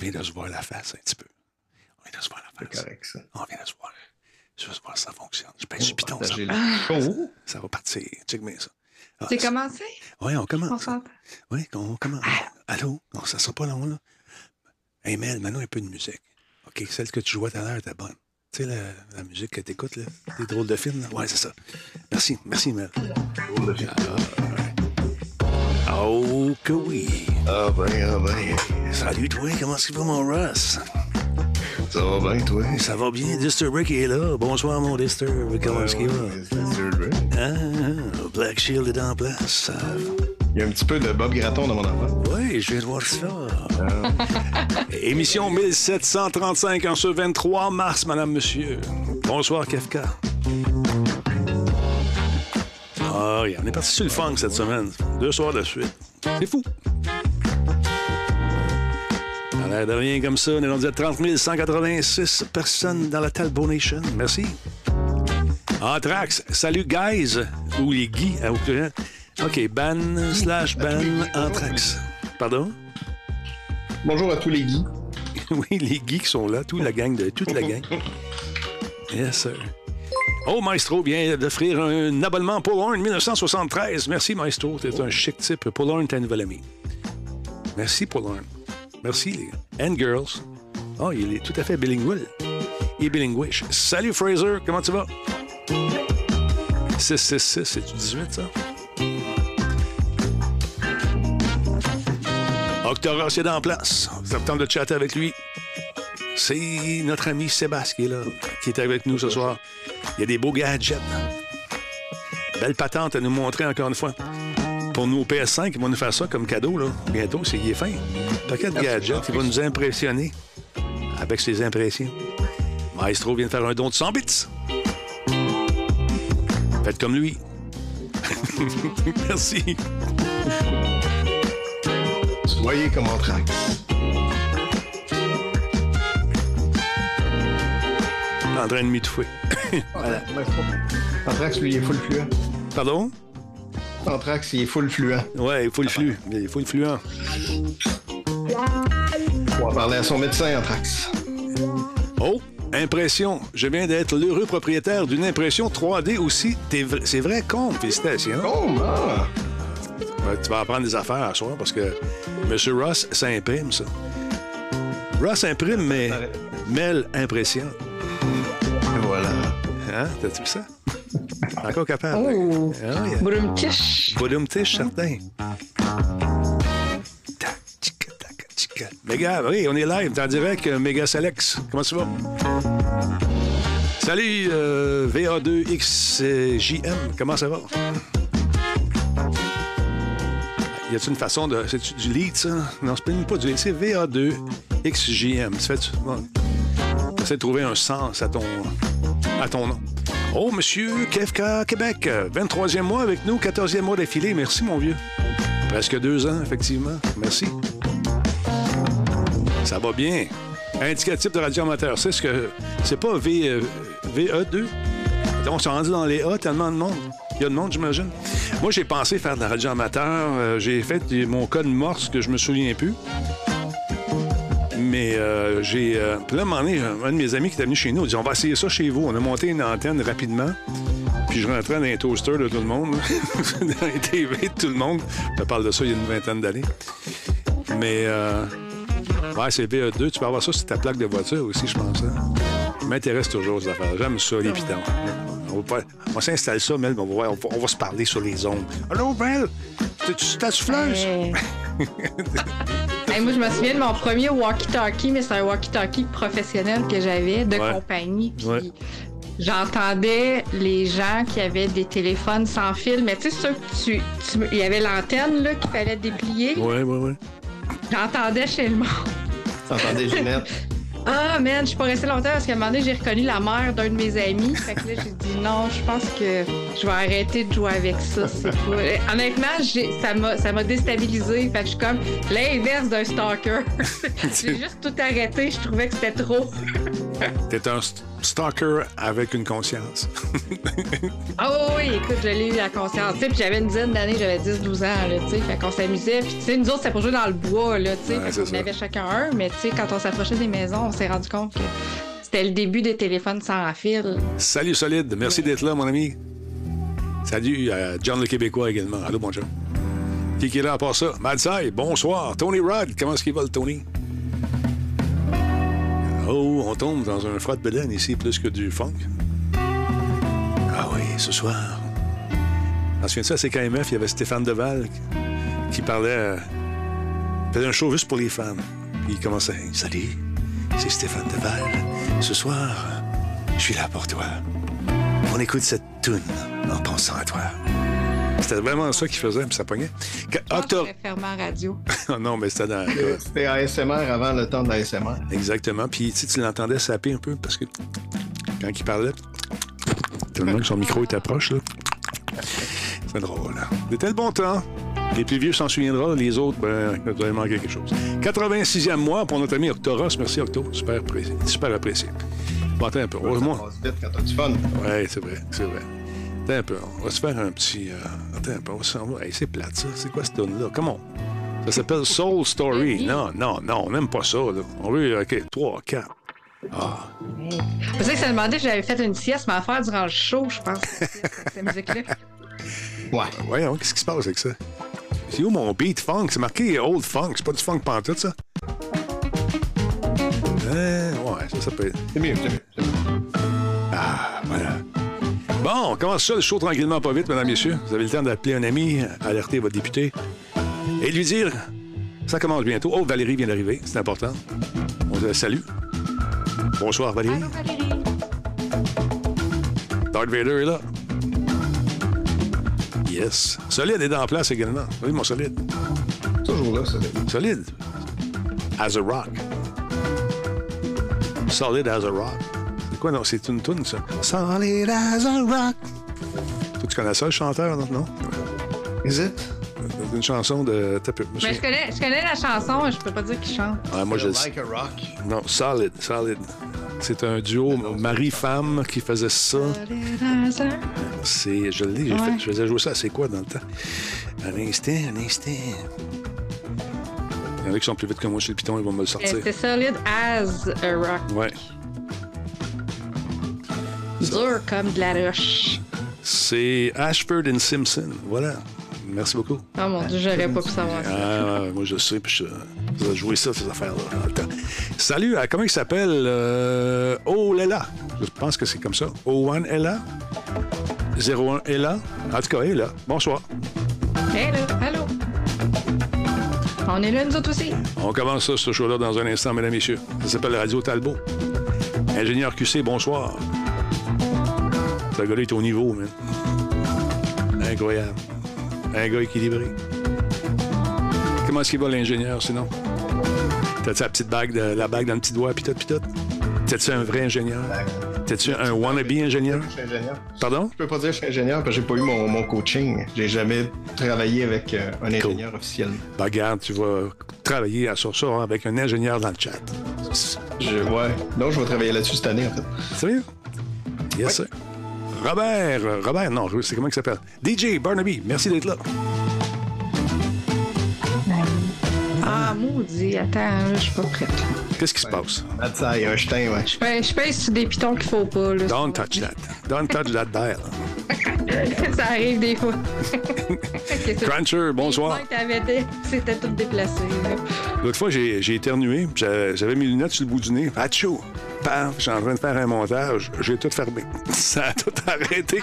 vient de se voir la face un petit peu. On vient de se voir la face. C'est correct, ça. On vient de se voir. Je veux voir si ça fonctionne. Je pèse sur piton, ça, Oh! ça va partir. Check bien ça. Ah, C'est ça- commencé? Oui, on On commence. s'entend. Oui, on commence. Allô? Non, ça sera pas long, là. Hey, Mel, maintenant un peu de musique. OK, celle que tu jouais tout à l'heure était bonne. Tu sais, la, la musique que tu écoutes, là, des drôles de films, là? Ouais, c'est ça. Merci, merci, Mel. Ah, Oh, que oui. Ah ben, ah ben. Salut, toi, comment est-ce qu'il va, mon Russ? Ça va bien, toi? Ça va bien, Disturb qui est là. Bonsoir, mon Disturb. Comment est-ce qu'il va? Ah, Black Shield est en place. Il y a un petit peu de Bob Gratton dans mon enfant. Oui, je viens de voir ça. Émission 1735 en ce 23 mars, madame, monsieur. Bonsoir, Kefka. Ah, oui, on est parti sur le funk cette semaine. Deux soirs de suite. C'est fou. À l'air de rien comme ça, on est rendu à 30 186 personnes dans la Talbot Nation. Merci. Anthrax, salut guys, ou les Guy, au pluriel. OK, ban slash ban Anthrax. Pardon? Bonjour à tous les Guy. Oui, les Guy qui sont là, toute la gang, de, toute la gang. Yes, sir. Oh, Maestro vient d'offrir un abonnement Paul Horn 1973. Merci, Maestro. T'es un chic type. Paul Horn, t'es un nouvel ami. Merci, Paul Horn. Merci, les gars. And girls. Oh, il est tout à fait bilingual. Il est bilinguish. Salut, Fraser. Comment tu vas? 666, c'est-tu 18, ça? Octoros est en place. Ça me tente de chatter avec lui. C'est notre ami Sébastien qui est là, qui est avec nous ce soir. Il y a des beaux gadgets. Belle patente à nous montrer encore une fois. Pour nous au PS5, ils vont nous faire ça comme cadeau, là. Bientôt, c'est il est fin. Paquet de gadgets, il va nous impressionner avec ses impressions. Maestro vient de faire un don de 100 bits. Faites comme lui. Merci. Soyez comme Anthrax. En train de m'étouffer. voilà. Anthrax, lui, il est full fluent. Pardon? Anthrax, il est full fluent. Ouais, il faut le flux. Il faut le fluent. On va parler à son médecin, Anthrax. Oh, impression. Je viens d'être l'heureux propriétaire d'une impression 3D aussi. V- C'est vrai, con. Félicitations. Oh, ah! Ouais, tu vas apprendre des affaires à soir parce que M. Ross, ça imprime, ça. Ross imprime, mais Mel impressionne. Voilà. Hein? T'as-tu vu ça? Encore capable. Oh! Ah, tiche. Volume tiche, certain. Méga, oui, on est live, t'es en direct, euh, Méga Selex. Comment tu vas? Salut, euh, VA2XJM, comment ça va? Y a-t-il une façon de. C'est-tu du lead, ça? Non, c'est pas du lead, c'est VA2XJM. Tu fais-tu? Bon. Trouver un sens à ton, à ton nom. Oh, monsieur KFK Québec, 23e mois avec nous, 14e mois d'affilée. Merci, mon vieux. Presque deux ans, effectivement. Merci. Ça va bien. Indicatif de radio amateur. C'est ce que. C'est pas v, euh, VE2. On s'est rendu dans les A, tellement de monde. Il y a de monde, j'imagine. Moi, j'ai pensé faire de la radio amateur. Euh, j'ai fait mon code morse que je me souviens plus. Mais euh, j'ai. Euh, puis là, un moment donné, un de mes amis qui était venu chez nous, a dit On va essayer ça chez vous. On a monté une antenne rapidement. Puis je rentrais dans les toasters de tout le monde, dans les TV de tout le monde. Je parle de ça il y a une vingtaine d'années. Mais. Euh, ouais, c'est VE2. Tu peux avoir ça sur ta plaque de voiture aussi, je pense. Hein? m'intéresse toujours, ces affaires. J'aime ça, les pitons. On va, s'installer ça, Mel, on va, on va- se parler sur les ondes. Allô, Mel? Ta souffleuse? Hey, moi, je me souviens de mon premier walkie-talkie, mais c'est un walkie-talkie professionnel que j'avais de Ouais. compagnie. Puis Ouais. j'entendais les gens qui avaient des téléphones sans fil, mais tu sais, ceux que tu, Il y avait l'antenne là, qu'il fallait déplier. Ouais, ouais, ouais. J'entendais chez le monde. T'entendais, Ginette? Ah, man, je suis pas restée longtemps parce qu'à un moment donné, j'ai reconnu la mère d'un de mes amis. Fait que là, j'ai dit non, je pense que je vais arrêter de jouer avec ça. C'est. Euh, Honnêtement, ça m'a, ça m'a déstabilisé. Fait que je suis comme l'inverse d'un stalker. j'ai juste tout arrêté. Je trouvais que c'était trop. T'es un st- stalker avec une conscience. Ah oui, oui, écoute, je l'ai eu la conscience. Puis j'avais une dizaine d'années, j'avais 10-12 ans, là, tu sais. Fait qu'on s'amusait. Puis, tu sais, nous autres, c'était pour jouer dans le bois, là, tu sais. Ouais, fait ça. avait chacun un. Mais, tu sais, quand on s'approchait des maisons, on s'est rendu compte que c'était le début des téléphones sans fil. Salut Solide, merci d'être là, mon ami. Salut à John le Québécois également. Allô, bonjour. Qui est là à part ça? Madsai, bonsoir. Tony Rod, comment est-ce qu'il va, le Tony? Oh, on tombe dans un froid de Belen ici, plus que du funk. Ah oui, ce soir. Je me souviens de ça, c'est KMF, il y avait Stéphane Deval qui, parlait. euh, il faisait un show juste pour les femmes. Il commençait Salut, c'est Stéphane Deval. Ce soir, je suis là pour toi. On écoute cette tune en pensant à toi. C'était vraiment ça qu'il faisait, puis ça pognait. Octobre. radio. Non, mais c'était dans. C'était ASMR avant le temps de l'ASMR. Exactement. Puis tu sais, tu l'entendais saper un peu parce que quand il parlait, tellement que son micro était proche, là. C'est drôle. hein. C'était le bon temps. Les plus vieux s'en souviendront, les autres, ben, vous avez manqué quelque chose. 86e mois pour notre ami Octoros. Merci, Octo. Super, apprécié. super apprécié. Bon, attends un peu. Ça Heureusement. passe vite quand t'as du fun. Oui, c'est vrai, c'est vrai. Attends un peu, on va se faire un petit... euh, attends un peu, on va s'en va. Hey, c'est plate, ça. C'est quoi ce tune-là? Comment? Ça s'appelle Soul Story. Non, non, non, on n'aime pas ça, là. On veut, OK, 3, 4. Ah, C'est pour ça que ça demandait si j'avais fait une sieste, mais à faire durant le show, je pense. cette musique-là. Ouais. voyons, qu'est-ce qui se passe avec ça? C'est où mon beat funk? C'est marqué Old Funk. C'est pas du funk pantoute, ça? Euh, ouais, ça, ça peut être... C'est mieux, c'est mieux. c'est mieux. Ah, voilà. Bon, on commence ça le show tranquillement, pas vite, mesdames, messieurs. Vous avez le temps d'appeler un ami, alerter votre député et lui dire ça commence bientôt. Oh, Valérie vient d'arriver, c'est important. On la salue. Bonsoir, Valérie. Allô, Valérie? Darth Vader est là. Yes. Solide est dans la place également. Oui, mon solide. Toujours là, ça. Solide. As a rock. Solid as a rock. C'est quoi, non? C'est une tune, ça? Solid as a rock. Toi, tu connais ça, le chanteur, non? non? Is it? C'est une chanson de... Mais je connais, je connais la chanson, je peux pas dire qu'il chante. Ouais, moi, je Like a rock? Non, Solid, Solid. C'est un duo mari-femme qui faisait ça. C'est... Je l'ai, Ouais. fait... Je faisais jouer ça, c'est quoi, dans le temps? Un instant, un instant. Il y en a qui sont plus vite que moi chez le piton, ils vont me le sortir. Euh, C'est solid as a rock. Ouais. Dur comme de la roche. C'est Ashford and Simpson. Voilà. Merci beaucoup. Oh mon dieu, j'aurais pas pu savoir ça. Ah, ouais, moi, je sais, puis je, je jouer ça, ces affaires-là, dans le temps. Salut, euh, comment il s'appelle? Euh, oh, Lela. Je pense que c'est comme ça. O1 Ella. 01 Ella. En tout cas, elle est là. Bonsoir. Hello, allô? On est là, nous autres aussi. On commence ça, ce show-là, dans un instant, mesdames et messieurs. Ça s'appelle Radio Talbot. Ingénieur QC, bonsoir. Ce gars-là est au niveau, man. Incroyable. Un gars équilibré. Comment est-ce qu'il va, l'ingénieur, sinon? T'as-tu la petite bague, de- la bague dans le petit doigt, pis tout, pis tout? T'es-tu un vrai ingénieur? T'es-tu un wannabe ingénieur? Je suis ingénieur. Pardon? Je peux pas dire que je suis ingénieur parce que j'ai pas eu mon, mon coaching. J'ai jamais travaillé avec euh, un ingénieur officiellement. Ben, regarde, tu vas travailler à- sur ça hein, avec un ingénieur dans le chat. Je, ouais. Non, je vais travailler là-dessus cette année, en fait. Sérieux? Yes, sir. Robert, Robert, non, c'est comment il s'appelle? DJ Barnaby, merci d'être là. Ah, maudit. Attends, je suis pas prête. Qu'est-ce qui se passe? Ça, il y a un jetin, ouais. Je pèse, sur des pitons qu'il faut pas. Là, Don't touch that. Don't touch that dial. ça arrive des fois. Cruncher, bonsoir. C'était tout déplacé. L'autre fois, j'ai j'ai éternué, j'avais mes lunettes sur le bout du nez. Achou! Paf! J'étais en train de faire un montage. J'ai tout fermé. Ça a tout arrêté.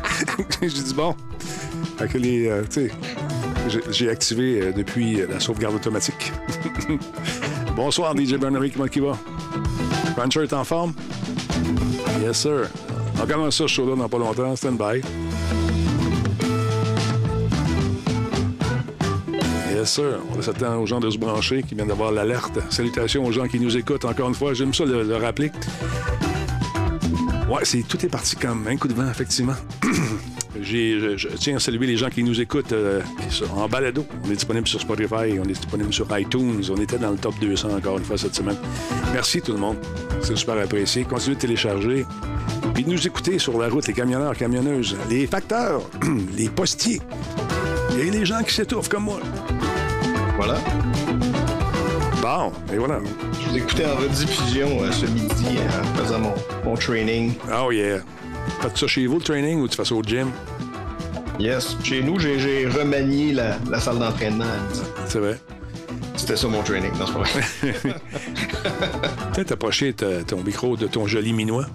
j'ai dit bon. Fait que les. euh, j'ai- activé euh, depuis euh, la sauvegarde automatique. Bonsoir, DJ Barnaby, comment il va? Cruncher est en forme? Yes, sir. On commence ça, ce show-là, dans pas longtemps. Stand by. On temps aux gens de se brancher qui viennent d'avoir l'alerte. Salutations aux gens qui nous écoutent encore une fois. J'aime ça le, le rappeler. Ouais, tout est parti comme un coup de vent, effectivement. Je, je, tiens à saluer les gens qui nous écoutent euh, en balado. On est disponible sur Spotify, on est disponible sur iTunes. On était dans le top 200 encore une fois cette semaine. Merci tout le monde. C'est super apprécié. Continuez de télécharger. Puis de nous écouter sur la route, les camionneurs, camionneuses, les facteurs, les postiers et les gens qui s'étouffent comme moi. Voilà. Bon, et voilà. Je vous écoutais en rediffusion euh, ce midi en faisant mon, mon training. Oh yeah. Faites ça chez vous, le training, ou tu fais ça au gym? Yes. Chez nous, j'ai remanié la, la salle d'entraînement. C'est vrai. C'était ça mon training, non, c'est pas vrai. Peut-être approcher ton micro de ton joli minois.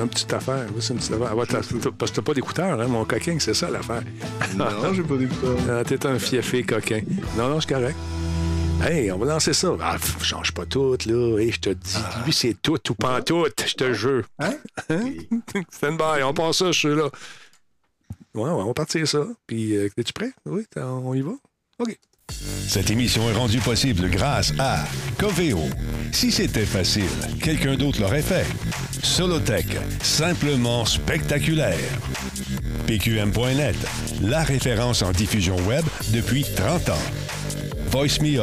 Une petite affaire. Oui, c'est une petite affaire. Ah, t'as- parce que t'as pas d'écouteurs, hein, mon coquin, c'est ça l'affaire. non, j'ai pas d'écouteur. Ah, T'es un fiefé coquin. Non, non, c'est correct. Hey, on va lancer ça. Ah, pff, change pas tout, là. Hey, je te dis, lui, c'est tout ou pas tout, je te jure. Hein? Stand by, on passe ça, je suis là. Ouais, ouais, on va partir ça. Puis, euh, es-tu prêt? Oui, t'as- on y va? OK. Cette émission est rendue possible grâce à Coveo. Si c'était facile, quelqu'un d'autre l'aurait fait. Solotech, simplement spectaculaire. PQM.net, la référence en diffusion web depuis 30 ans. Voice Me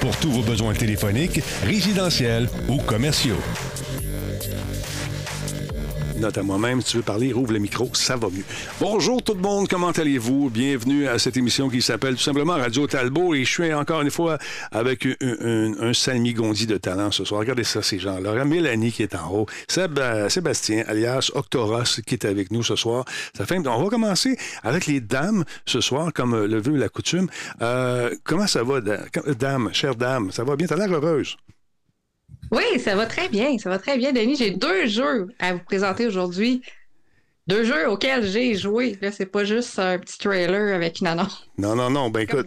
pour tous vos besoins téléphoniques, résidentiels ou commerciaux. À moi-même, si tu veux parler, rouvre le micro, ça va mieux. Bonjour tout le monde, comment allez-vous? Bienvenue à cette émission qui s'appelle tout simplement Radio Talbot et je suis encore une fois avec un, un, un de talent ce soir. Regardez ça, ces gens-là. Mélanie qui est en haut, Sébastien, alias Octoros, qui est avec nous ce soir. Ça fait, on va commencer avec les dames ce soir, comme le veut la coutume. Euh, comment ça va, da- dame, chère dame? Ça va bien? T'as l'air heureuse. Oui, ça va très bien, ça va très bien, Denis. J'ai deux jeux à vous présenter aujourd'hui. Deux jeux auxquels j'ai joué. Là, c'est pas juste un petit trailer avec une annonce. Non, non, non. Ben écoute,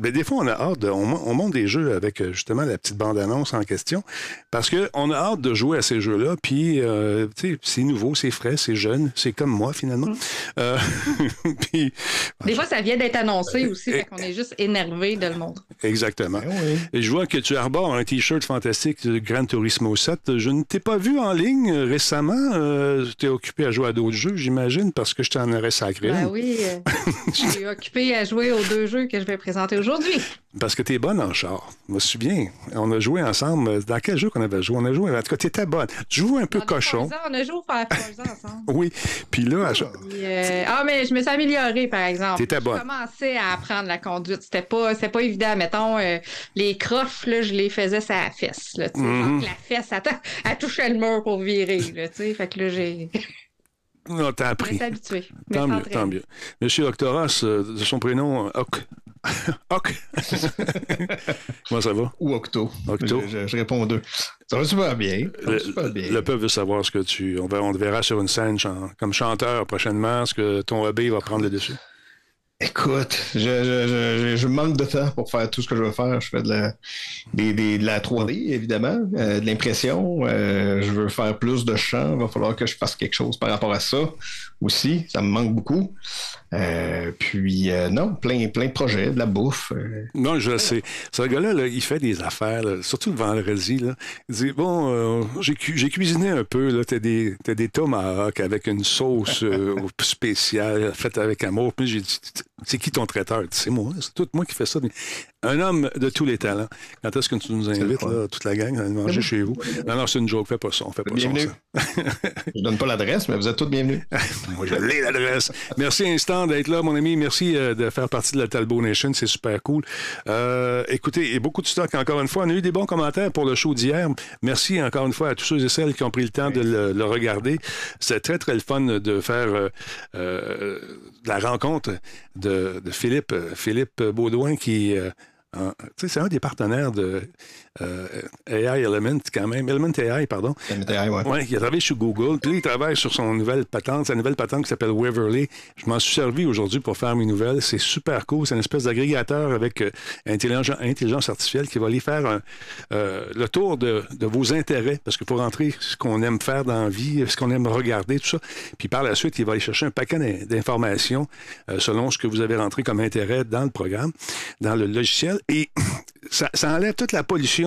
d'habitude. Ben, des fois, on a hâte, de- on, mon- on monte des jeux avec euh, justement la petite bande-annonce en question, parce qu'on a hâte de jouer à ces jeux-là, puis euh, tu sais, c'est nouveau, c'est frais, c'est jeune, c'est comme moi finalement. Mm. Euh, puis, Des fois, ça vient d'être annoncé aussi, fait qu'on est juste énervé de le montrer. exactement. Oui. Et je vois que tu arbores un T-shirt fantastique de Gran Turismo 7. Je ne t'ai pas vu en ligne récemment. Euh, tu t'es occupé à jouer à d'autres jeux, j'imagine, parce que je t'en aurais sacré. Ben oui, je suis occupé à jouer aux deux jeux que je vais présenter aujourd'hui. Parce que tu es bonne en char. Je me souviens. On a joué ensemble. Dans quel jeu qu'on avait joué? On a joué. En tout cas, tu étais bonne. Tu jouais un peu On cochon. Forza, On a joué au Forza ensemble. Oui. Puis là, à Puis, euh, Ah, mais je me suis améliorée, par exemple. T'étais bonne. J'ai commencé à apprendre la conduite. C'était pas, pas évident. Mettons, euh, les crofs, là, je les faisais ça la fesse. Là, tu. Mhm. Que La fesse, elle, elle touchait le mur pour virer. Là, tu fait que là, j'ai. Non, t'as Je appris. Je me Tant mieux, tant mieux. Monsieur Octoras, euh, de son prénom, euh, Oc. Oc. Comment ça va? Ou Octo. Octo? Je, je- je réponds aux deux. Ça va super bien. Ça va Le, super bien. le peuple veut savoir ce que tu. On, va- on te verra sur une scène chan- comme chanteur prochainement. Est-ce que ton hobby va prendre le dessus? Écoute, je, je, je, je manque de temps pour faire tout ce que je veux faire. Je fais de la, des- des- de la 3D, évidemment, euh, de l'impression. Euh, je veux faire plus de chant. Il va falloir que je fasse quelque chose par rapport à ça aussi. Ça me manque beaucoup. Euh, puis, euh, non, plein, plein de projets, de la bouffe. euh, Non, je sais. Ce gars-là, là, il fait des affaires, là, surtout le vendredi. Là. Il dit Bon, j'ai, cu- j'ai cuisiné un peu. Là, t'as, des, t'as des tomahawks avec une sauce spéciale faite avec amour. Puis j'ai dit C'est qui ton traiteur? C'est moi. C'est tout moi qui fais ça. Un homme de tous les talents. Quand est-ce que tu nous invites, là, toute la gang, à manger chez vous? Non, non, c'est une joke. Fais pas ça. On fait pas Bienvenue. ça. je donne pas l'adresse, mais vous êtes tous bienvenus. Moi, je l'ai l'adresse. Merci Instant d'être là, mon ami. Merci euh, de faire partie de la Talbot Nation. C'est super cool. Euh, écoutez, a beaucoup de stock encore une fois. On a eu des bons commentaires pour le show d'hier. Merci encore une fois à tous ceux et celles qui ont pris le temps de le, le regarder. C'est très, très le fun de faire euh, la rencontre de, de Philippe, Philippe Baudouin qui. C'est un des partenaires de euh, AI Element, quand même. Element AI, pardon. Ça m'était- ouais. Oui, il a travaillé sur Google. Puis là, il travaille sur son nouvelle patente, sa nouvelle patente qui s'appelle Waverly. Je m'en suis servi aujourd'hui pour faire mes nouvelles. C'est super cool. C'est une espèce d'agrégateur avec euh, intelligence, intelligence artificielle qui va aller faire un- euh, le tour de, de vos intérêts. Parce qu'il faut rentrer ce qu'on aime faire dans la vie, ce qu'on aime regarder, tout ça. Puis par la suite, il va aller chercher un paquet d'in- d'informations selon ce que vous avez rentré comme intérêt dans le programme, dans le logiciel. Et ça, ça enlève toute la pollution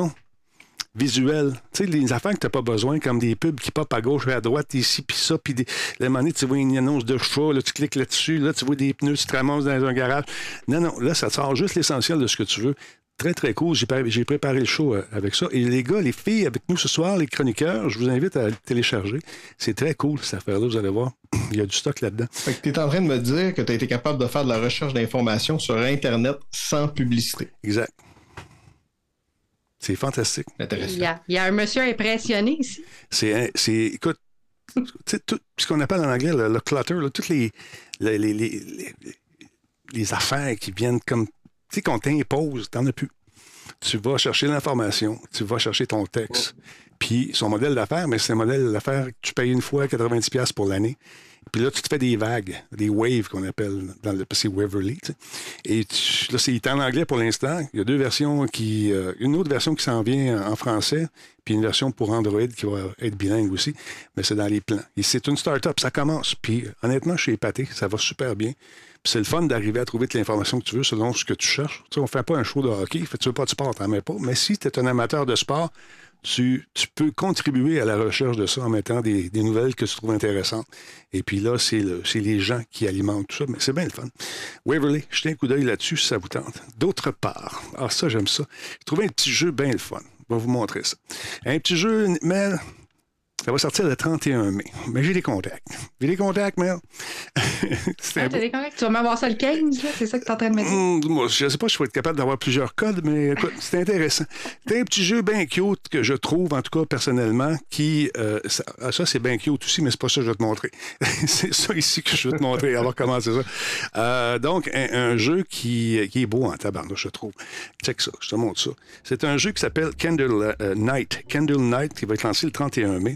visuel. Tu sais, les affaires que tu n'as pas besoin, comme des pubs qui popent à gauche et à droite, ici, puis ça, puis des... la donné, tu vois une annonce de chat, là, tu cliques là-dessus, là, tu vois des pneus, tu te ramasses dans un garage. Non, non, là, ça te sort juste l'essentiel de ce que tu veux. Très, très cool. J'ai préparé le show euh, avec ça. Et les gars, les filles avec nous ce soir, les chroniqueurs, je vous invite à le télécharger. C'est très cool, cette affaire-là, vous allez voir. Il y a du stock là-dedans. Fait que tu es en train de me dire que tu as été capable de faire de la recherche d'informations sur Internet sans publicité. Exact. C'est fantastique. Intéressant. Il y, a, il y a un monsieur impressionné ici. C'est, écoute, tu sais, tout ce qu'on appelle en anglais le, le clutter, là, toutes les, les, les, les, les- les affaires qui viennent comme, tu sais, qu'on t'impose, t'en as plus. Tu vas chercher l'information, tu vas chercher ton texte. Puis son modèle d'affaires, mais c'est un modèle d'affaires que tu payes une fois 90$ pour l'année. Puis là, tu te fais des vagues, des waves qu'on appelle dans le c'est Waverly. Et là, c'est en anglais pour l'instant. Il y a deux versions qui. euh, une autre version qui s'en vient en français, puis une version pour Android qui va être bilingue aussi. Mais c'est dans les plans. Et c'est une start-up, ça commence. Puis honnêtement, je suis épaté, ça va super bien. Puis c'est le fun d'arriver à trouver toute l'information que tu veux selon ce que tu cherches. Tu sais, on fait pas un show de hockey, fait, tu veux pas de sport, t'en mets pas. Mais si tu es un amateur de sport, tu, peux contribuer à la recherche de ça en mettant des, nouvelles que tu trouves intéressantes. Et puis là, c'est le- les gens qui alimentent tout ça. Mais c'est bien le fun. Waverly, jetez un coup d'œil là-dessus si ça vous tente. D'autre part, ah ça, j'aime ça. J'ai trouvé un petit jeu bien le fun. Je vais vous montrer ça. Un petit jeu, Mel, ça va sortir le 31 mai. Mais j'ai des contacts. J'ai des contacts, Mel. c'est Ah, des contacts? Tu vas m'avoir ça le 15, là? C'est ça que t'es en train de me dire? Hum, moi, je ne sais pas si je vais être capable d'avoir plusieurs codes, mais écoute, c'est intéressant. C'est un petit jeu bien cute que je trouve, en tout cas personnellement, qui. euh, ça, ah, ça, c'est bien cute aussi, mais c'est pas ça que je vais te montrer. c'est ça ici que je vais te montrer. Alors, comment c'est ça? Euh, donc, un, un jeu qui, qui est beau en tabarnouche, je trouve. Check ça, je te montre ça. C'est un jeu qui s'appelle Candle euh, Night. Candle Night qui va être lancé le 31 mai.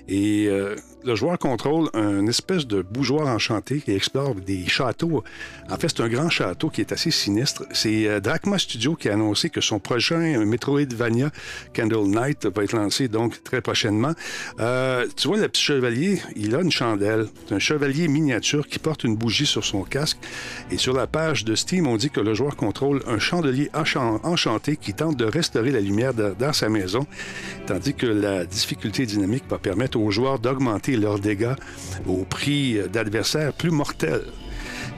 Et euh, le joueur contrôle un espèce de bougeoir enchanté qui explore des châteaux. En fait, c'est un grand château qui est assez sinistre. C'est euh, Drachma Studio qui a annoncé que son prochain Metroidvania Candle Knight va être lancé donc très prochainement. Euh, tu vois, le petit chevalier, il a une chandelle. C'est un chevalier miniature qui porte une bougie sur son casque. Et sur la page de Steam, on dit que le joueur contrôle un chandelier enchan- enchanté qui tente de restaurer la lumière dans sa maison, tandis que la difficulté dynamique va permettre aux joueurs d'augmenter leurs dégâts au prix d'adversaires plus mortels.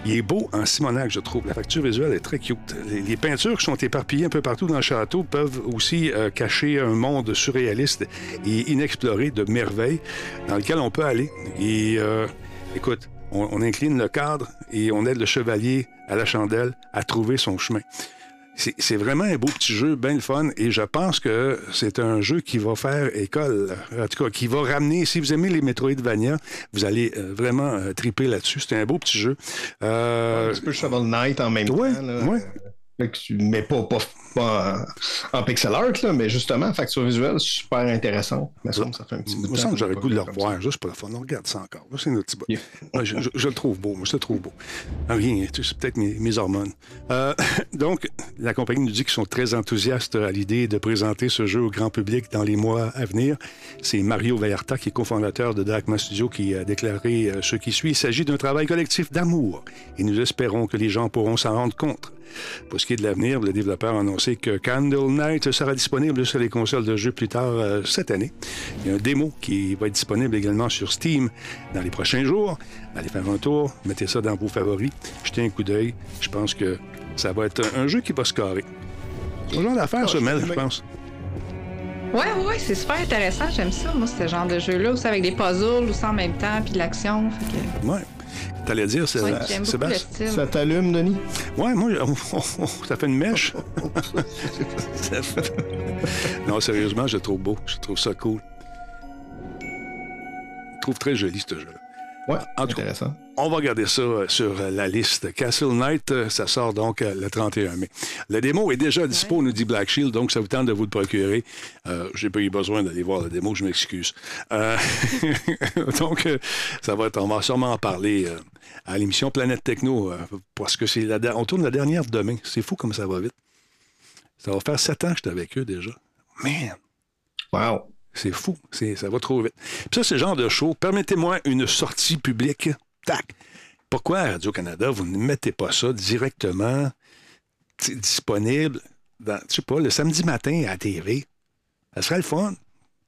Il est beau en Simonac, je trouve. La facture visuelle est très cute. Les, peintures qui sont éparpillées un peu partout dans le château peuvent aussi euh, cacher un monde surréaliste et inexploré de merveilles dans lequel on peut aller. Et euh, écoute, on incline le cadre et on aide le chevalier à la chandelle à trouver son chemin. C'est vraiment un beau petit jeu, bien le fun, et je pense que c'est un jeu qui va faire école. En tout cas, qui va ramener, si vous aimez les Metroidvania, vous allez euh, vraiment euh, triper là-dessus. C'est un beau petit jeu. Euh, Un petit peu Shovel Knight en même Ouais, temps. Là, ouais. Euh, mais pas, pas, pas en, pixel art, là, mais justement, facture visuelle, super intéressant. Il me semble que ça fait un petit bout de me temps semble que j'aurais goût de le revoir, juste pour le fun. On regarde ça encore. C'est notre petit bout. Yeah. Ouais, je, je- je le trouve beau. Moi, je le trouve beau. Ah, Rien, tu sais, c'est peut-être mes, mes hormones. Euh, donc, la compagnie nous dit qu'ils sont très enthousiastes à l'idée de présenter ce jeu au grand public dans les mois à venir. C'est Mario Vallarta, qui est cofondateur de Drachma Studio, qui a déclaré euh, ce qui suit. Il s'agit d'un travail collectif d'amour et nous espérons que les gens pourront s'en rendre compte. Pour ce qui est de l'avenir, le développeur a annoncé que Candle Night sera disponible sur les consoles de jeux plus tard euh, cette année. Il y a un démo qui va être disponible également sur Steam dans les prochains jours. Allez faire un tour, mettez ça dans vos favoris, jetez un coup d'œil. Je pense que ça va être un, un jeu qui va se carrer. C'est genre d'affaire, ça, Mel, je pense. Ouais, ouais, c'est super intéressant. J'aime ça, moi, ce genre de jeu-là, aussi avec des puzzles, aussi en même temps, puis de l'action. Que... Ouais. T'allais dire, c'est j'aime le Sébastien? style. Ça t'allume, Denis? Ouais, moi, ça fait une mèche. Ça fait- non, sérieusement, je le trouve beau. Je trouve ça cool. Je trouve très joli, ce jeu-là. Ouais, En tout cas, intéressant. On va garder ça euh, sur euh, la liste. Castle Knight, euh, ça sort donc le 31 mai. Le démo est déjà dispo, nous dit Black Shield, donc ça vous tente de vous le procurer. Euh, J'ai pas eu besoin d'aller voir le démo, je m'excuse. Euh, donc, ça va être, on va sûrement en parler euh, à l'émission Planète Techno, euh, parce que c'est la, on tourne la dernière demain. C'est fou comme ça va vite. Ça va faire sept ans que j'étais avec eux déjà. Man! Wow. C'est fou, ça va trop vite. Puis ça, c'est le genre de show. Permettez-moi une sortie publique. Tac. Pourquoi Radio-Canada, vous ne mettez pas ça directement tu disponible, dans, je sais pas, le samedi matin à la TV? Ça serait le fun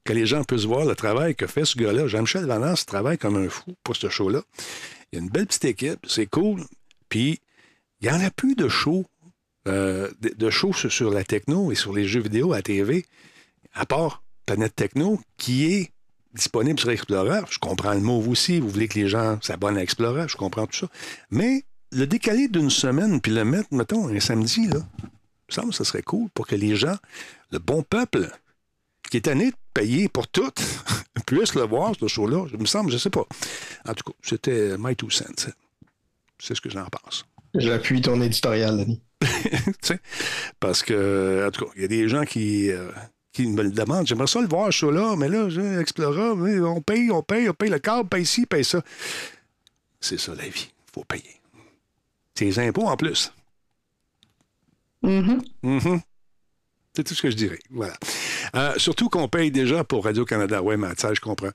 que les gens puissent voir le travail que fait ce gars-là. Jean-Michel Valence travaille comme un fou pour ce show-là. Il y a une belle petite équipe, c'est cool. Puis, il n'y en a plus de shows, euh, de, de shows sur, sur la techno et sur les jeux vidéo à TV, à part Planète Techno, qui est disponible sur Explorer. Je comprends le mot aussi. Vous voulez que les gens s'abonnent à Explorer. Je comprends tout ça. Mais le décaler d'une semaine puis le mettre, mettons, un samedi, là, il me semble que ce serait cool pour que les gens, le bon peuple, qui est tanné de payer pour tout, puisse le voir, ce show-là. Il me semble, je sais pas. En tout cas, c'était my two cents. C'est ce que j'en pense. J'appuie ton éditorial, Denis. Parce que, en tout cas, il y a des gens qui, euh, qui me le demandent. J'aimerais ça le voir, ce show-là, mais là, Explorer, on paye, on paye, on paye le câble, paye ci, paye ça. C'est ça, la vie. Il faut payer. C'est les impôts en plus. Mhm. Mhm. C'est tout ce que je dirais. Voilà. Euh, surtout qu'on paye déjà pour Radio-Canada. Oui, Matt, ça, je comprends.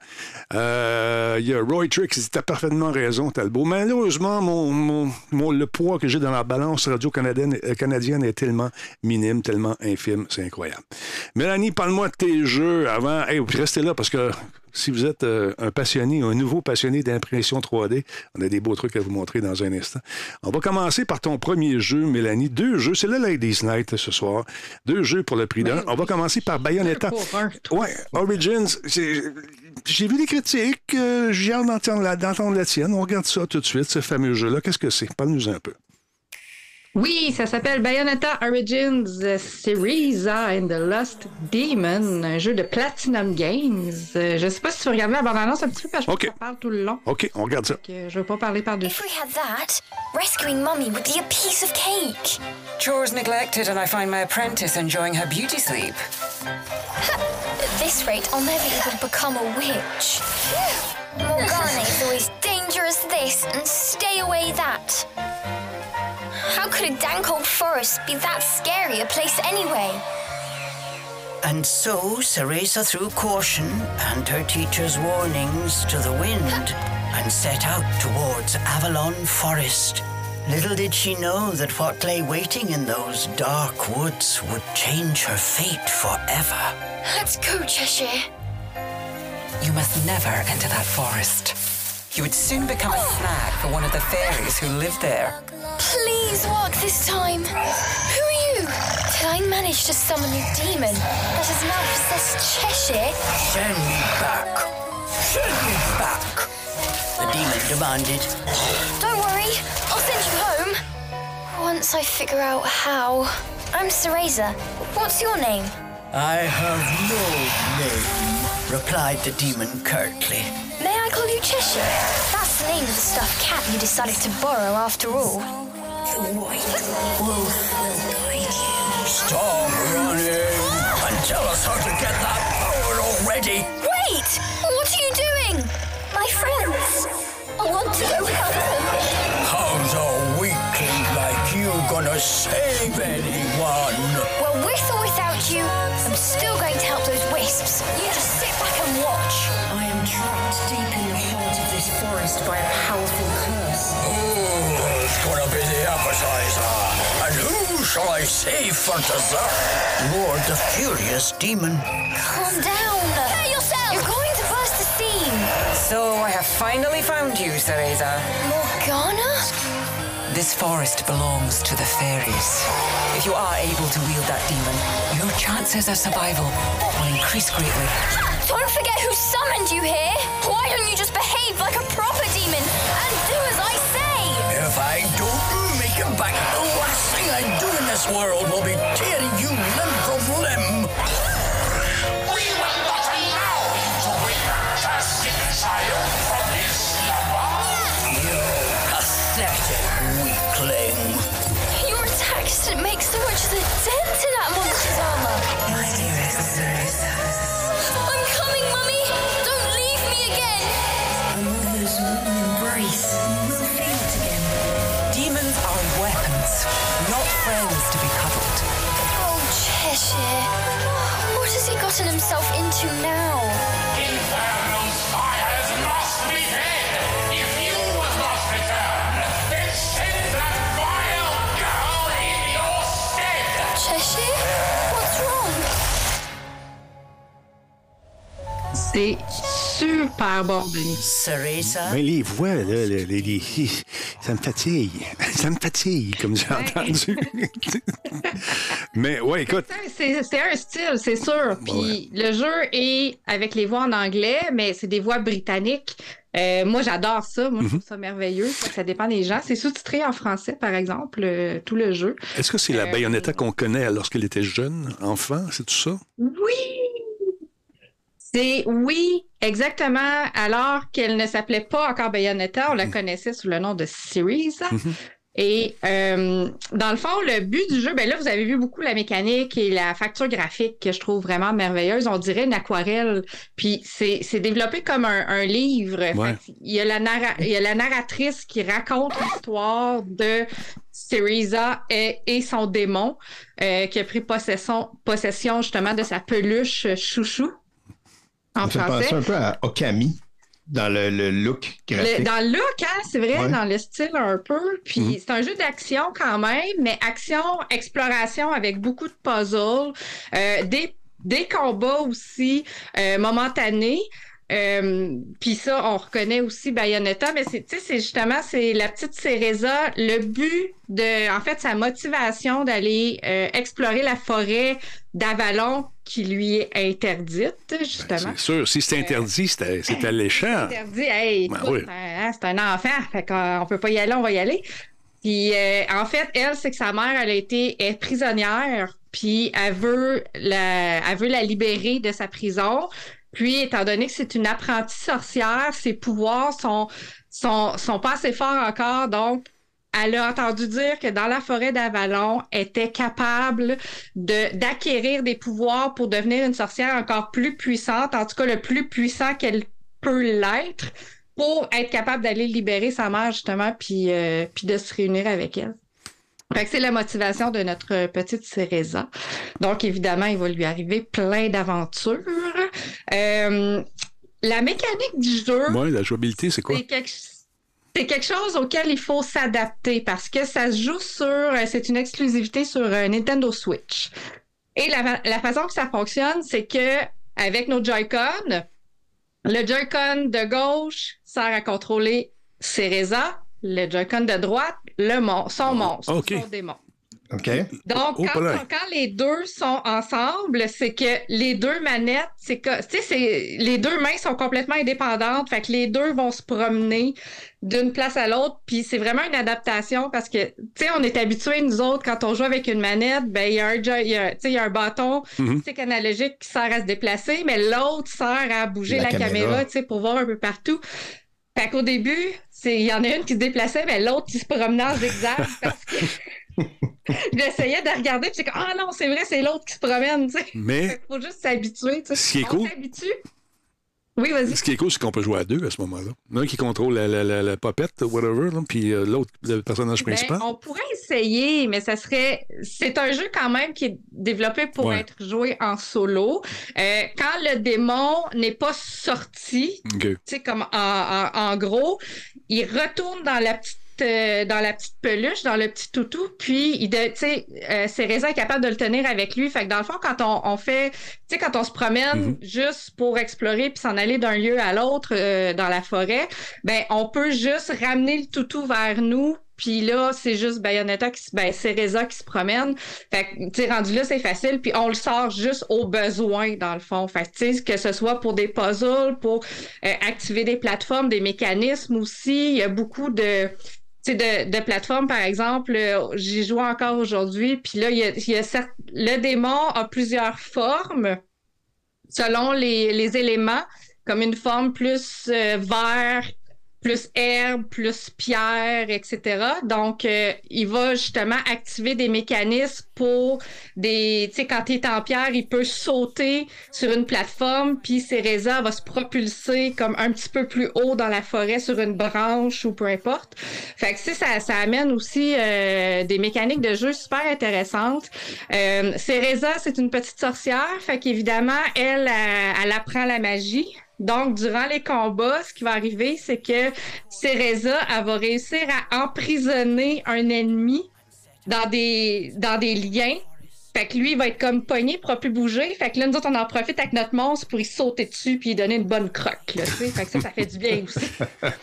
Euh, Il y a Roy Tricks, tu as parfaitement raison, Talbot. Malheureusement, le poids que j'ai dans la balance radio-canadienne euh, est tellement minime, tellement infime. C'est incroyable. Mélanie, parle-moi de tes jeux avant. Hey, restez là parce que si vous êtes euh, un passionné, un nouveau passionné d'impression 3D, on a des beaux trucs à vous montrer dans un instant. On va commencer par ton premier jeu, Mélanie. Deux jeux, c'est le Ladies Night ce soir. Deux jeux pour le prix d'un. On va commencer par Bayonetta. Ouais, Origins, j'ai vu les critiques, euh, j'ai hâte d'entendre la, d'entendre la tienne. On regarde ça tout de suite, ce fameux jeu-là. Qu'est-ce que c'est? Parle-nous un peu. Oui, ça s'appelle Bayonetta Origins Series and the Lost Demon, un jeu de Platinum Games. Euh, je sais pas si tu regardais la bande-annonce un petit peu parce que je Ok. pense qu'on parle tout le long. OK, on regarde ça. Donc, euh, je veux pas parler par-dessus. If we had that, rescuing Mummy would be a piece of cake. Chores neglected, and I find my apprentice enjoying her beauty sleep. At this rate, I'll never even become a witch. Morgana is always dangerous this and stay away that. How could a dank old forest be that scary a place anyway? And so Cereza threw caution and her teacher's warnings to the wind and set out towards Avalon Forest. Little did she know that what lay waiting in those dark woods would change her fate forever. Let's go, Cheshire. You must never enter that forest. You would soon become a snack for one of the fairies who live there. Please work this time. Who are you? Did I manage to summon a demon that has now possessed Cheshire? Send me back. Send me back. The demon demanded. Don't worry, I'll send you home. Once I figure out how. I'm Cereza. What's your name? I have no name, replied the demon curtly. May I call you Cheshire? That's the name of the stuffed cat you decided to borrow after all. Stop running and tell us how to get that power already. Wait! What are you doing? My friends. I want to go help them. How's a weakling like you gonna save anyone? Well, with or without you, I'm still going to help those wisps. You just sit back and watch. I am trapped deep in the heart of this forest by a powerful curse. Who's gonna be the appetizer? And who shall I save for dessert? roared the furious demon. Calm down. Get yourself. You're going to burst the seam. So I have finally found you, Cereza. Morgana? This forest belongs to the fairies. If you are able to wield that demon, your chances of survival will increase greatly. Don't forget who summoned you here. Why don't you just behave like a proper demon and do as I back, oh, the last thing I do in this world will be tearing you limb. C'est super bon, Denis. Cereza, Ben, les voix, là, les, les- les- ça me fatigue. Ça me fatigue, comme j'ai entendu. Mais, ouais, écoute, C'est un style, c'est sûr. Puis le jeu est avec les voix en anglais, mais c'est des voix britanniques. Euh, moi, j'adore ça. Moi, je trouve ça merveilleux. Ça, ça dépend des gens. C'est sous-titré en français, par exemple, euh, tout le jeu. est-ce que c'est la Euh, Bayonetta qu'on connaît lorsqu'elle était jeune, enfant? C'est tout ça? Oui! C'est oui, exactement. Alors qu'elle ne s'appelait pas encore Bayonetta, on la connaissait sous le nom de Series. Et euh, dans le fond, le but du jeu, ben là, vous avez vu beaucoup la mécanique et la facture graphique que je trouve vraiment merveilleuse. On dirait une aquarelle. Puis c'est c'est développé comme un, un livre. Ouais. Il, y a la narra- il y a la narratrice qui raconte l'histoire de Syriza et, et son démon euh, qui a pris possession, possession justement de sa peluche chouchou en Ça français. un peu à Okami dans le, le look graphique. Le- dans le look, hein, c'est vrai, Ouais. dans le style un peu. Puis Mhm. c'est un jeu d'action quand même, mais action, exploration avec beaucoup de puzzles, euh, des, des combats aussi euh, momentanés. Euh, puis ça, on reconnaît aussi Bayonetta, mais c'est, tu sais, c'est justement, c'est la petite Cereza, le but de, en fait, sa motivation d'aller euh, explorer la forêt d'Avalon qui lui est interdite, justement. Ben, C'est sûr, si c'est interdit, c'était c'est alléchant. interdit. Hey, Ben oui. hein, c'est un enfant, fait qu'on peut pas y aller, on va y aller. Puis euh, en fait, elle, c'est que sa mère, elle a été est prisonnière, puis elle veut la, elle veut la libérer de sa prison. Puis, étant donné que c'est une apprentie sorcière, ses pouvoirs sont, sont, sont pas assez forts encore, donc elle a entendu dire que dans la forêt d'Avalon, était capable de d'acquérir des pouvoirs pour devenir une sorcière encore plus puissante, en tout cas le plus puissant qu'elle peut l'être, pour être capable d'aller libérer sa mère justement, puis euh, puis de se réunir avec elle. Fait que c'est la motivation de notre petite Cereza. Donc, évidemment, il va lui arriver plein d'aventures. Euh, la mécanique du jeu, la jouabilité, c'est quoi? c'est quelque, chose auquel il faut s'adapter parce que ça se joue sur, euh, c'est une exclusivité sur euh, Nintendo Switch. Et la, la façon que ça fonctionne, c'est que avec nos Joy-Con, le Joy-Con de gauche sert à contrôler Cereza, le Joy-Con de droite, le mon, son monstre, OK. son démon. OK? Donc, Oh, quand, les deux sont ensemble, c'est que les deux manettes, c'est que, tu sais, c'est- les deux mains sont complètement indépendantes. Fait que les deux vont se promener d'une place à l'autre. Puis c'est vraiment une adaptation parce que, tu sais, on est habitués, nous autres, quand on joue avec une manette, ben, il y a un, y a, tu sais, il y a un bâton stick analogique qui sert à se déplacer, mais l'autre sert à bouger La la, caméra. caméra, tu sais, pour voir un peu partout. Fait qu'au début, c'est, il y en a une qui se déplaçait, mais l'autre qui se promenait en zigzag parce que j'essayais de regarder, puis c'est comme, ah non, c'est vrai, c'est l'autre qui se promène, tu sais. Mais faut juste s'habituer, tu sais. Ce qui est cool-. Oui, vas-y. ce qui est cool, c'est qu'on peut jouer à deux à ce moment-là. L'un qui contrôle la, la, la, la popette, whatever, là, puis euh, l'autre, le personnage Ben, principal. on pourrait essayer, mais ça serait. C'est un jeu quand même qui est développé pour Ouais. être joué en solo. Euh, quand le démon n'est pas sorti, tu sais, comme en, en- en gros, il retourne dans la petite euh, dans la petite peluche, dans le petit toutou, puis il de- euh, Céreza est capable de le tenir avec lui. Fait que dans le fond, quand on, on fait, tu sais, quand on se promène Mhm. juste pour explorer puis s'en aller d'un lieu à l'autre euh, dans la forêt, ben on peut juste ramener le toutou vers nous. Puis là, c'est juste Bayonetta qui se, ben, Cereza qui se promène. Fait que, tu rendu là, c'est facile. Puis on le sort juste au besoin, dans le fond. Fait que, tu sais, que ce soit pour des puzzles, pour euh, activer des plateformes, des mécanismes aussi. Il y a beaucoup de, sais, de, de plateformes, par exemple. euh, J'y joue encore aujourd'hui. Puis là, il y a, y a certes- le démon a plusieurs formes selon les, les éléments, comme une forme plus euh, vert, plus herbe, plus pierre, etc. Donc, euh, il va justement activer des mécanismes pour des... Tu sais, quand il est en pierre, il peut sauter sur une plateforme, puis Cereza va se propulser comme un petit peu plus haut dans la forêt sur une branche ou peu importe. Fait que ça, ça amène aussi euh, des mécaniques de jeu super intéressantes. Euh, Cereza, c'est une petite sorcière, fait qu'évidemment, elle, elle, elle apprend la magie. Donc, durant les combats, ce qui va arriver, c'est que Cereza, elle va réussir à emprisonner un ennemi dans des, dans des liens. Fait que lui, il va être comme pogné, il pourra plus bouger. Fait que là, nous autres, on en profite avec notre monstre pour y sauter dessus puis lui donner une bonne croque. Là, tu sais. fait que ça, ça fait du bien aussi.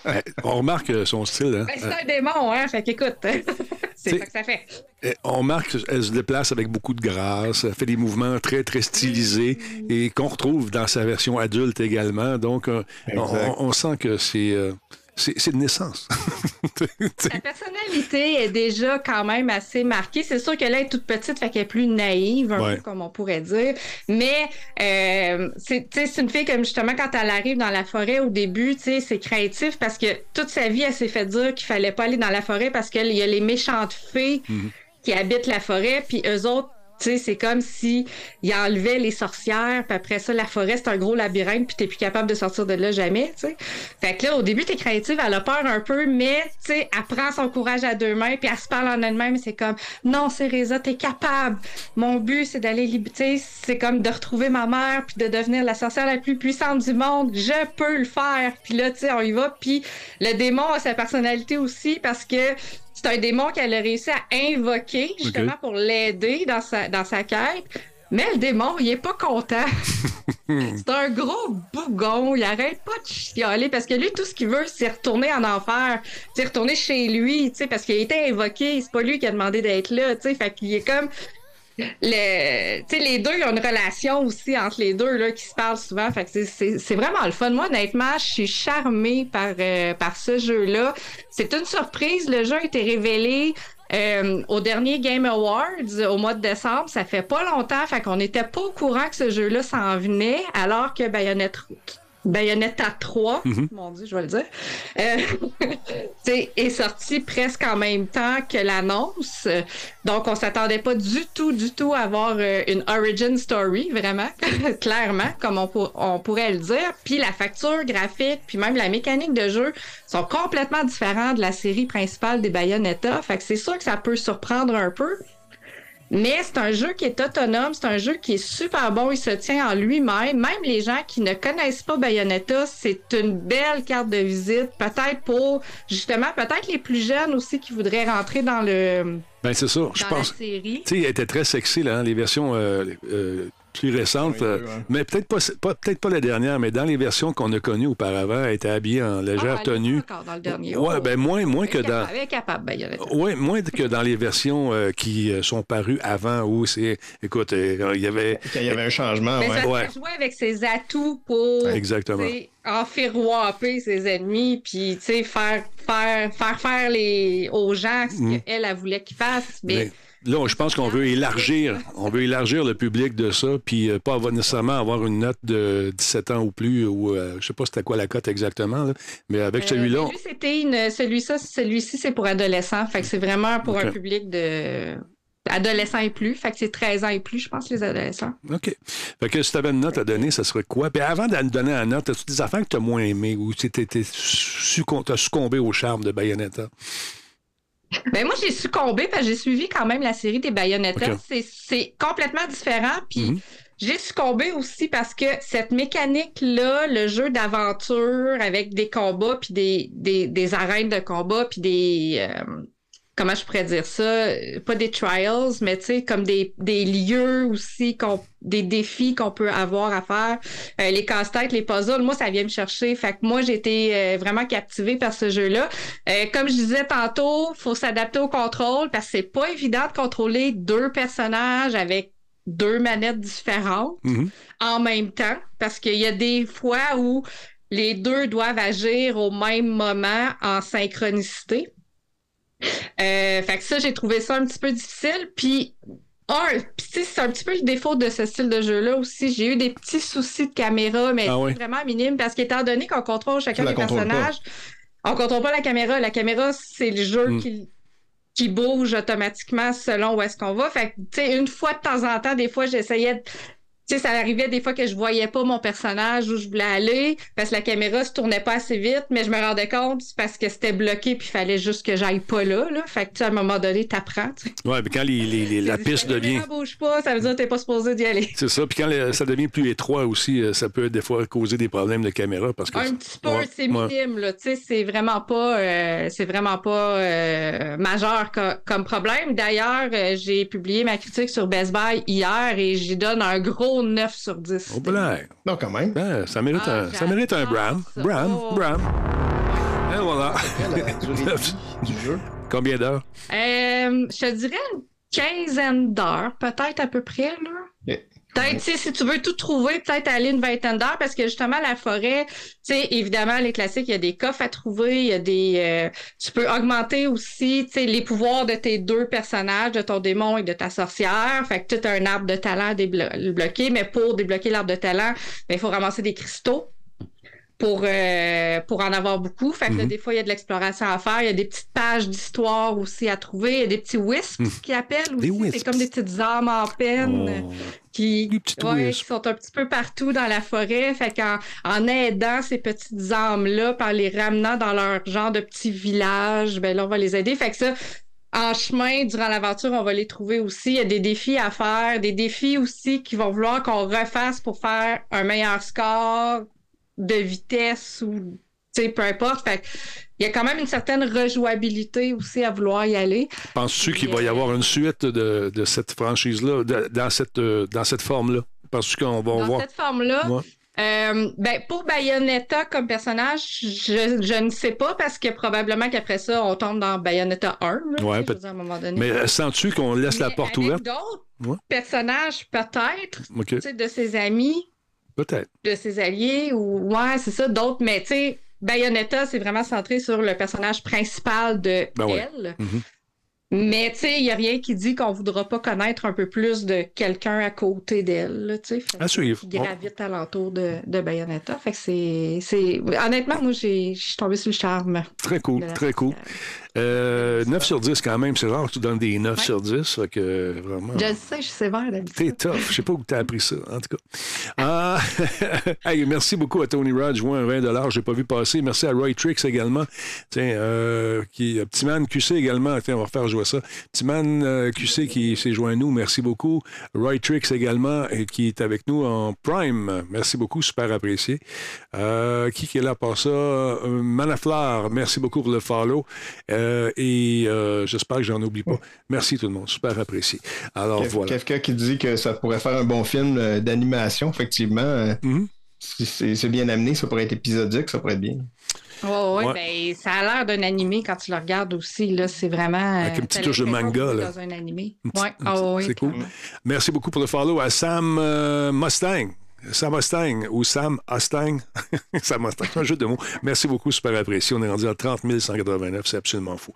On remarque euh, son style. Hein? Ben, c'est un démon, hein? Fait qu'écoute, c'est ça que ça fait. Euh, On remarque qu'elle se déplace avec beaucoup de grâce, elle fait des mouvements très, très stylisés et qu'on retrouve dans sa version adulte également. Donc, euh, on sent que c'est euh, c'est de naissance. Sa personnalité est déjà quand même assez marquée. C'est sûr qu'elle est toute petite, fait qu'elle est plus naïve, un Ouais. peu comme on pourrait dire. Mais euh, c'est une fille comme justement quand elle arrive dans la forêt au début, c'est créatif parce que toute sa vie, elle s'est fait dire qu'il fallait pas aller dans la forêt parce qu'il y a les méchantes fées qui habitent la forêt, puis eux autres, sais, c'est comme si ils enlevaient les sorcières, puis après ça, la forêt, c'est un gros labyrinthe, puis t'es plus capable de sortir de là jamais, tu sais. Fait que là, au début, t'es créative, elle a peur un peu, mais, tu elle prend son courage à deux mains, puis elle se parle en elle-même, c'est comme, non, Cérésa, t'es capable. Mon but, c'est d'aller, tu sais, c'est comme de retrouver ma mère, puis de devenir la sorcière la plus puissante du monde. Je peux le faire. Puis là, tu sais, on y va, puis le démon a sa personnalité aussi, parce que c'est un démon qu'elle a réussi à invoquer justement pour l'aider dans sa, dans sa quête. Mais le démon, il est pas content. c'est un gros bougon. Il arrête pas de chialer parce que lui, tout ce qu'il veut, c'est retourner en enfer. C'est retourner chez lui, tu sais, parce qu'il a été invoqué. C'est pas lui qui a demandé d'être là, tu sais. Fait qu'il est comme. Le, les deux, a une relation aussi entre les deux là, qui se parlent souvent. Fait que c'est- vraiment le fun. Moi, honnêtement, je suis charmée par, euh, par ce jeu-là. C'est une surprise. Le jeu a été révélé euh, au dernier Game Awards au mois de décembre. Ça fait pas longtemps. Fait qu'on n'était pas au courant que ce jeu-là s'en venait, alors que Bayonetta, Bayonetta 3, mon Dieu, je vais le dire, euh, est sorti presque en même temps que l'annonce. Donc, on s'attendait pas du tout, du tout à avoir euh, une origin story, vraiment, clairement, comme on, pour- on pourrait le dire. Puis la facture graphique, puis même la mécanique de jeu sont complètement différents de la série principale des Bayonetta. Fait que c'est sûr que ça peut surprendre un peu. Mais c'est un jeu qui est autonome, c'est un jeu qui est super bon, il se tient en lui-même. Même les gens qui ne connaissent pas Bayonetta, c'est une belle carte de visite, peut-être pour justement, peut-être les plus jeunes aussi qui voudraient rentrer dans le ben, c'est ça, je pense. Tu sais, elle était très sexy, là, hein, les versions euh, euh, plus récentes. Oui, euh, oui, oui. Mais peut-être pas, pas- peut-être pas la dernière, mais dans les versions qu'on a connues auparavant, elle était habillée en légère Ah, elle tenue. encore dans le dernier. Ouais, Oh, ben moins, moins elle que dans. Elle est capable, Bayonetta. Oui, moins que dans les versions euh, qui euh, sont parues avant où c'est. Écoute, euh, il y avait. Quand il y avait un changement, Mais ouais. ça Ouais. jouer avec ses atouts pour Exactement. enfiroiper ses ennemis, puis tu sais, faire, faire, faire faire les, aux gens ce Mm. qu'elle, elle voulait qu'ils fassent. Mais, Mais là, je pense qu'on veut élargir, on veut élargir le public de ça, puis euh, pas avoir nécessairement avoir une note de 17 ans ou plus, ou euh, je sais pas c'était quoi la cote exactement, là, mais avec euh, celui-là, mais lui, c'était une, celui-ci, celui-ci, c'est pour adolescents. Fait que c'est vraiment pour un public de adolescents et plus. Fait que c'est 13 ans et plus, je pense, les adolescents. OK. Fait que si tu avais une note à donner, ça serait quoi? Puis avant de donner la note, as-tu des affaires que tu as moins aimées ou tu as succombé au charme de Bayonetta? Ben moi, j'ai succombé parce que j'ai suivi quand même la série des Bayonetta. Ok. C'est- C'est complètement différent. Puis Mhm. j'ai succombé aussi parce que cette mécanique-là, le jeu d'aventure avec des combats, puis des, des, des arènes de combat, puis des... euh, comment je pourrais dire ça? Euh, Pas des trials, mais tu sais, comme des, des lieux aussi, qu'on- des défis qu'on peut avoir à faire. Euh, les casse-têtes, les puzzles, moi, ça vient me chercher. Fait que moi, j'ai été euh, vraiment captivée par ce jeu-là. Euh, comme je disais tantôt, faut s'adapter au contrôle parce que c'est pas évident de contrôler deux personnages avec deux manettes différentes Mhm. en même temps parce qu'il y a des fois où les deux doivent agir au même moment en synchronicité. Euh, fait que ça, j'ai trouvé ça un petit peu difficile. Puis, un, c'est un petit peu le défaut de ce style de jeu-là aussi. J'ai eu des petits soucis de caméra, mais Ah vraiment minimes parce qu'étant donné qu'on contrôle chacun des contrôles pas. personnages, on contrôle pas la caméra. La caméra, c'est le jeu Mm. qui, qui bouge automatiquement selon où est-ce qu'on va. Fait que, tu sais, une fois de temps en temps, des fois, j'essayais sais, ça arrivait des fois que je voyais pas mon personnage où je voulais aller parce que la caméra se tournait pas assez vite, mais je me rendais compte c'est parce que c'était bloqué puis il fallait juste que j'aille pas là, là. Fait que, tu sais, à un moment donné, t'apprends, tu sais. Ouais, mais quand les- les- les- la piste devient. caméra bouge pas, ça veut dire que t'es pas supposé d'y aller. C'est ça. Puis quand le- ça devient plus étroit aussi, euh, ça peut des fois causer des problèmes de caméra parce que. Un petit peu, Ouais, c'est ouais. minime, là. Tu sais, c'est vraiment pas, euh, c'est vraiment pas euh, majeur co- comme problème. D'ailleurs, euh, j'ai publié ma critique sur Best Buy hier et j'y donne un gros 9 sur 10. Oh, blague. Non, quand même. Ben, ça mérite Ah, un, ça mérite un j'adore Bram. ça. Bram, Oh. Bram. Et voilà. Du jeu? Combien d'heures? Euh, je te dirais une quinzaine d'heures, peut-être à peu près, là. Peut-être, tu sais, si tu veux tout trouver, peut-être aller une vingtaine d'heures, parce que justement, la forêt, tu sais, évidemment, les classiques, il y a des coffres à trouver, il y a des... euh, tu peux augmenter aussi, tu sais, les pouvoirs de tes deux personnages, de ton démon et de ta sorcière. Fait que tu as un arbre de talent débloquer, mais pour débloquer l'arbre de talent, ben, il faut ramasser des cristaux pour, euh, pour en avoir beaucoup. Fait que là, Mhm. des fois, il y a de l'exploration à faire. Il y a des petites pages d'histoire aussi à trouver. Il y a des petits wisps Mhm. qui appellent aussi. C'est comme des petites âmes en peine Oh. qui, ouais, qui sont un petit peu partout dans la forêt. Fait qu'en en aidant ces petites âmes-là, par les ramenant dans leur genre de petit village, ben là, on va les aider. Fait que ça, en chemin, durant l'aventure, on va les trouver aussi. Il y a des défis à faire, des défis aussi qui vont vouloir qu'on refasse pour faire un meilleur score de vitesse ou tu sais, peu importe. Fait il y a quand même une certaine rejouabilité aussi à vouloir y aller. Penses-tu qu'il va y avoir une suite de, de cette franchise-là, dans cette, euh, dans cette forme-là? Penses-tu qu'on va Dans voir? cette forme-là, Ouais. Euh, ben, pour Bayonetta comme personnage, je, je ne sais pas parce que probablement qu'après ça, on tombe dans Bayonetta 1. là, Ouais, peut- dire, à un moment donné. Mais euh, sens-tu qu'on laisse la porte avec ouverte? d'autres Ouais. personnages, peut-être, de ses amis, Peut-être. de ses alliés, ou ouais, c'est ça, d'autres, mais tu sais, Bayonetta, c'est vraiment centré sur le personnage principal de Ben ouais. elle. Mhm. Mais tu sais, il n'y a rien qui dit qu'on voudra pas connaître un peu plus de quelqu'un à côté d'elle, tu sais. À suivre. qui gravite alentour de, de Bayonetta. Fait que c'est. c'est- Honnêtement, moi, j'ai- je suis tombée sur le charme. Très cool, très cool. Euh, 9 sur 10 quand même, c'est rare que tu donnes des 9 Ouais. sur 10. Fait que euh, vraiment. Je le sais, je suis sévère d'habitude. T'es tough. Je sais pas où t'as appris ça, en tout cas. Ah, hey, merci beaucoup à Tony Rod. Je vois un 20 j'ai pas vu passer. Merci à Roy Tricks également. Tiens, euh, qui, Petit Man QC également. Tiens, on va faire jouer ça. Petit Man euh, QC qui s'est joint à nous. Merci beaucoup. Roy Tricks également, et qui est avec nous en Prime. Merci beaucoup, super apprécié. Euh, qui, qui est là pour ça? Euh, Manafleur, merci beaucoup pour le follow. Euh, et euh, j'espère que j'en oublie pas. Merci tout le monde, super apprécié. Alors voilà. Kafka qui dit que ça pourrait faire un bon film euh, d'animation, effectivement. euh, si c'est bien amené, ça pourrait être épisodique, ça pourrait être bien. Oh, ouais, Ouais. ben, ça a l'air d'un animé quand tu le regardes aussi. Là, c'est vraiment. Avec une euh, petite touche de manga, là. Dans un animé. Ouais. Ah, oui, c'est cool. Merci beaucoup pour le follow à Sam euh, Mustang. Sam Mustang ou Sam Mustang. Sam Mustang, c'est un jeu de mots. Merci beaucoup, super apprécié. On est rendu à 30 189, c'est absolument fou.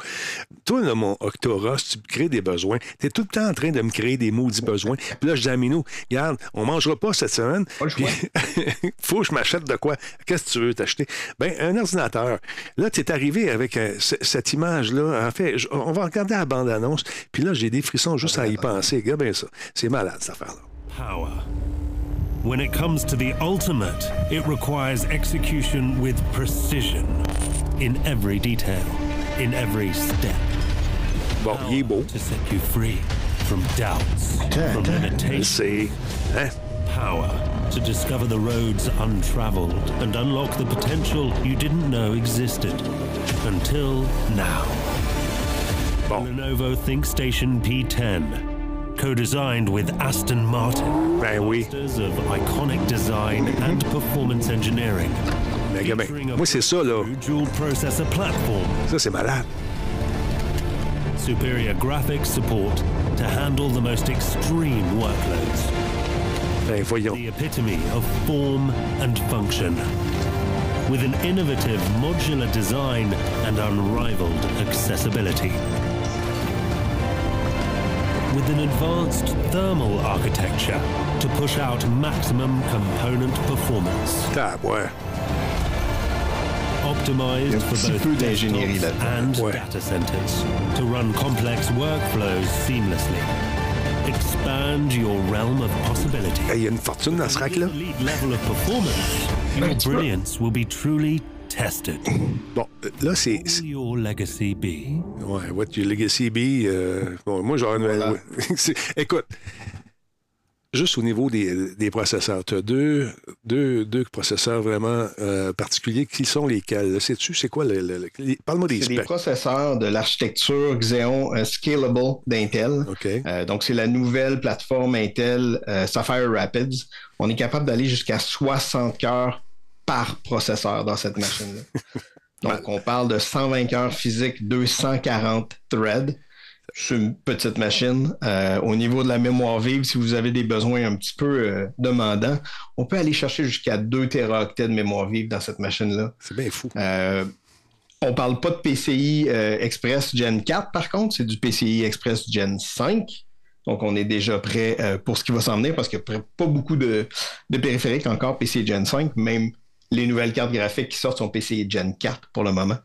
Toi, là, mon Octora, si tu me crées des besoins, tu es tout le temps en train de me créer des maudits besoins. Puis là, je dis à Minou, regarde, on mangera pas cette semaine. Pas le choix. Puis, faut que je m'achète de quoi? Qu'est-ce que tu veux t'acheter? Ben, un ordinateur. Là, tu es arrivé avec euh, cette image-là. En fait, on va regarder la bande-annonce. Puis là, j'ai des frissons juste à y penser. Regarde bien ça. C'est malade, cette affaire-là. Power. When it comes to the ultimate, it requires execution with precision in every detail, in every step. Bon, il est. To set you free from doubts, from limitations. C'est. Hein? Power to discover the roads untraveled and unlock the potential you didn't know existed until now. Bon. Lenovo ThinkStation P10, co-designed with Aston Martin, Ben oui. masters of iconic design and performance engineering. Mais. Moi, c'est ça, là. dual processor platform, Ça, c'est malade. superior graphics support to handle the most extreme workloads. Ben voyons. the epitome of form and function. With an innovative modular design and unrivaled accessibility. With an advanced thermal architecture to push out maximum component performance. Ah, ouais. Optimized Il y a un for both peu d'ingénierie desktops and Ouais. data centers to run complex workflows seamlessly. expand your realm of possibility. Il y a une fortune dans ce rack-là. Elite level of performance, your brilliance will be truly tested. Bon, euh, là, c'est. What will your legacy be? Ouais, what your legacy be? euh, bon, moi, j'aurais. Voilà. Écoute, juste au niveau des, des processeurs, tu as deux, deux, deux processeurs vraiment euh, particuliers. Qui sont lesquels? Sais-tu, c'est quoi le. le- le- les- Parle-moi des C'est des specs. processeurs de l'architecture Xeon euh, Scalable d'Intel. OK. Euh, donc, c'est la nouvelle plateforme Intel Sapphire Rapids. On est capable d'aller jusqu'à 60 cœurs par processeur dans cette machine-là. Donc, on parle de 120 cœurs physiques, 240 threads. C'est une petite machine. Euh, au niveau de la mémoire vive, si vous avez des besoins un petit peu euh, demandants, on peut aller chercher jusqu'à 2 téraoctets de mémoire vive dans cette machine-là. C'est bien fou. Euh, on parle pas de PCI euh, Express Gen 4, par contre, c'est du PCI Express Gen 5. Donc, on est déjà prêt pour ce qui va s'en venir parce qu'il n'y a pas beaucoup de, de périphériques encore PCI Gen 5. Même les nouvelles cartes graphiques qui sortent sont PCI Gen 4 pour le moment.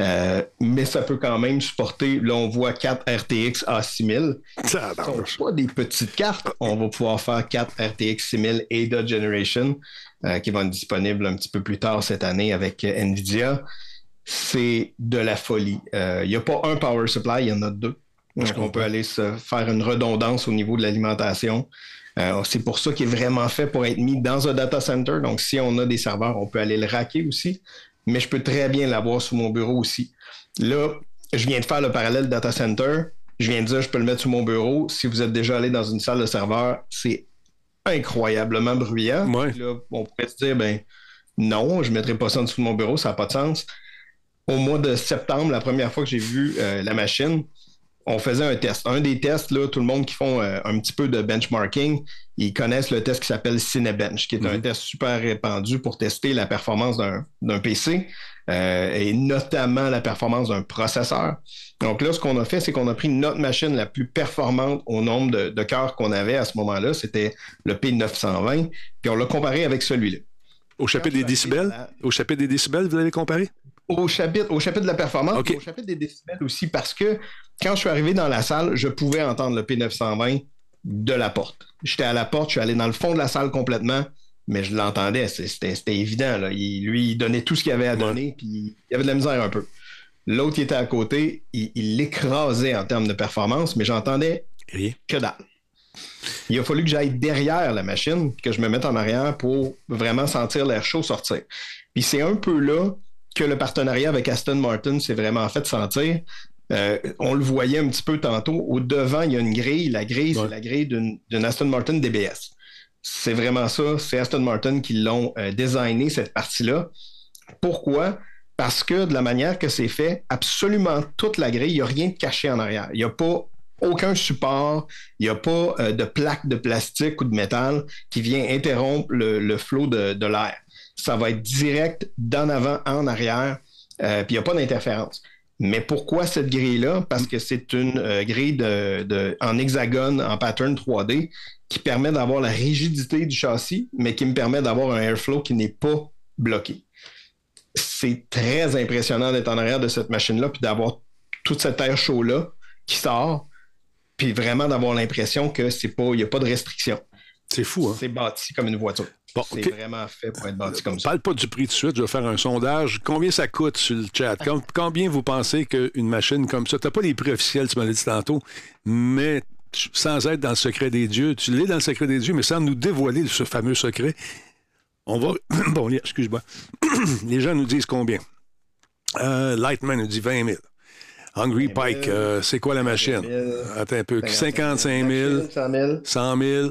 Euh, mais ça peut quand même supporter, là, on voit 4 RTX A6000. Ça ne sont pas des petites cartes. On va pouvoir faire 4 RTX 6000 Ada Generation euh, qui vont être disponibles un petit peu plus tard cette année avec euh, NVIDIA. C'est de la folie. Euh, Il n'y a pas un power supply, il y en a deux. Donc, on peut aller se faire une redondance au niveau de l'alimentation. Euh, c'est pour ça qu'il est vraiment fait pour être mis dans un data center. Donc, si on a des serveurs, on peut aller le racker aussi. Mais je peux très bien l'avoir sous mon bureau aussi. Là, je viens de faire le parallèle data center. Je viens de dire, je peux le mettre sous mon bureau. Si vous êtes déjà allé dans une salle de serveur, c'est incroyablement bruyant. Ouais. Là, on pourrait se dire, ben non, je ne mettrai pas ça en dessous de mon bureau, ça n'a pas de sens. Au mois de septembre, la première fois que j'ai vu euh, la machine, on faisait un test. Un des tests, là, tout le monde qui font euh, un petit peu de benchmarking, ils connaissent le test qui s'appelle Cinebench, qui est un test super répandu pour tester la performance d'un d'un PC euh, et notamment la performance d'un processeur. Donc là, ce qu'on a fait, c'est qu'on a pris notre machine la plus performante au nombre de, de cœurs qu'on avait à ce moment-là. C'était le P920, puis on l'a comparé avec celui-là. Au chapitre des décibels? Au chapitre des décibels, vous l'avez comparé? Au chapitre, au chapitre de la performance, au chapitre des décibels aussi, parce que quand je suis arrivé dans la salle, je pouvais entendre le P920 de la porte. J'étais à la porte, je suis allé dans le fond de la salle complètement, mais je l'entendais, c'était évident. Là. Il- lui, il donnait tout ce qu'il avait à donner, puis il y avait de la misère un peu. L'autre qui était à côté, il il l'écrasait en termes de performance, mais j'entendais Rien. que dalle. Il a fallu que j'aille derrière la machine, que je me mette en arrière pour vraiment sentir l'air chaud sortir. Puis c'est un peu là que le partenariat avec Aston Martin s'est vraiment fait sentir. Euh, on le voyait un petit peu tantôt. Au devant, il y a une grille. La grille, Ouais. c'est la grille d'une d'une Aston Martin DBS. C'est vraiment ça. C'est Aston Martin qui l'ont euh, designé, cette partie-là. Pourquoi? Parce que de la manière que c'est fait, absolument toute la grille, il n'y a rien de caché en arrière. Il n'y a pas aucun support, il n'y a pas euh, de plaque de plastique ou de métal qui vient interrompre le, le flot de, de l'air. Ça va être direct d'en avant en arrière, euh, puis il n'y a pas d'interférence. Mais pourquoi cette grille-là? Parce que c'est une euh, grille de, de- en hexagone, en pattern 3D, qui permet d'avoir la rigidité du châssis, mais qui me permet d'avoir un airflow qui n'est pas bloqué. C'est très impressionnant d'être en arrière de cette machine-là, puis d'avoir tout cet air chaud-là qui sort, puis vraiment d'avoir l'impression que c'est pas, il n'y a pas de restriction. C'est fou, hein? C'est bâti comme une voiture. Bon, c'est vraiment fait pour être bâti comme ça. Parle pas du prix tout de suite, je vais faire un sondage. Combien ça coûte sur le chat? Com- combien vous pensez qu'une machine comme ça, tu n'as pas les prix officiels, tu m'as dit tantôt, mais tu- sans être dans le secret des dieux, tu l'es dans le secret des dieux, mais sans nous dévoiler ce fameux secret, on va. bon, excuse-moi. les gens nous disent combien? Euh, Lightman nous dit 20 000. Hungry 20 000, Pike, euh, c'est quoi la machine? 000, Attends un peu. 55 000, 100 000. 100 000.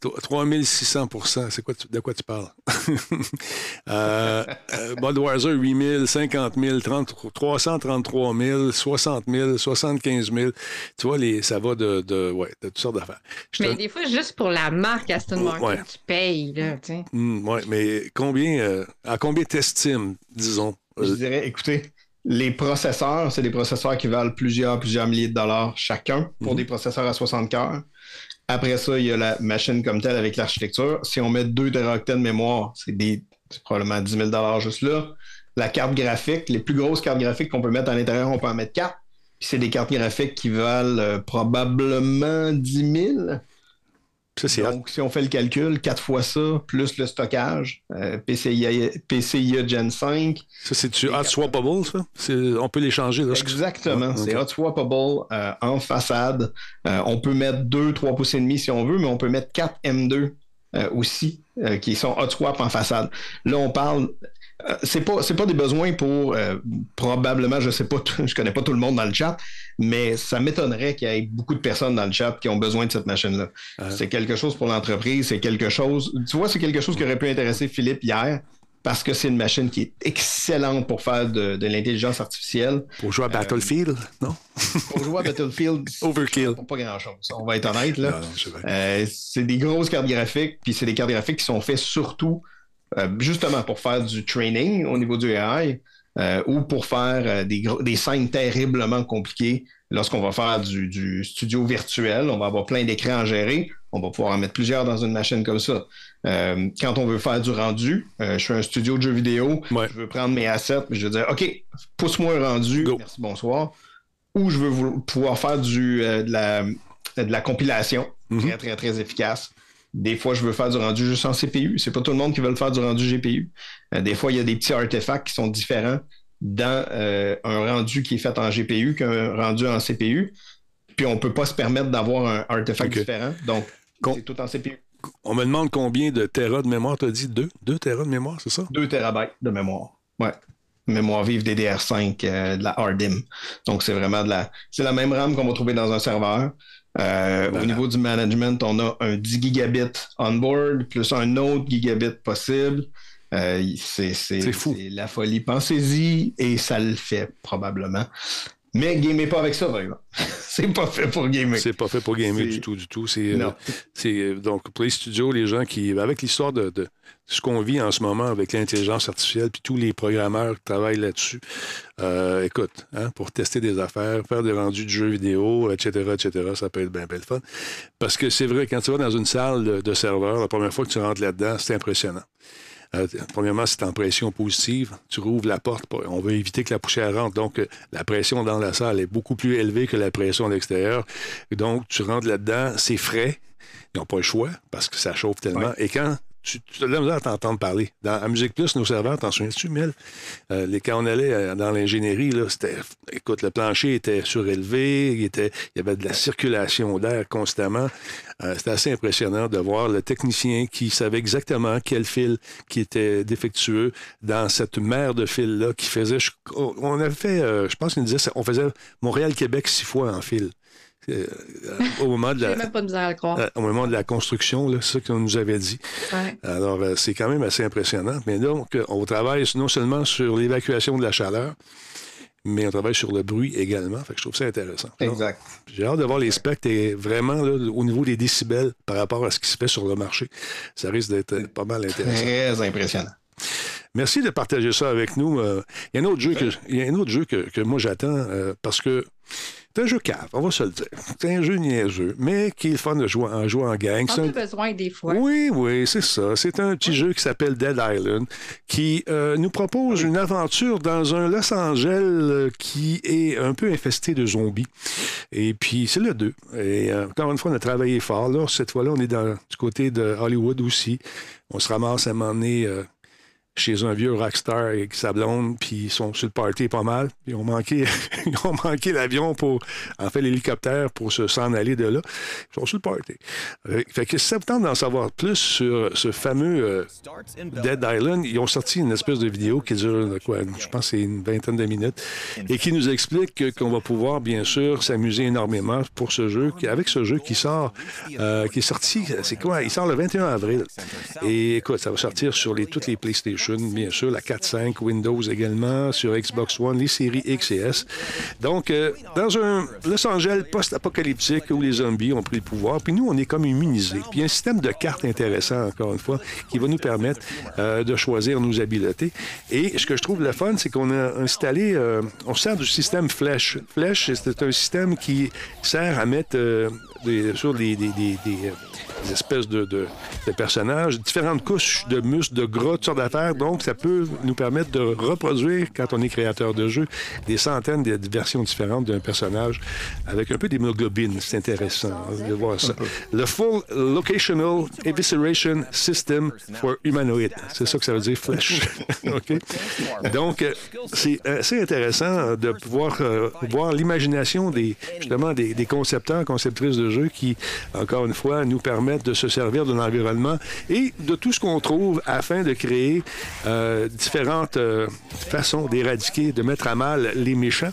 3600% c'est quoi tu- de quoi tu parles? euh, euh, Budweiser, 8 000, 50 000, 30 333 000, 60 000, 75 000. Tu vois, les, ça va de, de, ouais, de toutes sortes d'affaires. Je te- Mais des fois, juste pour la marque Aston Martin, Ouais. tu payes, là, tu sais. Ouais, mais combien, euh, à combien t'estimes, disons? Je euh, dirais, écoutez, les processeurs, c'est des processeurs qui valent plusieurs, plusieurs milliers de dollars chacun pour Mhm. des processeurs à 60 cœurs. Après ça, il y a la machine comme telle avec l'architecture. Si on met 2 téraoctets de mémoire, c'est des probablement 10 000 dollars juste là. La carte graphique, les plus grosses cartes graphiques qu'on peut mettre à l'intérieur, on peut en mettre 4. Puis c'est des cartes graphiques qui valent euh, probablement 10 000. Ça, c'est Donc, si on fait le calcul, 4 fois ça, plus le stockage, euh, PCIe, PCIe Gen 5. Ça, c'est-tu hot swappable, ça? C'est- On peut les changer. Là, Exactement. Ouais, C'est hot swappable euh, en façade. Euh, on peut mettre 2, 3 pouces et demi si on veut, mais on peut mettre 4 M2 euh, aussi, euh, qui sont hot swap en façade. Là, on parle. Euh, c'est pas c'est pas des besoins pour euh, probablement je sais pas tout- je connais pas tout le monde dans le chat mais ça m'étonnerait qu'il y ait beaucoup de personnes dans le chat qui ont besoin de cette machine là c'est quelque chose pour l'entreprise c'est quelque chose tu vois c'est quelque chose qui aurait pu intéresser Philippe hier parce que c'est une machine qui est excellente pour faire de, de l'intelligence artificielle. Pour jouer à Battlefield, non? pour jouer à Battlefield Overkill. pour pas grand chose on va être honnête là. Euh, c'est des grosses cartes graphiques, puis c'est des cartes graphiques qui sont faites surtout euh, justement pour faire du training au niveau du AI euh, ou pour faire euh, des, des scènes terriblement compliquées. Lorsqu'on va faire du, du studio virtuel, on va avoir plein d'écrans à gérer. On va pouvoir en mettre plusieurs dans une machine comme ça. Euh, quand on veut faire du rendu, euh, je suis un studio de jeux vidéo, je veux prendre mes assets, puis je veux dire, OK, pousse-moi un rendu, merci, bonsoir. Ou je veux pouvoir faire du, euh, de, la, de la compilation, très, très, très efficace. Des fois, je veux faire du rendu juste en CPU. C'est pas tout le monde qui veut le faire du rendu GPU. Euh, des fois, il y a des petits artefacts qui sont différents dans euh, un rendu qui est fait en GPU qu'un rendu en CPU. Puis on peut pas se permettre d'avoir un artefact différent. Donc, c'est tout en CPU. On me demande combien de terras de mémoire, tu as dit? Deux? Deux terras de mémoire, c'est ça? 2 terabytes de mémoire. Ouais. Mémoire vive DDR5 euh, de la RDIMM. Donc, c'est vraiment de la. C'est la même RAM qu'on va trouver dans un serveur. Euh, Au niveau du management, on a un 10 gigabits on-board, plus un autre gigabit possible. Euh, c'est c'est- fou. c'est la folie. Pensez-y et ça le fait probablement. Mais gamez pas avec ça, par exemple. c'est pas fait pour gamer. C'est pas fait pour gamer du tout, du tout. C'est, euh, c'est, euh, donc pour les studios, les gens qui, avec l'histoire de, de ce qu'on vit en ce moment avec l'intelligence artificielle, puis tous les programmeurs qui travaillent là-dessus, euh, écoute, hein, pour tester des affaires, faire des rendus de jeux vidéo, etc., etc., ça peut être bien belle fun. Parce que c'est vrai, quand tu vas dans une salle de, de serveur, la première fois que tu rentres là-dedans, c'est impressionnant. Euh, premièrement, c'est en pression positive. Tu rouvres la porte. On veut éviter que la poussière rentre. Donc, euh, la pression dans la salle est beaucoup plus élevée que la pression à l'extérieur. Donc, tu rentres là-dedans, c'est frais. Ils n'ont pas le choix parce que ça chauffe tellement. Et quand tu, tu as de à t'entendre parler. Dans à Musique Plus, nos serveurs, t'en souviens-tu, Mel? Euh, les, quand on allait euh, dans l'ingénierie, là, c'était. Écoute, le plancher était surélevé, il, y avait de la circulation d'air constamment. Euh, c'était assez impressionnant de voir le technicien qui savait exactement quel fil qui était défectueux dans cette mer de fils-là qui faisait. on avait fait, je pense qu'il disait, on faisait Montréal-Québec six fois en fil. Euh, euh, au moment de la, même pas de misère à le croire. euh, au moment de la construction, là, c'est ça qu'on nous avait dit. Ouais. Alors, euh, c'est quand même assez impressionnant. Mais donc, on travaille non seulement sur l'évacuation de la chaleur, mais on travaille sur le bruit également. Fait que je trouve ça intéressant. Exact. J'ai hâte de voir les specs et vraiment là, au niveau des décibels par rapport à ce qui se fait sur le marché. Ça risque d'être pas mal intéressant. Très impressionnant. Merci de partager ça avec nous. Euh, Il y a un autre jeu que, il y a un autre jeu que, que moi j'attends euh, parce que c'est un jeu cave, on va se le dire. C'est un jeu niaiseux, mais qui est le fun de jouer, en jouer en gang. On un- besoin des fois. oui, oui, c'est ça. C'est un petit jeu qui s'appelle Dead Island qui euh, nous propose une aventure dans un Los Angeles euh, qui est un peu infesté de zombies. Et puis, c'est le 2. Et euh, encore une fois, on a travaillé fort. Là, cette fois-là, on est dans, du côté de Hollywood aussi. On se ramasse à un moment donné euh, chez un vieux rockstar avec sa blonde, puis ils sont sur le party pas mal. Ils ont manqué, manqué l'avion pour, en fait, l'hélicoptère pour se s'en aller de là. Ils sont sur le party. Euh, Fait que si ça vous tente d'en savoir plus sur ce fameux euh, Dead Island, ils ont sorti une espèce de vidéo qui dure, euh, quoi, je pense c'est une vingtaine de minutes, et qui nous explique que- qu'on va pouvoir, bien sûr, s'amuser énormément pour ce jeu, avec ce jeu qui sort, qui est sorti, c'est quoi? Il sort le 21 avril. Et écoute, ça va sortir sur les, toutes les PlayStation, bien sûr, la 4.5, Windows également, sur Xbox One, les séries X et S. Donc, euh, dans un Los Angeles post-apocalyptique où les zombies ont pris le pouvoir, puis nous, on est comme immunisés. Puis un système de cartes intéressant, encore une fois, qui va nous permettre euh, de choisir nos habiletés. Et ce que je trouve le fun, c'est qu'on a installé, euh, on sert du système Flèche. Flèche, c'est un système qui sert à mettre euh, des- sur des, des- des- des, euh, une espèce de, de, de personnage, différentes couches de muscles, de gras, toutes sortes d'affaires. Donc, ça peut nous permettre de reproduire, quand on est créateur de jeu, des centaines de versions différentes d'un personnage avec un peu d'hémoglobine. C'est intéressant hein, de voir ça. Le Full Locational Evisceration System for Humanoid. C'est ça que ça veut dire, flèche. OK? Donc, euh, c'est assez intéressant de pouvoir euh, voir l'imagination des, justement, des, des concepteurs, conceptrices de jeux qui, encore une fois, nous permettent de se servir de l'environnement et de tout ce qu'on trouve afin de créer euh, différentes euh, façons d'éradiquer, de mettre à mal les méchants.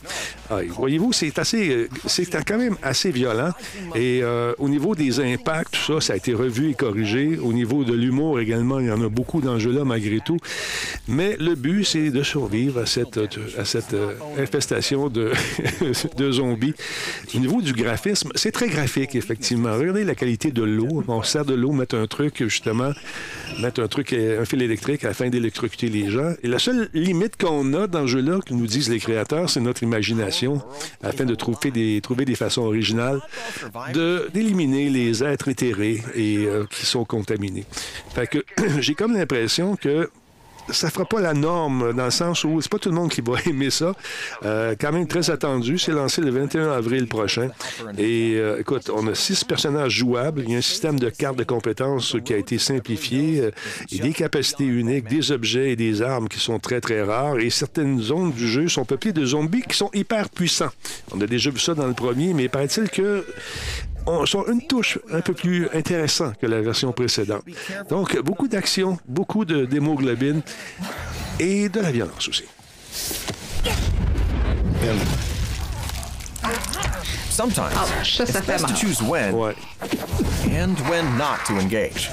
Ah, Voyez-vous, c'est assez, euh, c'est quand même assez violent. Et au niveau des impacts, tout ça, ça a été revu et corrigé. Au niveau de l'humour également, il y en a beaucoup dans le jeu-là malgré tout. Mais le but, c'est de survivre à cette, à cette infestation de, de zombies. Au niveau du graphisme, c'est très graphique, effectivement. Regardez la qualité de l'eau. On sert de l'eau, mettre un truc, justement, mettre un truc, euh, un fil électrique afin d'électrocuter les gens. Et la seule limite qu'on a dans ce jeu-là, que nous disent les créateurs, c'est notre imagination, afin de trouver des, façons originales d'éliminer les êtres éthérés et euh, qui sont contaminés. Fait que j'ai comme l'impression que ça fera pas la norme dans le sens où c'est pas tout le monde qui va aimer ça. Euh, quand même très attendu. C'est lancé le 21 avril prochain. Et euh, écoute, on a six personnages jouables. Il y a un système de cartes de compétences qui a été simplifié. euh, et des capacités uniques, des objets et des armes qui sont très, très rares. Et certaines zones du jeu sont peuplées de zombies qui sont hyper puissants. On a déjà vu ça dans le premier, mais paraît-il que sont une touche un peu plus intéressant que la version précédente. Donc, beaucoup d'action, beaucoup de- d'hémoglobine et de la violence aussi. Sometimes Ouch, ça, ça it's best to choose when Ouais. and when not to engage.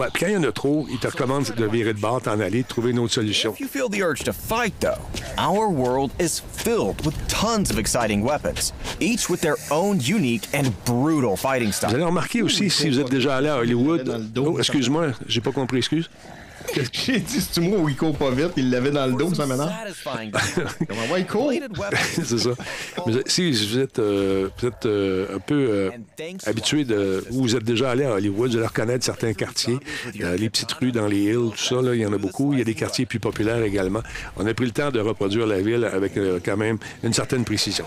Ouais, puis quand il y en a trop, ils te recommandent de virer de bord, t'en aller, de trouver une autre solution. If you feel the urge to fight, though, our world is filled with tons of exciting weapons, each with their own unique and brutal fighting Vous style. allez remarquer aussi, si vous êtes déjà allé à Hollywood... Oh, excuse-moi, j'ai pas compris, excuse. J'ai dit, c'est-tu moi où il court pas vite, il l'avait dans le dos, ça. Satisfying. Comment ouais, il court? C'est ça. Mais si vous êtes, euh, euh, un peu euh, habitué de. ou vous êtes déjà allé à Hollywood, vous allez reconnaître certains quartiers. Les petites rues dans les hills, tout ça, là, il y en a beaucoup. Il y a des quartiers plus populaires également. On a pris le temps de reproduire la ville avec quand même une certaine précision.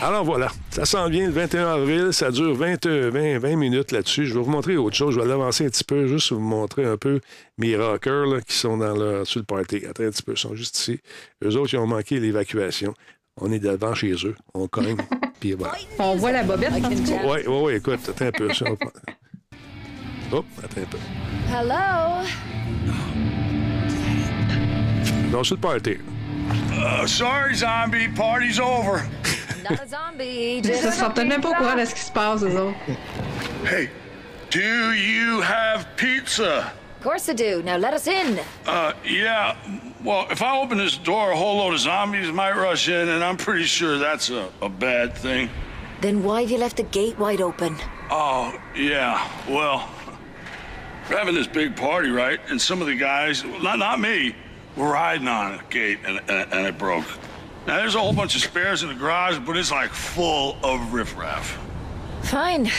Alors voilà, ça s'en vient le 21 avril, ça dure 20, euh, 20, 20 minutes là-dessus. Je vais vous montrer autre chose, je vais l'avancer un petit peu, juste vous montrer un peu mes rockers là, qui sont dans le, sur le party. Attends un petit peu, ils sont juste ici. Eux autres, ils ont manqué l'évacuation. On est devant chez eux, on cogne, puis voilà. On voit la bobette. Oui, oui, oui, écoute, attends un peu. Ça, on va- Hop, attends un peu. Hello? Non, sur le party. Uh, sorry, zombie. Party's over. Not a zombie, Ils se just sentent même pas au courant de ce qui se passe, eux autres. Hey, do you have pizza? Of course I do. Now let us in. Uh, yeah. Well, if I open this door, a whole load of zombies might rush in, and I'm pretty sure that's a, a bad thing. Then why have you left the gate wide open? Oh, yeah. Well, we're having this big party, right? And some of the guys, not not me, were riding on a gate, and, and, and it broke. Now there's a whole bunch of spares in the garage, but it's like full of riffraff. Fine.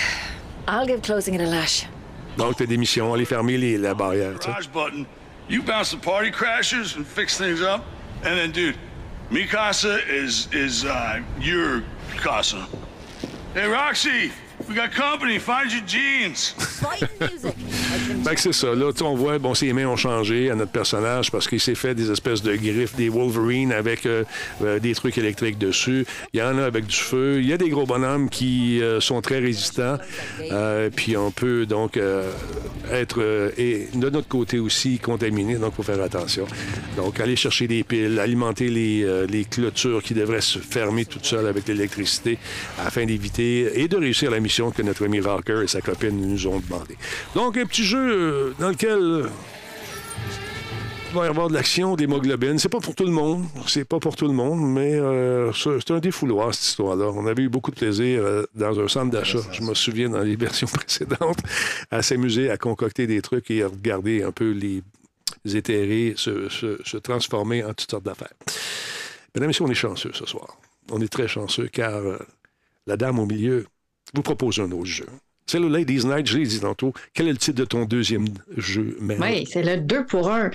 I'll give closing it a lash. Donc, t'as des missions, aller fermer les, la barrière. tu sais. Garage button. You bounce the party crashers and fix things up, and then, dude, mi casa is is uh, your casa. Hey, Roxy, we got company. Find your jeans. Fight music. Que c'est ça. Là, on voit, bon, ses mains ont changé à notre personnage parce qu'il s'est fait des espèces de griffes, des Wolverine avec euh, euh, des trucs électriques dessus. Il y en a avec du feu. Il y a des gros bonhommes qui euh, sont très résistants. Puis on peut donc être, et de notre côté aussi, contaminé. Donc, il faut faire attention. Donc, aller chercher des piles, alimenter les, les clôtures qui devraient se fermer toutes seules avec l'électricité afin d'éviter et de réussir la mission que notre ami Rocker et sa copine nous ont demandé. Donc, un petit jeu euh, dans lequel euh, il va y avoir de l'action, d'hémoglobine. C'est pas pour tout le monde. C'est pas pour tout le monde, mais euh, c'est un défouloir, cette histoire-là. On avait eu beaucoup de plaisir euh, dans un centre d'achat. Je me souviens dans les versions précédentes à s'amuser, à concocter des trucs et à regarder un peu les éthérés se, transformer en toutes sortes d'affaires. Mesdames et messieurs, on est chanceux ce soir. on est très chanceux car euh, la dame au milieu vous propose un autre jeu. C'est le Ladies Night, je l'ai dit tantôt. Quel est le titre de ton deuxième jeu, Mel? Oui, c'est le 2 pour 1.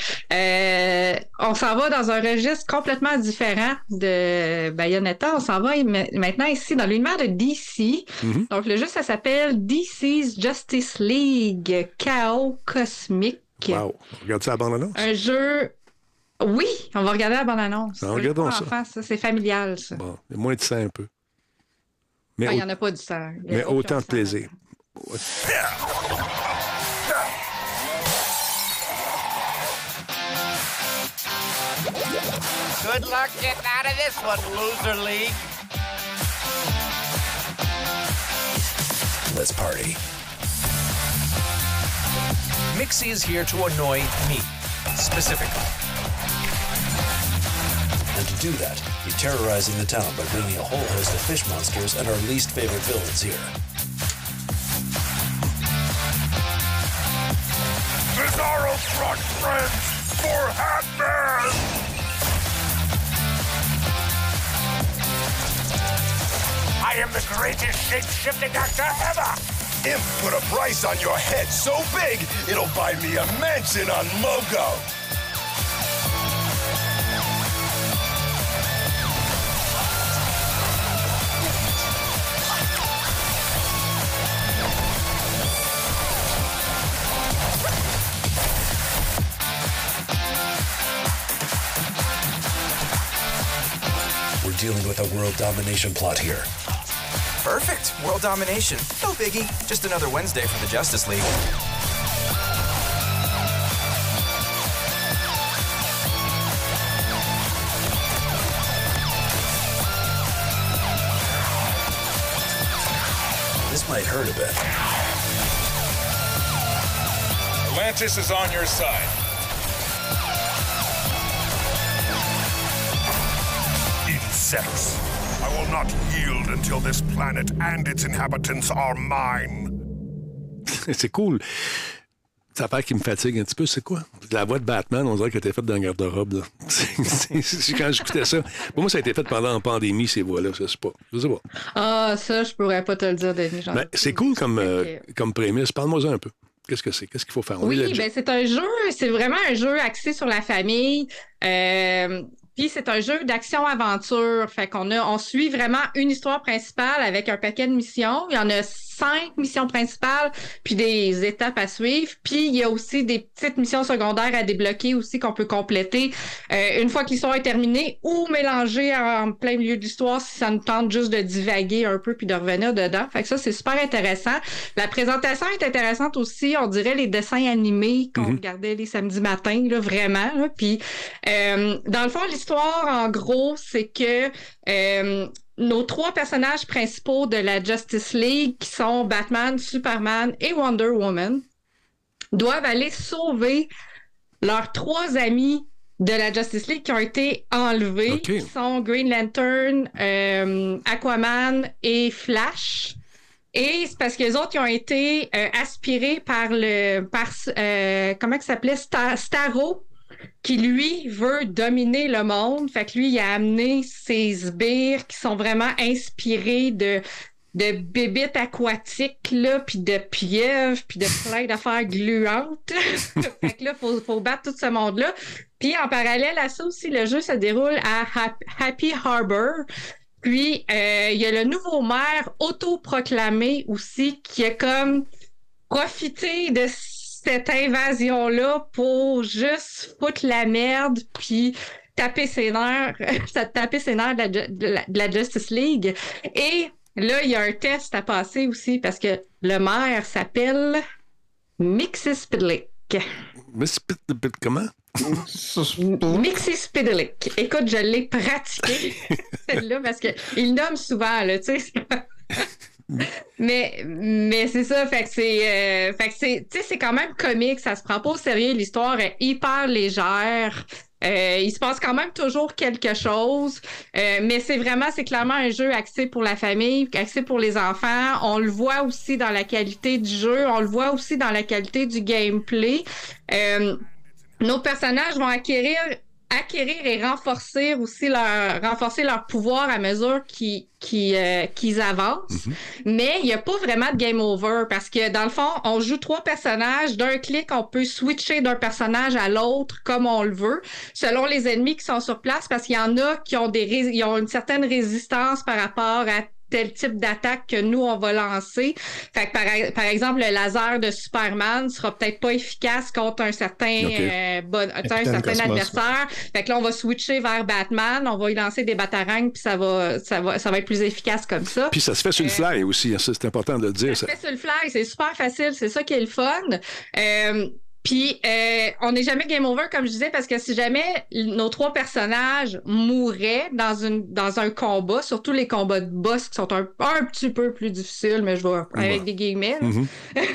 on s'en va dans un registre complètement différent de Bayonetta. On s'en va maintenant ici dans l'univers de DC. Mhm. Donc, le jeu, ça s'appelle DC's Justice League Chaos Cosmic. Wow. Regarde ça à la bande-annonce? Un jeu. Oui, on va regarder la bande-annonce. Ah, regardons ça. ça. C'est familial, ça. Bon, moins de sang un peu. Mais, Ah, Il n'y en a pas du sang. Mais autant de plaisir. Good luck getting out of this one, loser league. Let's party. Mixie is here to annoy me, specifically. And to do that, he's terrorizing the town by bringing a whole host of fish monsters and our least favorite villains here. Bizarro Truck Friends for Hatman! I am the greatest shape-shifting actor ever! Imp put a price on your head so big, it'll buy me a mansion on Mogo. Dealing with a world domination plot here. Perfect. World domination. No biggie. Just another Wednesday for the Justice League. This might hurt a bit. Atlantis is on your side. Insects. I will not yield until this planet and its inhabitants are mine. c'est cool. Ça part qui me fatigue un petit peu, c'est quoi? La voix de Batman, on dirait qu'elle était faite dans le garde-robe. Quand j'écoutais ça, pour moi, ça a été fait pendant la pandémie, ces voix-là. Je sais pas. Je sais pas. Ah, ça, je pourrais pas te le dire, Denis. Ben, c'est cool comme, euh, comme prémisse. Parle-moi un peu. Qu'est-ce que c'est? Qu'est-ce qu'il faut faire? On Oui, ben c'est un jeu, c'est vraiment un jeu axé sur la famille. Euh, puis c'est un jeu d'action-aventure. Fait qu'on a, on suit vraiment une histoire principale avec un paquet de missions. Il y en a cinq missions principales, puis des étapes à suivre. Puis il y a aussi des petites missions secondaires à débloquer aussi qu'on peut compléter euh, une fois que l'histoire est terminée ou mélanger en plein milieu de l'histoire si ça nous tente juste de divaguer un peu puis de revenir dedans. Fait que ça, c'est super intéressant. La présentation est intéressante aussi. On dirait les dessins animés qu'on Mhm. regardait les samedis matins, là, vraiment. là. Puis, euh, dans le fond, l'histoire, en gros, c'est que euh, nos trois personnages principaux de la Justice League, qui sont Batman, Superman et Wonder Woman, doivent aller sauver leurs trois amis de la Justice League qui ont été enlevés, qui sont Green Lantern, euh, Aquaman et Flash. Et c'est parce que les autres ils ont été euh, aspirés par le par euh, comment ça s'appelait? Star- Starro qui lui veut dominer le monde. Fait que lui il a amené ses sbires qui sont vraiment inspirés de de bébites aquatiques là puis de pieuvres puis de plein d'affaires gluantes. fait que là faut faut battre tout ce monde là. Puis en parallèle à ça aussi le jeu se déroule à Hap- Happy Harbor. Puis, euh, il y a le nouveau maire autoproclamé aussi qui a comme profité de cette invasion-là pour juste foutre la merde, puis taper ses nerfs, taper ses nerfs de la, de la- de la Justice League. Et là, il y a un test à passer aussi parce que le maire s'appelle Mixis Mais c'est pit- pit- comment? Mixis Spidelic. Écoute, je l'ai pratiqué celle-là parce qu'il nomme souvent, là, tu sais. Mais, mais c'est ça, fait que c'est, euh, fait que c'est, tu sais, c'est quand même comique, ça se prend pas au sérieux, l'histoire est hyper légère. Euh, il se passe quand même toujours quelque chose, euh, mais c'est vraiment, c'est clairement un jeu axé pour la famille, axé pour les enfants. On le voit aussi dans la qualité du jeu, on le voit aussi dans la qualité du gameplay. Euh, nos personnages vont acquérir acquérir et renforcer aussi leur renforcer leur pouvoir à mesure qu'ils qu'ils, euh, qu'ils avancent. Mais il n'y a pas vraiment de game over parce que dans le fond, on joue trois personnages. D'un clic, on peut switcher d'un personnage à l'autre comme on le veut, selon les ennemis qui sont sur place, parce qu'il y en a qui ont des ils ont une certaine résistance par rapport à tel type d'attaque que nous, on va lancer. Fait que par, par exemple, le laser de Superman sera peut-être pas efficace contre un certain, Ok. euh, bon- un certain Cosmos, adversaire. Fait que là, on va switcher vers Batman, on va y lancer des batarangs, puis ça va, ça va, ça va être plus efficace comme ça. Puis ça se fait sur le Euh, fly aussi, hein, c'est important de le dire. ça ça. se fait sur le fly, c'est super facile, c'est ça qui est le fun. Euh, puis euh, on n'est jamais game over comme je disais parce que si jamais nos trois personnages mouraient dans une dans un combat, surtout les combats de boss qui sont un, un petit peu plus difficiles, mais je vais avec Ouais. des guillemets. Mhm.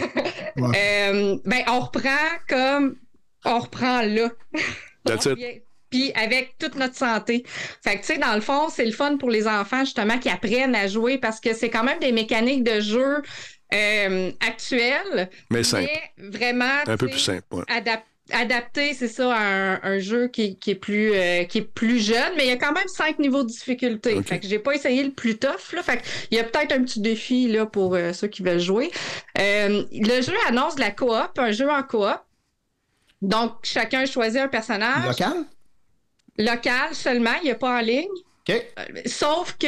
Euh, ben on reprend comme on reprend là. That's it. Puis avec toute notre santé. Fait que, tu sais, dans le fond, c'est le fun pour les enfants, justement, qui apprennent à jouer parce que c'est quand même des mécaniques de jeu euh, actuelles. Mais simple. vraiment. Un peu plus simple, ouais. adap- adapté, c'est ça, à un, un jeu qui, qui est plus euh, qui est plus jeune, mais il y a quand même cinq niveaux de difficulté. Fait que j'ai pas essayé le plus tough. Là. Fait que il y a peut-être un petit défi là, pour euh, ceux qui veulent jouer. Euh, le jeu annonce de la coop, un jeu en coop. Donc, chacun choisit un personnage. Local? Local seulement, il n'y a pas en ligne. OK. Sauf que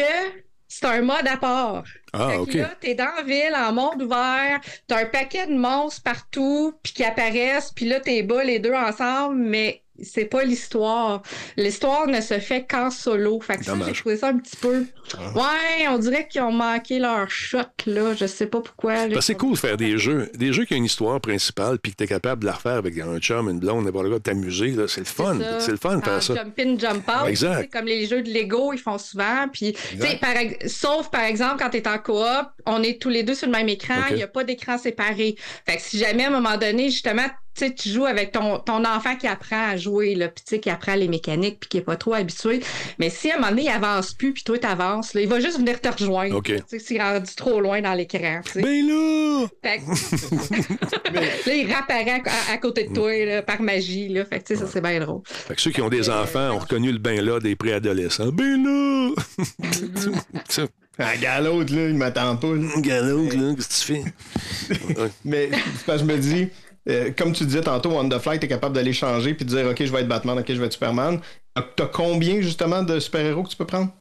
c'est un mode à part. Ah, OK. Là, t'es dans la ville, en monde ouvert, t'as un paquet de monstres partout, puis qui apparaissent, puis là, t'es bas les deux ensemble, mais c'est pas l'histoire. L'histoire ne se fait qu'en solo. Fait que ça, j'ai trouvé ça un petit peu... Ouais, on dirait qu'ils ont manqué leur shot, là. Je sais pas pourquoi. c'est cool de faire des jeux, des jeux qui ont une histoire principale, puis que tu es capable de la refaire avec un chum, une blonde, n'importe quoi, de t'amuser. là. C'est le fun. C'est le fun de faire ça. Jump in, jump out. Exact. Comme les jeux de Lego, ils font souvent. Puis, par sauf par exemple quand tu es en coop, on est tous les deux sur le même écran, il n'y a pas d'écran séparé. Fait que si jamais à un moment donné, justement, sais, tu joues avec ton, ton enfant qui apprend à jouer, là, puis tu sais, qui apprend les mécaniques, puis qui n'est pas trop habitué. Mais si à un moment donné, il avance plus, puis toi, tu avances, il va juste venir te rejoindre. OK. Tu sais, s'il est rendu trop loin dans l'écran. tu sais. Ben là! Fait que- là, il réapparaît à, à côté de toi là, par magie. Là. Fait que, tu sais, ça, c'est bien drôle. Fait que ceux qui ont des enfants ont reconnu le bain là des préadolescents. Ben là! Ah, gars, l'autre, là, il m'attend pas. là. Gars, l'autre, là, qu'est-ce que tu fais? Mais parce que je me dis, euh, comme tu disais tantôt, on the fly, t'es capable d'aller changer puis de dire, OK, je vais être Batman, OK, je vais être Superman. T'as combien, justement, de super-héros que tu peux prendre?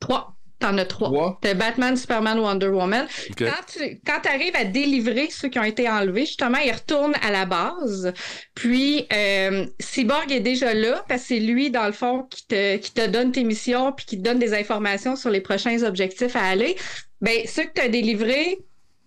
Trois. T'en as trois. T'as Batman, Superman, Wonder Woman. Quand tu quand arrives à délivrer ceux qui ont été enlevés, justement, ils retournent à la base. Puis, euh, Cyborg est déjà là parce que c'est lui, dans le fond, qui te, qui te donne tes missions puis qui te donne des informations sur les prochains objectifs à aller. Ben, ceux que tu as délivrés,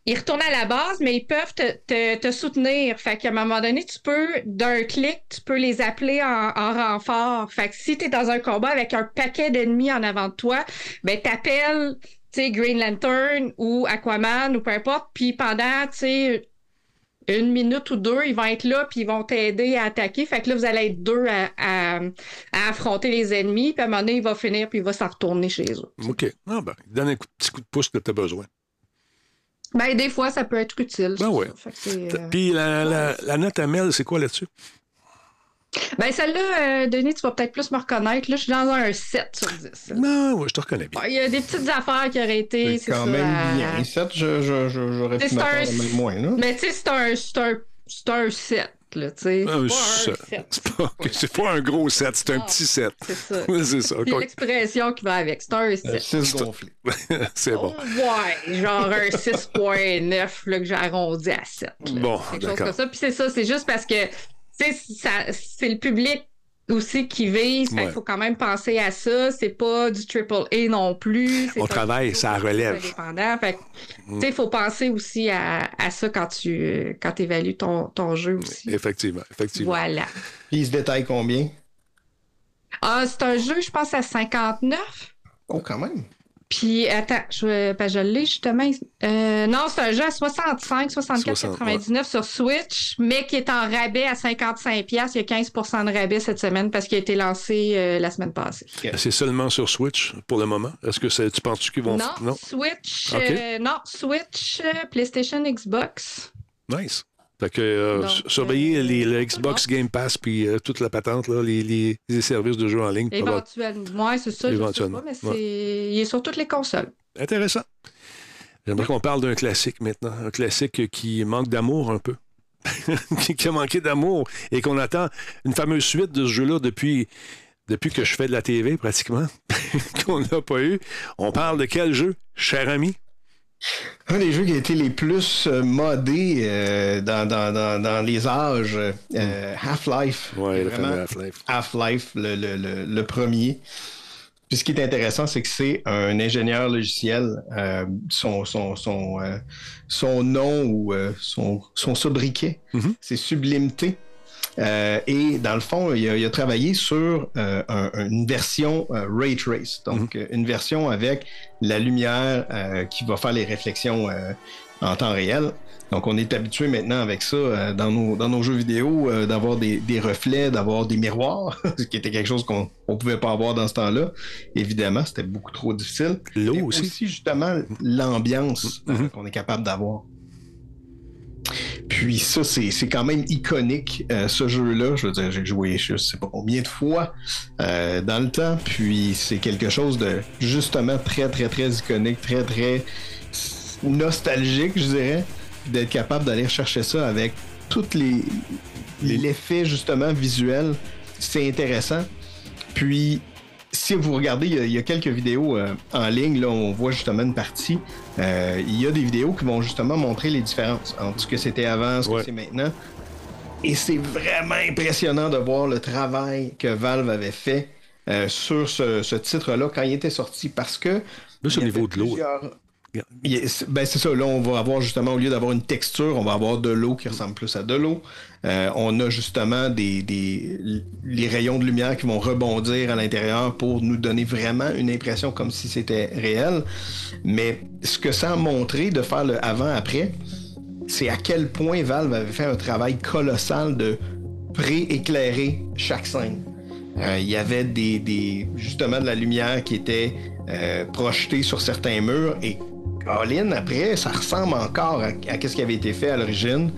ils retournent à la base, mais ils peuvent te, te, te soutenir. Fait qu'à un moment donné, tu peux, d'un clic, tu peux les appeler en, en renfort. Fait que si tu es dans un combat avec un paquet d'ennemis en avant de toi, ben t'appelles, tu sais, Green Lantern ou Aquaman ou peu importe, puis pendant, tu sais, une minute ou deux, ils vont être là, puis ils vont t'aider à attaquer. Fait que là, vous allez être deux à, affronter les ennemis, puis à un moment donné, il va finir, puis il va s'en retourner chez eux. OK. Ah, ben, donne un petit coup de pouce que tu as besoin. Ben, des fois, ça peut être utile. Ben que c'est, euh, Puis la, la, la note à Mel, c'est quoi là-dessus? Ben, celle-là, euh, Denis, tu vas peut-être plus me reconnaître. Là, je suis dans un 7 sur 10. Non, ouais, je te reconnais bien. Il y a des petites affaires qui auraient été. C'est quand ça, même à- bien. 7, je, je, je- j'aurais pu m'attendre un- à même moins. Là. Mais tu sais, c'est un, c'est un, c'est un 7, là, tu sais. Un C'est pas set. un 7. C'est pas, pas un gros set, c'est un petit set. C'est ça. C'est ça. Puis l'expression qui va avec, c'est un 7. 6 gonflé. c'est bon. Ouais, genre un 6.9 là, que j'ai arrondi à 7. là. Bon, Quelque chose d'accord. comme ça. Puis c'est ça, c'est juste parce que tu sais, ça- c'est le public aussi qui vise. Ouais. faut quand même penser à ça. C'est pas du triple A non plus. On travaille, ça relève. que, Mm. il faut penser aussi à, à ça quand tu quand évalues ton, ton jeu aussi. Effectivement, effectivement. Voilà. Puis il se détaille combien? Ah, c'est un jeu, je pense, à 59. Oh, quand même. Puis, attends, je, ben, je l'ai justement. Euh, non, c'est un jeu à 65, 64, 60, 99 sur Switch, mais qui est en rabais à 55$. Il y a 15% de rabais cette semaine parce qu'il a été lancé euh, la semaine passée. C'est seulement sur Switch pour le moment. Est-ce que c'est- tu penses qu'ils vont. Non, Switch, OK. euh, non, Switch, euh, PlayStation, Xbox. Nice. Fait que euh, Donc, surveillez les, le Xbox Game Pass puis euh, toute la patente, là, les, les- les services de jeux en ligne. Éventuellement. Ouais, c'est ça, je sais Éventuellement, pas, mais c'est... ouais. il est sur toutes les consoles. Intéressant. J'aimerais qu'on parle d'un classique maintenant. Un classique qui manque d'amour un peu. qui qui a manqué d'amour et qu'on attend une fameuse suite de ce jeu-là depuis, depuis que je fais de la TV pratiquement, qu'on n'a pas eu. On parle de quel jeu, cher ami? Un des jeux qui a été les plus euh, modés euh, dans, dans- dans- dans les âges, euh, Half-Life. Ouais, le fameux Half-Life. Half-Life, le, le- le- le premier. Puis ce qui est intéressant, c'est que c'est un ingénieur logiciel. euh, son, son, son, son nom ou son, son sobriquet, c'est Sublimité. Euh, et dans le fond, il a, il a travaillé sur euh, un- une version euh, Ray Trace, donc euh, une version avec la lumière qui va faire les réflexions en temps réel. Donc on est habitué maintenant avec ça dans, nos, dans nos jeux vidéo d'avoir des, des reflets, d'avoir des miroirs, ce qui était quelque chose qu'on ne pouvait pas avoir dans ce temps-là. Évidemment, c'était beaucoup trop difficile. L'eau Et aussi. justement l'ambiance euh, qu'on est capable d'avoir. Puis ça, c'est quand même iconique, euh, ce jeu-là. Je veux dire, j'ai joué je sais pas combien de fois euh, dans le temps. Puis c'est quelque chose de justement très, très, très iconique, très, très nostalgique, je dirais. D'être capable d'aller chercher ça avec toutes les l'effet justement visuel, c'est intéressant. Puis si vous regardez, il y a, il y a quelques vidéos euh, en ligne, là, on voit justement une partie. Euh, il y a des vidéos qui vont justement montrer les différences entre ce que c'était avant, ce que c'est maintenant. Et c'est vraiment impressionnant de voir le travail que Valve avait fait euh, sur ce, ce titre-là quand il était sorti parce que. Plus au il y niveau de l'eau. plusieurs- ben c'est ça, là on va avoir justement, au lieu d'avoir une texture, on va avoir de l'eau qui ressemble plus à de l'eau. Euh, on a justement des, des- les rayons de lumière qui vont rebondir à l'intérieur pour nous donner vraiment une impression comme si c'était réel. Mais ce que ça a montré de faire le avant-après, c'est à quel point Valve avait fait un travail colossal de pré-éclairer chaque scène. Euh, Il y avait des, des- justement de la lumière qui était euh, projetée sur certains murs et Colin, après, ça ressemble encore à, ce qui avait été fait à l'origine.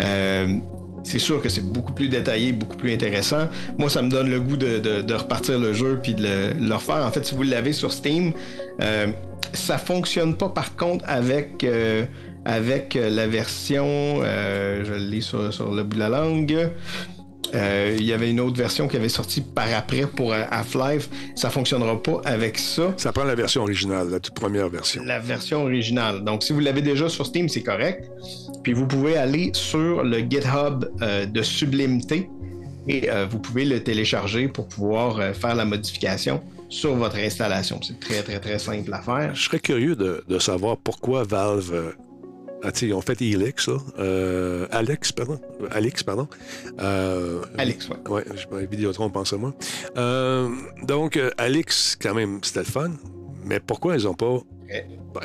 Euh, c'est sûr que c'est beaucoup plus détaillé, beaucoup plus intéressant. Moi, ça me donne le goût de, de- repartir le jeu puis de le, refaire. En fait, si vous l'avez sur Steam, euh, ça fonctionne pas par contre avec, euh, la version, euh, je l'ai sur, sur le bout de la langue. Euh, il y avait une autre version qui avait sorti par après pour euh, Half-Life. Ça fonctionnera pas avec ça. Ça prend la version originale, la toute première version. La version originale. Donc, si vous l'avez déjà sur Steam, c'est correct. Puis vous pouvez aller sur le GitHub euh, de Sublimité et euh, vous pouvez le télécharger pour pouvoir euh, faire la modification sur votre installation. C'est très, très, très simple à faire. Je serais curieux de, de savoir pourquoi Valve. Ah, ils ont fait Helix, là. Euh, Alex, pardon. Alex, pardon. Euh, Alex, ouais. Ouais, je pas Vidéotron pense à moi. Euh, donc, euh, Alex, quand même, c'était le fun. Mais pourquoi ils n'ont pas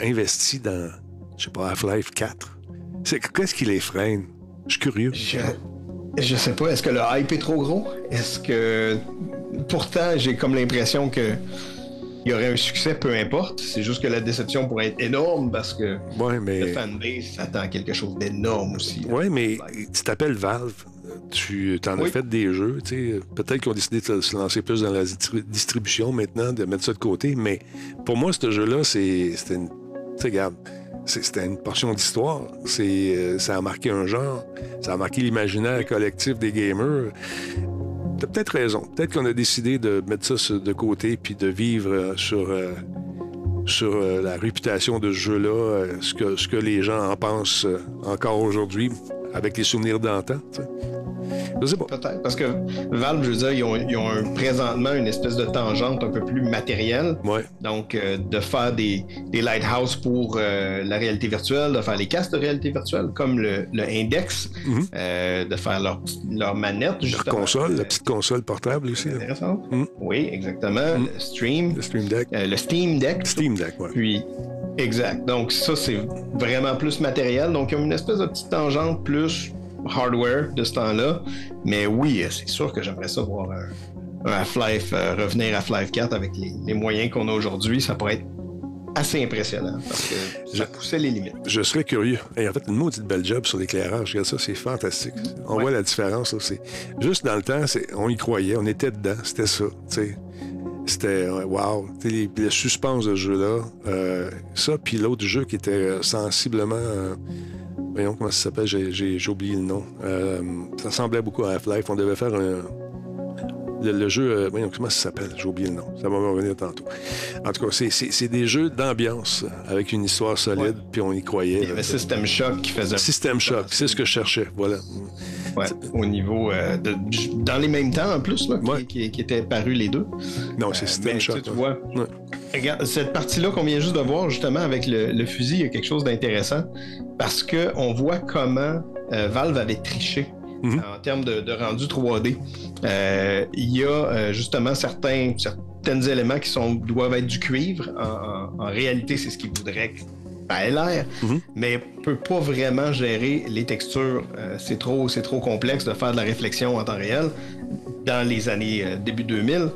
investi dans, je sais pas, Half-Life 4? C'est, qu'est-ce qui les freine? Je suis curieux. Je, je sais pas, est-ce que le hype est trop gros? Est-ce que. Pourtant, j'ai comme l'impression que. Il y aurait un succès, peu importe. C'est juste que la déception pourrait être énorme parce que ouais, mais... le fanbase s'attend à quelque chose d'énorme aussi. Oui, mais tu t'appelles Valve. Tu en as fait des jeux. tu sais. Peut-être qu'ils ont décidé de se lancer plus dans la distri- distribution maintenant, de mettre ça de côté. Mais pour moi, ce jeu-là, c'est, c'était une. Tu regarde, c'était une portion d'histoire. C'est, euh, ça a marqué un genre. Ça a marqué l'imaginaire collectif des gamers. T'as peut-être raison. Peut-être qu'on a décidé de mettre ça de côté puis de vivre euh, sur, euh, euh, la réputation de ce jeu-là, ce, que, ce que les gens en pensent encore aujourd'hui avec les souvenirs d'antan. Je sais pas. Peut-être, parce que Valve, je veux dire, ils ont, ils ont un- présentement une espèce de tangente un peu plus matérielle. Donc, euh, de faire des, des lighthouses pour euh, la réalité virtuelle, de faire les casques de réalité virtuelle, comme le, le Index, euh, de faire leur, leur manette, La justement. console, la petite console portable aussi. là. Intéressant. Mm. Oui, exactement. Le Stream. Le Stream Deck. le Steam Deck. Steam Deck, ouais. Puis, exact. Donc, ça, c'est vraiment plus matériel. Donc, il y a une espèce de petite tangente plus hardware de ce temps-là. Mais oui, c'est sûr que j'aimerais ça voir un, un Half-Life, euh, revenir à Half-Life 4 avec les, les moyens qu'on a aujourd'hui. Ça pourrait être assez impressionnant parce que ça poussait les limites. Je serais curieux. Et en fait, une maudite belle job sur l'éclairage. Regarde ça, c'est fantastique. On voit la différence. là, Juste dans le temps, on y croyait, on était dedans. C'était ça. C'était euh, wow. Le suspense de ce jeu-là. euh, ça, puis l'autre jeu qui était euh, sensiblement. euh, voyons comment ça s'appelle, j'ai, oublié le nom. Euh, ça ressemblait beaucoup à Half-Life. On devait faire un. Le, le jeu, euh, voyons, comment ça s'appelle? J'ai oublié le nom. Ça va me revenir tantôt. En tout cas, c'est, c'est- c'est des jeux d'ambiance avec une histoire solide, puis on y croyait. Il y avait System Shock qui faisait. System Shock, c'est ce que je cherchais. Voilà. Ouais, au niveau. euh, de- dans les mêmes temps en plus, là, qui, qui- qui étaient parus les deux. Non, c'est Euh, System mais, Shock. tu vois, Regarde, cette partie-là qu'on vient juste de voir, justement, avec le, le fusil, il y a quelque chose d'intéressant parce qu'on voit comment euh, Valve avait triché Mhm. en termes de, de rendu 3D. Euh, il y a euh, justement certains, certains éléments qui sont, doivent être du cuivre. En, en- en réalité, c'est ce qu'ils voudraient que ça ait l'air, mais peut pas vraiment gérer les textures. Euh, c'est trop, c'est trop complexe de faire de la réflexion en temps réel dans les années euh, début 2000.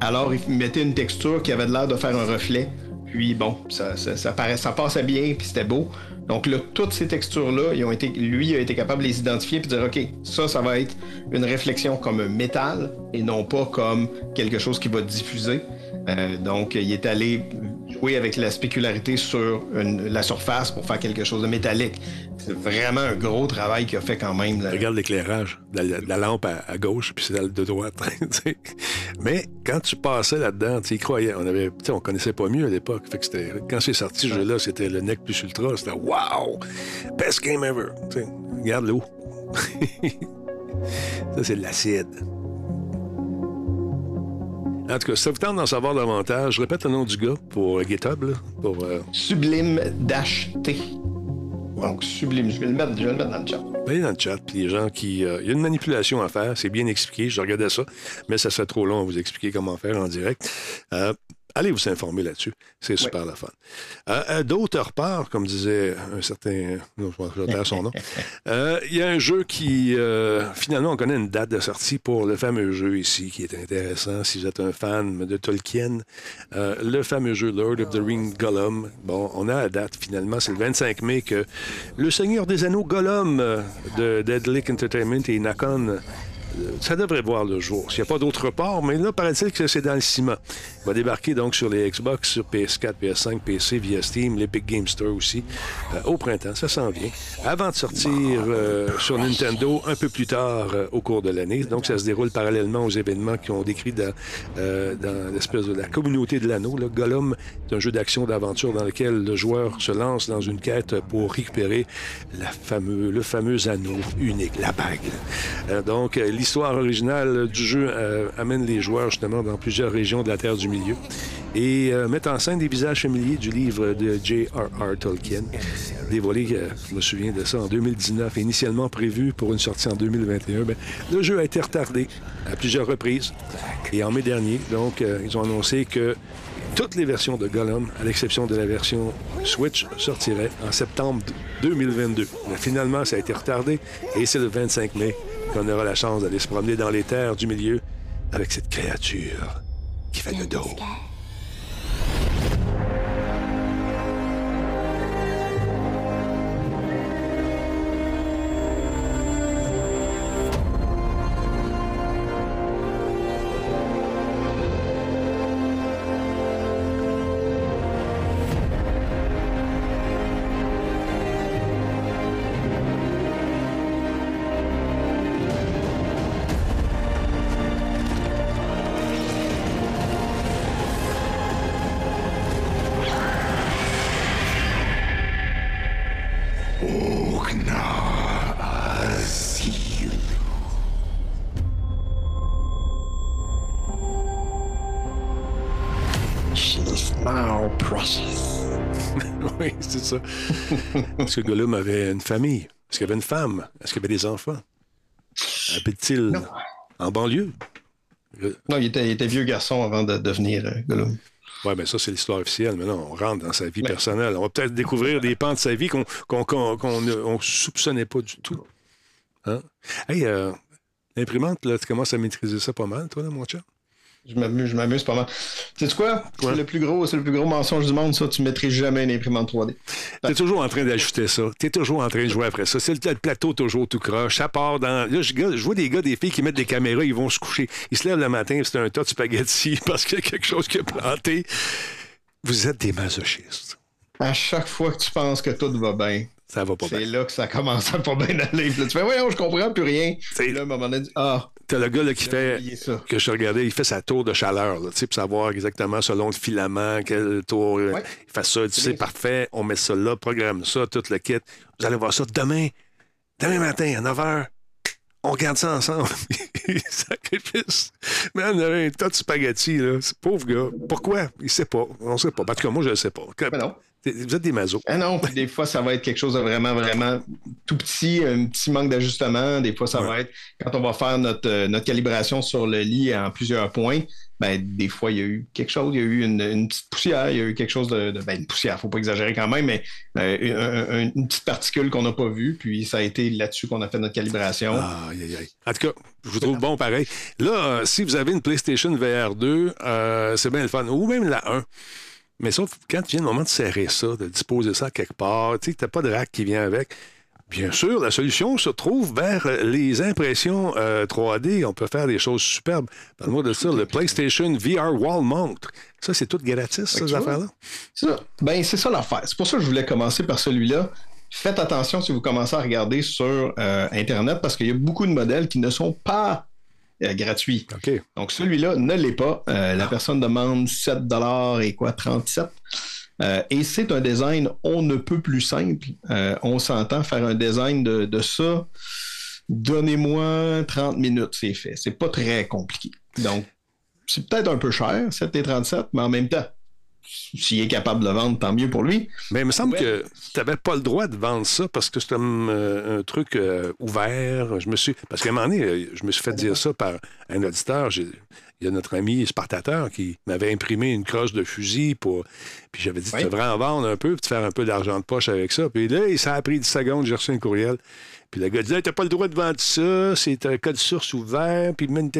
Alors, il mettait une texture qui avait l'air de faire un reflet. Puis bon, ça, ça, ça, paraît- ça passait bien, puis c'était beau. Donc là, toutes ces textures-là, ils ont été, lui a été capable de les identifier puis de dire, OK, ça, ça va être une réflexion comme un métal et non pas comme quelque chose qui va diffuser. Euh, donc, il est allé jouer avec la spécularité sur une- la surface pour faire quelque chose de métallique. C'est vraiment un gros travail qu'il a fait quand même. là. Regarde l'éclairage la, lampe à, à gauche, puis c'est celle de droite. Mais quand tu passais là-dedans, tu y croyais. On avait, on connaissait pas mieux à l'époque. Fait que c'était, quand c'est sorti ce jeu-là, c'était le Nec plus ultra. C'était wow, best game ever. Tu sais, regarde l'eau. ça c'est de l'acide. En tout cas, ça vous tente d'en savoir davantage, je répète le nom du gars pour euh, GitHub. Là, pour, euh, Sublime Dash T. Donc, sublime. Je vais le mettre, je vais le mettre dans le chat. Allez dans le chat, puis les gens qui. euh, Il y a une manipulation à faire, c'est bien expliqué, je regardais ça, mais ça serait trop long à vous expliquer comment faire en direct. Euh, allez vous informer là-dessus, c'est super la fun. Euh, euh, D'autre part, comme disait un certain. Non, je vais son nom. Euh, Il y a un jeu qui. euh, finalement, on connaît une date de sortie pour le fameux jeu ici qui est intéressant si vous êtes un fan de Tolkien. Le fameux jeu Lord of the Ring Gollum. Bon, on a la date finalement, c'est le 25 mai que le Seigneur des Anneaux Gollum de Deadlick Entertainment et Nakon. Ça devrait voir le jour. S'il n'y a pas d'autre report, mais là, paraît-il que c'est dans le ciment. Il va débarquer donc sur les Xbox, sur PS4, PS5, PC, via Steam, l'Epic Game Store aussi, euh, au printemps. Ça s'en vient. Avant de sortir euh, sur Nintendo un peu plus tard euh, au cours de l'année. Donc, ça se déroule parallèlement aux événements qui ont décrit dans, dans l'espèce de la communauté de l'anneau. là. Gollum est un jeu d'action d'aventure dans lequel le joueur se lance dans une quête pour récupérer le fameux anneau unique, la bague. Donc, euh, l'histoire originale du jeu euh, amène les joueurs justement dans plusieurs régions de la Terre du Milieu et euh, met en scène des visages familiers du livre de J.R.R. Tolkien, dévoilé, euh, je me souviens de ça, en 2019, initialement prévu pour une sortie en 2021. Ben, le jeu a été retardé à plusieurs reprises et en mai dernier, donc, euh, ils ont annoncé que toutes les versions de Gollum, à l'exception de la version Switch, sortiraient en septembre 2022. Mais finalement, ça a été retardé et c'est le 25 mai qu'on aura la chance d'aller se promener dans les terres du milieu avec cette créature qui fait le dos. Ça. Est-ce que Gollum avait une famille? Est-ce qu'il avait une femme? Est-ce qu'il avait des enfants? Habite-t-il en banlieue? Non, il était, il était vieux garçon avant de devenir euh, Gollum. Oui, bien ça, c'est l'histoire officielle. Mais non, on rentre dans sa vie personnelle. On va peut-être découvrir des pans de sa vie qu'on ne on soupçonnait pas du tout. Hein? Hey, euh, l'imprimante, là, tu commences à maîtriser ça pas mal, toi, là, mon chat? Je m'amuse, je m'amuse pas mal. Tu sais quoi? C'est le plus gros, c'est le plus gros mensonge du monde, ça. Tu ne mettrais jamais une imprimante 3D. Tu es toujours en train d'ajouter ça. Tu es toujours en train de jouer après ça. C'est le, le plateau toujours tout croche. Ça part dans. Là, je, je vois des gars, des filles qui mettent des caméras, ils vont se coucher. Ils se lèvent le matin, c'est un tas de spaghettis parce qu'il y a quelque chose qui est planté. Vous êtes des masochistes. À chaque fois que tu penses que tout va bien, ça va pas bien. C'est là que ça commence à pas bien aller. Là, tu fais, voyons, je comprends plus rien. Puis là, à un moment donné, ah. T'as le gars là, qui fait, que je regardais, il fait sa tour de chaleur, là, pour savoir exactement selon le filament, quel tour. euh, Il fait ça, tu sais, parfait, on met ça là, programme ça, tout le kit. Vous allez voir ça demain, demain matin, à 9 h. On regarde ça ensemble. Sacrifice. Mais on avait un tas de spaghettis, là. Ce pauvre gars. Pourquoi? Il sait pas. On sait pas. En tout cas, moi, je le sais pas. non. Vous êtes des mazos. Ah non, puis des fois, ça va être quelque chose de vraiment, vraiment tout petit, un petit manque d'ajustement. Des fois, ça va être quand on va faire notre, euh, notre calibration sur le lit en plusieurs points. Ben, des fois, il y a eu quelque chose, il y a eu une, une petite poussière, il y a eu quelque chose de. de- ben, une poussière, faut pas exagérer quand même, mais euh, un- un- une petite particule qu'on n'a pas vue, puis ça a été là-dessus qu'on a fait notre calibration. Aïe, aïe, aïe. En tout cas, je vous trouve bon pareil. Là, euh, si vous avez une PlayStation VR 2, euh, c'est bien le fun. Ou même la 1. Mais sauf quand vient le moment de serrer ça, de disposer ça quelque part, tu sais, t'as pas de rack qui vient avec. Bien sûr, la solution se trouve vers les impressions euh, 3D. On peut faire des choses superbes. Parle-moi de ça, le PlayStation VR Wall Mount. Ça, c'est tout gratis, ces tu affaires-là? Ça, ben, c'est ça l'affaire. C'est pour ça que je voulais commencer par celui-là. Faites attention si vous commencez à regarder sur euh, Internet parce qu'il y a beaucoup de modèles qui ne sont pas euh, gratuits. Donc celui-là ne l'est pas. Euh, la personne demande 7 et quoi, 37 Euh, et c'est un design on ne peut plus simple. Euh, on s'entend faire un design de, de ça. Donnez-moi 30 minutes, c'est fait. C'est pas très compliqué. Donc, c'est peut-être un peu cher, 7 et 37, mais en même temps, s'il est capable de le vendre, tant mieux pour lui. Mais il me semble que tu n'avais pas le droit de vendre ça parce que c'est euh, un truc euh, ouvert. Je me suis. Parce qu'à un moment donné, euh, je me suis fait dire ça par un auditeur. Il y a notre ami Spartateur qui m'avait imprimé une crosse de fusil pour. Puis j'avais dit, tu devrais en vendre un peu, puis te faire un peu d'argent de poche avec ça. Puis là, ça a pris 10 secondes, j'ai reçu un courriel. Puis le gars disait, t'as pas le droit de vendre ça, c'est un code source ouvert, puis même.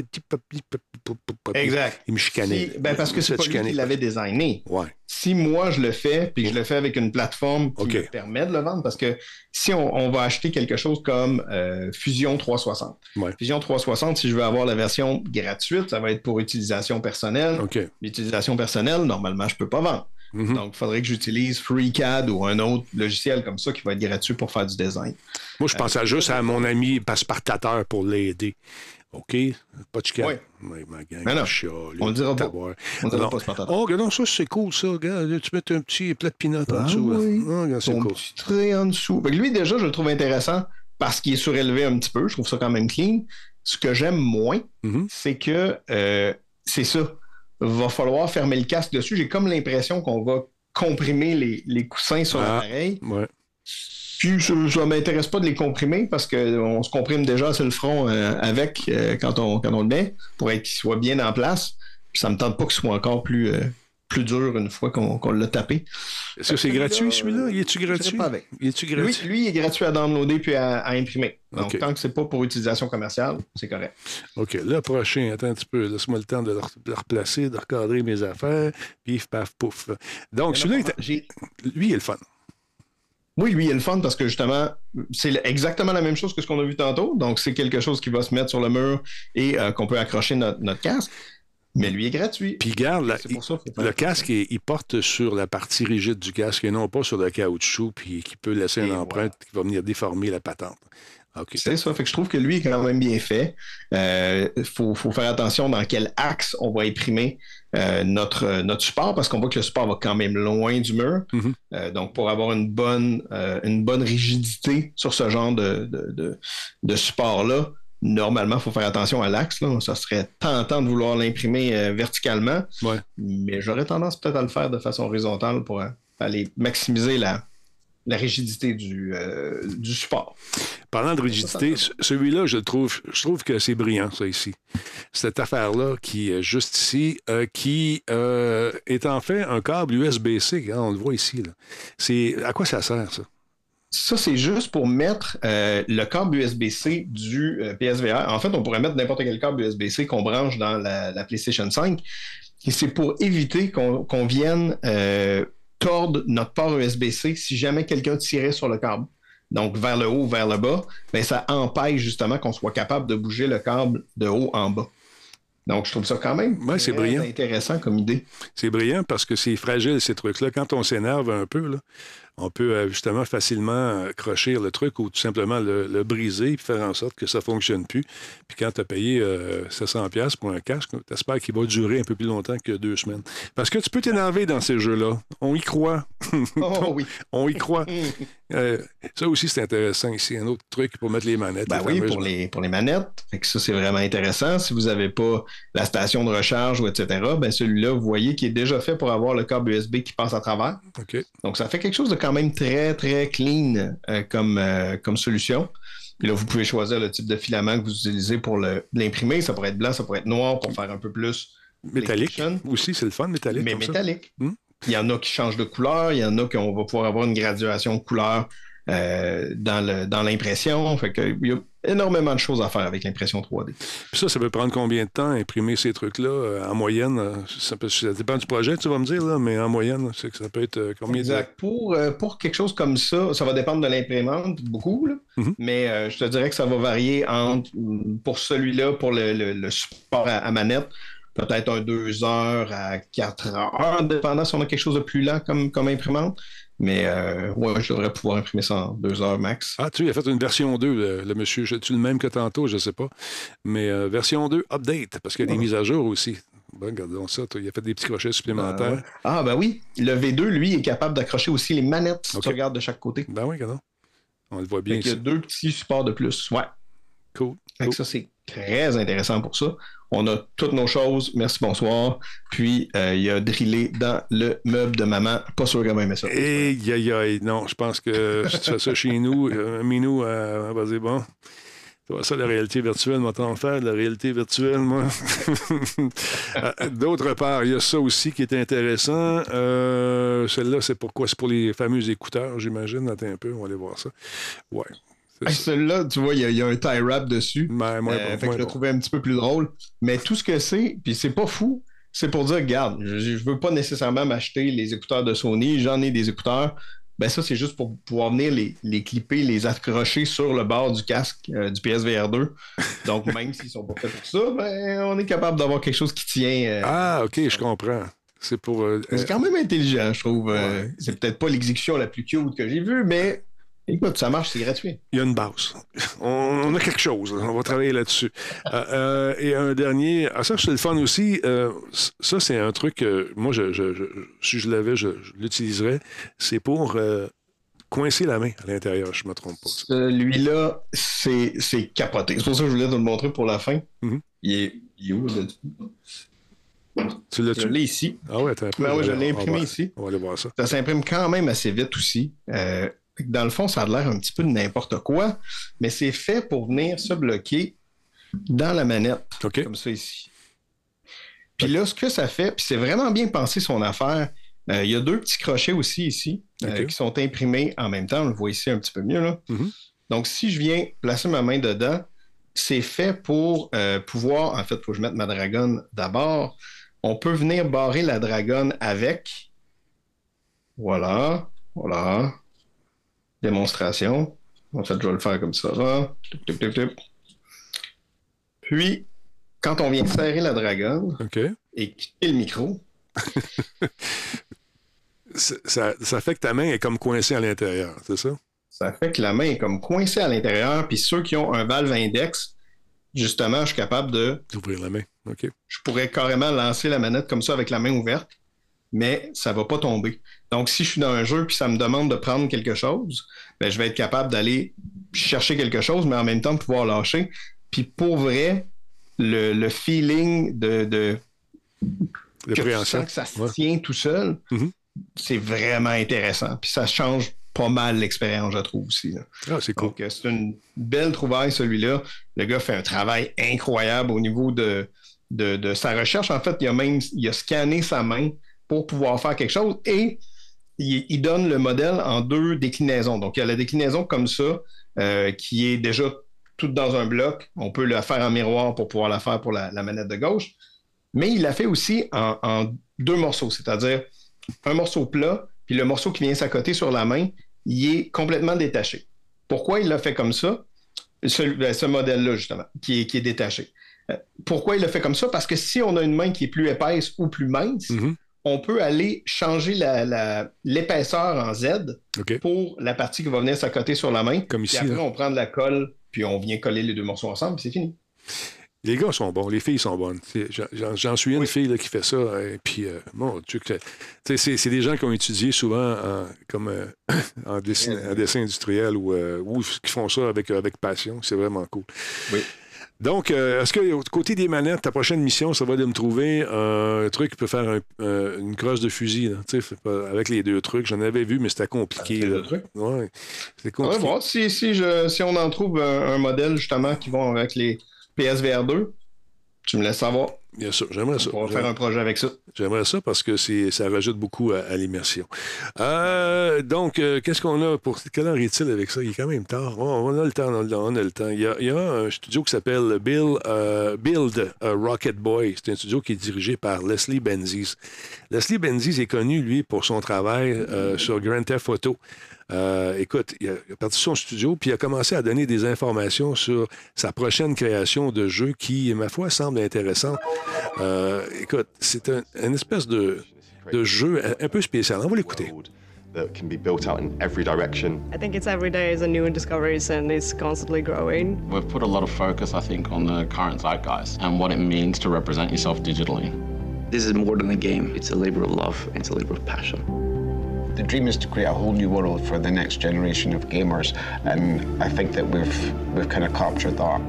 Exact. Il me chicanait. Si- ben parce que c'est pas lui qui l'avait designé. Ouais. Si moi je le fais, puis je le fais avec une plateforme qui me permet de le vendre, parce que si on, on va acheter quelque chose comme euh, Fusion 360, Fusion 360, si je veux avoir la version gratuite, ça va être pour utilisation personnelle. L'utilisation personnelle, normalement, je peux pas vendre. Mhm. Donc, il faudrait que j'utilise FreeCAD ou un autre logiciel comme ça qui va être gratuit pour faire du design. Moi, je pensais juste à mon ami Passepartateur pour l'aider. OK? Pas de chicane. Oui. Ma gang, non, on le dira pas. On le dira Alors, pas, Spartateur. Oh, regarde, non, ça, c'est cool, ça. Regarde, là, tu mets un petit plat de pinot en Ah dessous. là. oui. Ah, regarde, c'est Ton cool. petit trait en dessous. Fait que lui, déjà, je le trouve intéressant parce qu'il est surélevé un petit peu. Je trouve ça quand même clean. Ce que j'aime moins, Mm-hmm. c'est que euh, c'est ça. Va falloir fermer le casque dessus. J'ai comme l'impression qu'on va comprimer les, les coussins sur Ah, l'appareil. Ouais. Puis ça ne m'intéresse pas de les comprimer parce qu'on se comprime déjà sur le front euh, avec euh, quand, on, quand on le met pour être qu'il soit bien en place. Puis ça me tente pas qu'il soit encore plus, euh, plus dur une fois qu'on l'a tapé. Est-ce que c'est gratuit, celui-là? Il est-tu gratuit? pas avec. Il Lui, gratuit? lui, il est gratuit à downloader puis à, à imprimer. Donc, tant que c'est pas pour utilisation commerciale, c'est correct. OK, le prochain, attends un petit peu. Laisse-moi le temps de le, re- replacer, de recadrer mes affaires. Pif, paf, pouf. Donc, celui-là, il est- lui, il est le fun. Oui, lui, il est le fun parce que justement, c'est exactement la même chose que ce qu'on a vu tantôt. Donc, c'est quelque chose qui va se mettre sur le mur et euh, qu'on peut accrocher notre, notre casque. Mais lui est gratuit. Puis garde, la- pour ça le casque, il, il porte sur la partie rigide du casque et non pas sur le caoutchouc, puis qui peut laisser une empreinte qui va venir déformer la patente. C'est ça. Fait que je trouve que lui est quand même bien fait. Il faut, faut faire attention dans quel axe on va imprimer euh, notre, euh, notre support parce qu'on voit que le support va quand même loin du mur. Mhm. Euh, donc, pour avoir une bonne, euh, une bonne rigidité sur ce genre de, de, de- de support-là, normalement, il faut faire attention à l'axe. Ça serait tentant de vouloir l'imprimer euh, verticalement, mais j'aurais tendance peut-être à le faire de façon horizontale pour euh, aller maximiser la, la rigidité du, euh, du support. Parlant de rigidité, ce- celui-là, je trouve, je trouve que c'est brillant, ça ici. Cette affaire-là, qui est juste ici, euh, qui euh, est en fait un câble USB-C, hein, on le voit ici. là. C'est à quoi ça sert, ça? Ça, c'est juste pour mettre euh, le câble USB-C du euh, PSVR. En fait, on pourrait mettre n'importe quel câble USB-C qu'on branche dans la, la PlayStation 5. Et c'est pour éviter qu'on qu'on vienne euh, notre port USB-C si jamais quelqu'un tirait sur le câble. Donc, vers le haut ou vers le bas, ben, ça empêche justement qu'on soit capable de bouger le câble de haut en bas. Donc, je trouve ça quand même Ouais, c'est brillant. intéressant comme idée. C'est brillant parce que c'est fragile, ces trucs-là. Quand on s'énerve un peu, là, on peut euh, justement facilement euh, crocher le truc ou tout simplement le, le briser et faire en sorte que ça ne fonctionne plus. Puis quand tu as payé euh, 700$ pour un casque, tu espères qu'il va durer un peu plus longtemps que deux semaines. Parce que tu peux t'énerver dans ces jeux-là. On y croit. Oh oui. on y croit. Euh, ça aussi, c'est intéressant ici. Un autre truc pour mettre les manettes. Ben oui, pour les, pour les manettes. Fait que ça, c'est vraiment intéressant. Si vous n'avez pas la station de recharge ou etc., ben celui-là, vous voyez qu'il est déjà fait pour avoir le câble USB qui passe à travers. OK. Donc, ça fait quelque chose de quand même très, très clean euh, comme, euh, comme solution. Puis là, vous pouvez choisir le type de filament que vous utilisez pour l'imprimer. Ça pourrait être blanc, ça pourrait être noir pour faire un peu plus Métallique aussi, c'est le fun, métallique. mais métallique. Hmm? Il y en a qui changent de couleur, il y en a qu'on va pouvoir avoir une graduation de couleur euh, dans l'impression. Fait que il y a énormément de choses à faire avec l'impression 3D. Puis ça, ça peut prendre combien de temps à imprimer ces trucs-là euh, en moyenne? euh, Ça, peut- ça dépend du projet, tu vas me dire, là, mais en moyenne, c'est que ça peut être euh, combien Exact. Pour, euh, pour quelque chose comme ça, ça va dépendre de l'imprimante beaucoup, là. Mhm. mais je te dirais que ça va varier entre, pour celui-là, pour le, le- le support à, à manette, peut-être un 2 heures à 4 heures, dépendant si on a quelque chose de plus lent comme, comme imprimante. Mais euh, ouais, je devrais pouvoir imprimer ça en 2 heures max. Ah, tu sais, il a fait une version 2, le, le monsieur. Je- Tu le même que tantôt, je ne sais pas. Mais euh, version 2, update, parce qu'il y a des mises à jour aussi. Bon, regardons ça. Il a fait des petits crochets supplémentaires. Ah, ouais. Ah, ben oui. Le V2, lui, est capable d'accrocher aussi les manettes si tu regardes de chaque côté. Ben oui, regardons. On le voit bien qu'il y a deux petits supports de plus. Ouais. Cool. Que ça, c'est très intéressant pour ça. On a toutes nos choses. Merci, bonsoir. Puis, euh, il a drillé dans le meuble de maman. Pas sûr qu'elle va aimer ça. Aïe, aïe, aïe. Non, je pense que si tu fais ça chez nous, euh, Minou, euh, vas-y, bon. Tu vois ça, la réalité virtuelle, moi, t'en faire de la réalité virtuelle, moi. Euh, D'autre part, il y a ça aussi qui est intéressant. Euh, Celle-là, c'est pourquoi? C'est pour les fameux écouteurs, j'imagine. Attends un peu, on va aller voir ça. Ouais. Ça. Celui-là, tu vois, il y, a- il y a un tie wrap dessus. moins Euh, bon, fait que je le bon. trouvais un petit peu plus drôle. Mais tout ce que c'est, puis c'est pas fou, c'est pour dire, regarde, je, je veux pas nécessairement m'acheter les écouteurs de Sony, j'en ai des écouteurs. Ben ça, c'est juste pour pouvoir venir les, les clipper, les accrocher sur le bord du casque euh, du PSVR 2. Donc, même s'ils sont pas faits pour ça, ben, on est capable d'avoir quelque chose qui tient. euh, Ah, OK, je comprends. C'est pour. euh, c'est quand même intelligent, je trouve. Euh, c'est peut-être pas l'exécution la plus cute que j'ai vue, mais écoute, ça marche, c'est gratuit. Il y a une base. On, on a quelque chose. là. On va travailler là-dessus. Euh, euh, et un dernier. Ah, ça, c'est le fun aussi. Euh, ça, c'est un truc moi, je, je- je- si je l'avais, je, l'utiliserais. C'est pour coincer la main à l'intérieur, je ne me trompe pas. Celui-là, c'est c'est capoté. C'est pour ça que je voulais te le montrer pour la fin. Il est, il est où, là? Tu l'as Je l'ai ici. Ah ouais, attends un peu. Ben ouais, je l'ai imprimé va- ici. On va aller voir ça. Ça s'imprime quand même assez vite aussi. Euh, dans le fond, ça a l'air un petit peu de n'importe quoi, mais c'est fait pour venir se bloquer dans la manette. Comme ça ici. Puis là, ce que ça fait, puis c'est vraiment bien pensé son affaire. euh, il y a deux petits crochets aussi ici euh, qui sont imprimés en même temps. On le voit ici un petit peu mieux. Là. Donc, si je viens placer ma main dedans, c'est fait pour euh, pouvoir. En fait, il faut que je mette ma dragonne d'abord. On peut venir barrer la dragonne avec. Voilà. Voilà. Démonstration. En fait, je vais le faire comme ça. là. Puis, quand on vient serrer la dragonne et quitter le micro, Ça, ça- fait que ta main est comme coincée à l'intérieur, c'est ça? ça fait que la main est comme coincée à l'intérieur. Puis ceux qui ont un valve index, justement, je suis capable de. D'ouvrir la main. OK. Je pourrais carrément lancer la manette comme ça avec la main ouverte, mais ça va pas tomber. Donc, si je suis dans un jeu puis ça me demande de prendre quelque chose, ben, je vais être capable d'aller chercher quelque chose, mais en même temps pouvoir lâcher. Puis pour vrai, le, le feeling de, de que tu sens que ça se tient tout seul, Mhm. c'est vraiment intéressant. Puis ça change pas mal l'expérience, je trouve aussi. Ah, c'est cool. Euh, c'est une belle trouvaille, celui-là. Le gars fait un travail incroyable au niveau de, de, de sa recherche. En fait, il a même il a scanné sa main pour pouvoir faire quelque chose et il, donne le modèle en deux déclinaisons. Donc, il y a la déclinaison comme ça, euh, qui est déjà toute dans un bloc. On peut la faire en miroir pour pouvoir la faire pour la, manette de gauche. Mais il l'a fait aussi en, deux morceaux, c'est-à-dire un morceau plat, puis le morceau qui vient s'accoter sur la main, il est complètement détaché. Pourquoi il l'a fait comme ça? Ce, ben, modèle-là, justement, qui est, détaché. Euh, Pourquoi il l'a fait comme ça? Parce que si on a une main qui est plus épaisse ou plus mince, on peut aller changer la- la- l'épaisseur en Z pour la partie qui va venir s'accoter sur la main. Comme ici, Puis après, là. on prend de la colle, puis on vient coller les deux morceaux ensemble, puis c'est fini. Les gars sont bons, les filles sont bonnes. J'en- suis une fille là, qui fait ça. Et puis, euh, mon Dieu, c'est des gens qui ont étudié souvent en, comme, euh, en, dessin, en dessin industriel ou, euh, ou qui font ça avec, avec passion. C'est vraiment cool. Donc, euh, est-ce que côté des manettes, ta prochaine mission, ça va de me trouver un truc qui peut faire un- un- une crosse de fusil, là, avec les deux trucs. J'en avais vu, mais c'était compliqué. là. Ouais, c'est On va compliqué. voir si, si, je- si on en trouve un, un modèle justement qui vont avec les PSVR 2. Tu me laisses savoir. Bien sûr, j'aimerais ça. On va faire un projet avec ça. J'aimerais ça parce que ça rajoute beaucoup à, à l'immersion. Euh, donc, euh, qu'est-ce qu'on a pour. Quelle heure est-il avec ça? Il est quand même tard. Oh, on a le temps, on a le, on a le temps. Il y a, il y a un studio qui s'appelle Bill, euh, Build a Rocket Boy. C'est un studio qui est dirigé par Leslie Benzies. Leslie Benzies est connu, lui, pour son travail sur Grand Theft Auto. Euh, écoute, il a, il a parti son studio, puis il a commencé à donner des informations sur sa prochaine création de jeu qui, ma foi, semble intéressant. Euh, écoute, c'est un, une espèce de, de jeu un, un peu spécial. On va l'écouter. that can be built out in every direction. I think it's every day is a new discoveries and it's constantly growing. We've put a lot of focus, I think, on the current zeitgeist and what it means to represent yourself digitally. This is more than a game. It's a labor of love. It's a labor of passion. The dream is to create a whole new world for the next generation of gamers, and I think that we've we've kind of captured that.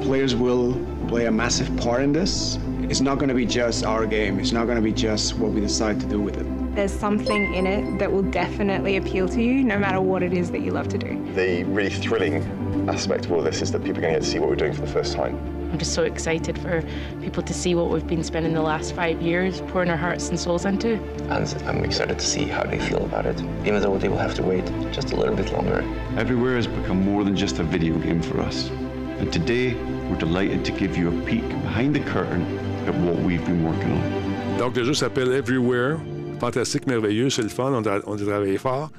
Players will play a massive part in this. It's not going to be just our game. It's not going to be just what we decide to do with it. There's something in it that will definitely appeal to you, no matter what it is that you love to do. The really thrilling aspect of all this is that people are going to get to see what we're doing for the first time. I'm just so excited for people to see what we've been spending the last five years pouring our hearts and souls into. And I'm excited to see how they feel about it, even though they will have to wait just a little bit longer. Everywhere has become more than just a video game for us. And today, we're delighted to give you a peek behind the curtain at what we've been working on. Donc, le jeu s'appelle Everywhere. Fantastique, merveilleux, c'est le fun, on a, on a travaillé fort.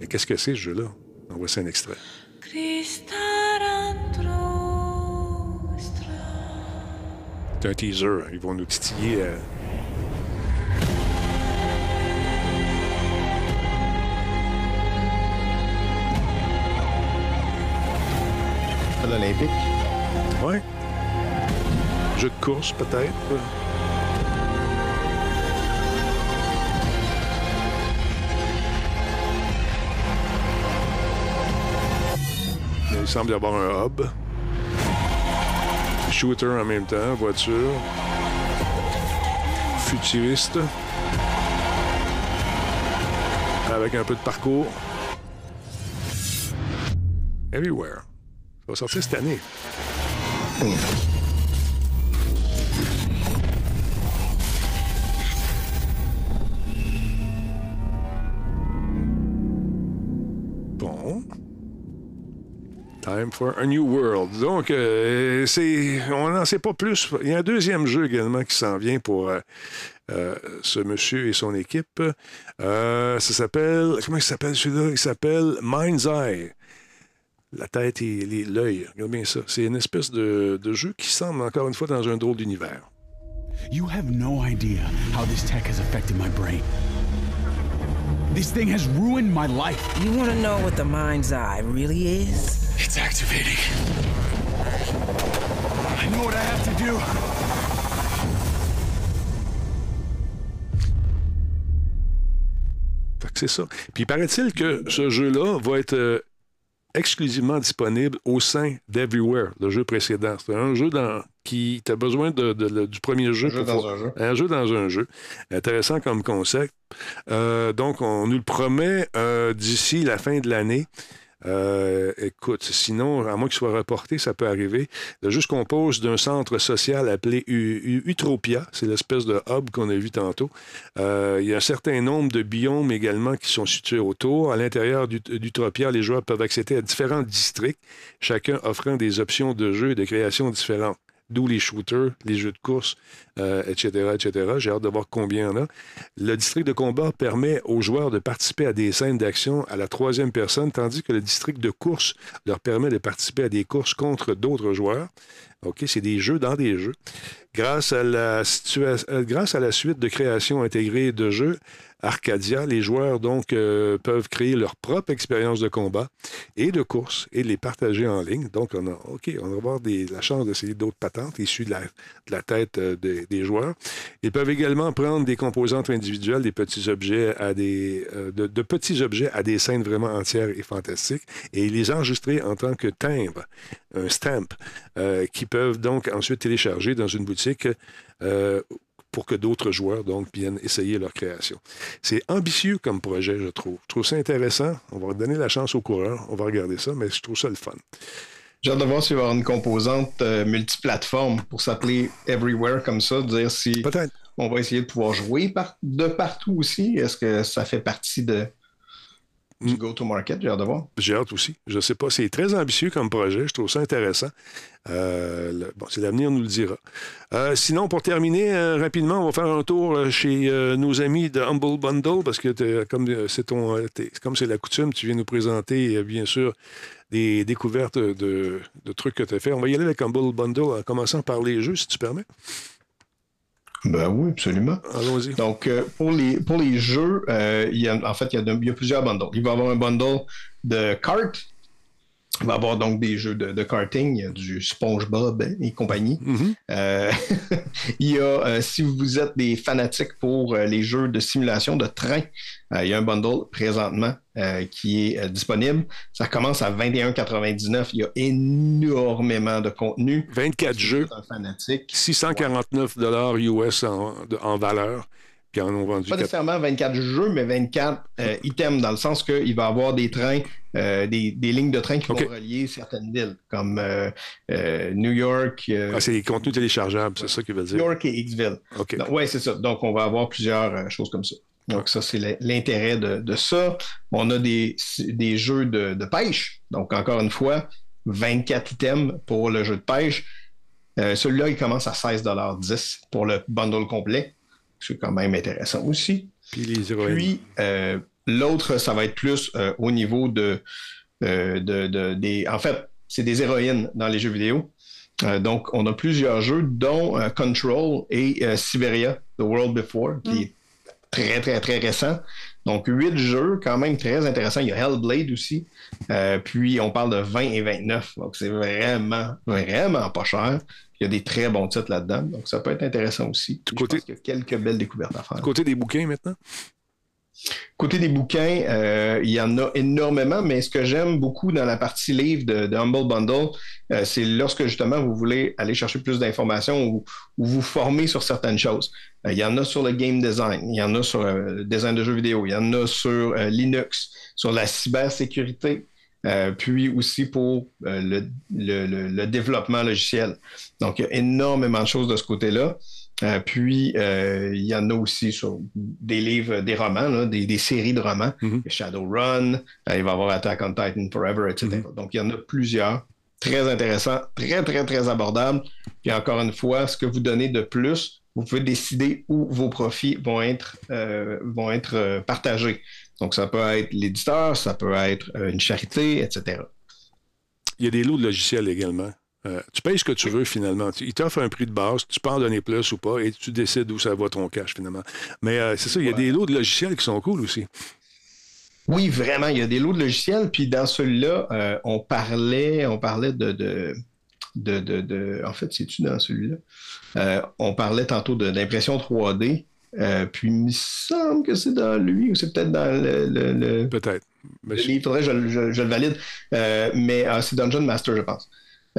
Mais qu'est-ce que c'est, ce jeu-là? On voit un extrait. C'est un teaser. Ils vont nous titiller. euh, À l'Olympique. Ouais. Jeu de course, peut-être. Il semble y avoir un hub. Shooter en même temps, voiture. Futuriste. Avec un peu de parcours. Everywhere. Ça va sortir cette année. Time for a new world. Donc, euh, c'est, on n'en sait pas plus. Il y a un deuxième jeu également qui s'en vient pour euh, euh, ce monsieur et son équipe. Euh, ça s'appelle. Comment il s'appelle celui-là? Il s'appelle Mind's Eye. La tête et l'œil. Regarde bien ça. C'est une espèce de, de jeu qui semble encore une fois dans un drôle d'univers. You have no idea how this tech has affected my brain. This thing has ruined my life. You want to know what the mind's eye really is? It's activating. I know what I have to do. C'est ça. Puis paraît-il que ce jeu-là va être euh, exclusivement disponible au sein d'Everywhere, le jeu précédent. C'est un jeu dans, qui tu as besoin de, de- de- du premier jeu. jeu pour dans un jeu. Un jeu dans un jeu. Intéressant comme concept. Euh, donc, on nous le promet euh, d'ici la fin de l'année. Euh, écoute, sinon, à moins qu'il soit reporté, ça peut arriver. Le jeu se compose d'un centre social appelé U- Utropia. C'est l'espèce de hub qu'on a vu tantôt. Euh, il y a un certain nombre de biomes également qui sont situés autour. À l'intérieur d'Ut- d'Utropia, les joueurs peuvent accéder à différents districts, chacun offrant des options de jeu et de création différentes. D'où les shooters, les jeux de course, euh, etc., etc. J'ai hâte de voir combien il y en a. Le district de combat permet aux joueurs de participer à des scènes d'action à la troisième personne, tandis que le district de course leur permet de participer à des courses contre d'autres joueurs. OK, c'est des jeux dans des jeux. Grâce à la, euh, grâce à la suite de création intégrée de jeux, Arcadia, les joueurs donc euh, peuvent créer leur propre expérience de combat et de course et les partager en ligne. Donc, on a, OK, on va avoir la chance d'essayer d'autres patentes issues de la, tête euh, des- joueurs. Ils peuvent également prendre des composantes individuelles, des petits objets à des, euh, de, petits objets à des scènes vraiment entières et fantastiques et les enregistrer en tant que timbre, un stamp, qui peuvent donc ensuite télécharger dans une boutique pour que d'autres joueurs donc viennent essayer leur création. C'est ambitieux comme projet, je trouve. Je trouve ça intéressant. On va donner la chance aux coureurs. On va regarder ça, mais je trouve ça le fun. J'ai hâte de voir s'il va y avoir une composante euh, multiplateforme pour s'appeler Everywhere comme ça, dire si on va essayer de pouvoir jouer par- de partout aussi. Est-ce que ça fait partie de, du go-to-market? J'ai hâte de voir. J'ai hâte aussi. Je ne sais pas. C'est très ambitieux comme projet. Je trouve ça intéressant. Euh, le- bon, c'est l'avenir nous le dira. Euh, sinon, pour terminer euh, rapidement, on va faire un tour chez nos amis de Humble Bundle parce que comme c'est ton, t'es- comme c'est la coutume, tu viens nous présenter bien sûr des découvertes de, de trucs que tu as fait. On va y aller avec Humble Bundle en commençant par les jeux, si tu permets. Ben oui, absolument. Allons-y. Donc, euh, pour, les, pour les jeux, euh, il y a, en fait, il y, a, de- il y a plusieurs bundles. Il va y avoir un bundle de cartes. Il va y avoir donc des jeux de, de karting. Il y a du SpongeBob et compagnie. Euh, il y a, euh, si vous êtes des fanatiques pour euh, les jeux de simulation de train, il y a un bundle présentement qui est disponible. Ça commence à 21,99. Il y a énormément de contenu. 24 jeux. Un fanatique. 649 dollars US en, en valeur. Puis en ont vendu Pas nécessairement 24 jeux, mais 24 euh, items, dans le sens qu'il va y avoir des trains, euh, des, des lignes de train qui vont relier certaines villes, comme euh, New York. Ah, c'est les contenus téléchargeables, c'est ça qu'il veut dire. New York et Xville. OK. Oui, c'est ça. Donc, on va avoir plusieurs choses comme ça. Donc, ça, c'est l'intérêt de, de ça. On a des, des jeux de, de pêche. Donc, encore une fois, 24 items pour le jeu de pêche. Celui-là, il commence à 16,10 pour le bundle complet. C'est quand même intéressant aussi. Puis les héroïnes. Puis, euh, l'autre, ça va être plus euh, au niveau de, euh, de, de- des. En fait, c'est des héroïnes dans les jeux vidéo. Euh, donc, on a plusieurs jeux, dont euh, Control et euh, Siberia, The World Before, qui est très, très, très récent. Donc, huit jeux, quand même très intéressants. Il y a Hellblade aussi. Euh, puis, on parle de 20 et 29. Donc, c'est vraiment, vraiment pas cher. Il y a des très bons titres là-dedans. Donc, ça peut être intéressant aussi. Je pense qu'il y a quelques belles découvertes à faire. Du côté des bouquins maintenant? Côté des bouquins, euh, il y en a énormément, mais ce que j'aime beaucoup dans la partie livre de, de Humble Bundle, euh, c'est lorsque justement vous voulez aller chercher plus d'informations ou, ou vous former sur certaines choses. Euh, il y en a sur le game design, il y en a sur le design de jeux vidéo, il y en a sur Linux, sur la cybersécurité, euh, puis aussi pour euh, le, le- le- le développement logiciel. Donc, il y a énormément de choses de ce côté-là. Euh, puis, il y en a aussi sur des livres, des romans, là, des, des séries de romans. Y a Shadowrun, il va y avoir Attack on Titan Forever, etc. Donc, il y en a plusieurs. Très intéressant, très, très, très abordable. Puis, encore une fois, ce que vous donnez de plus, vous pouvez décider où vos profits vont être, vont être partagés. Donc, ça peut être l'éditeur, ça peut être euh, une charité, etc. Il y a des lots de logiciels également. Euh, tu payes ce que tu veux finalement. Tu- Il t'offre un prix de base, tu peux en donner plus ou pas, et tu décides où ça va ton cash finalement. Mais euh, c'est ça, il y a des lots de logiciels qui sont cool aussi. Oui, vraiment, il y a des lots de logiciels. Puis dans celui-là, euh, on parlait, on parlait de, de, de, de- en fait, c'est-tu dans celui-là? On parlait tantôt d'impression 3D. Euh, puis il me semble que c'est dans lui ou c'est peut-être dans le, le- le- Peut-être. livre. Il faudrait que je, je- je le valide. Euh, mais ah, c'est Dungeon Master, je pense.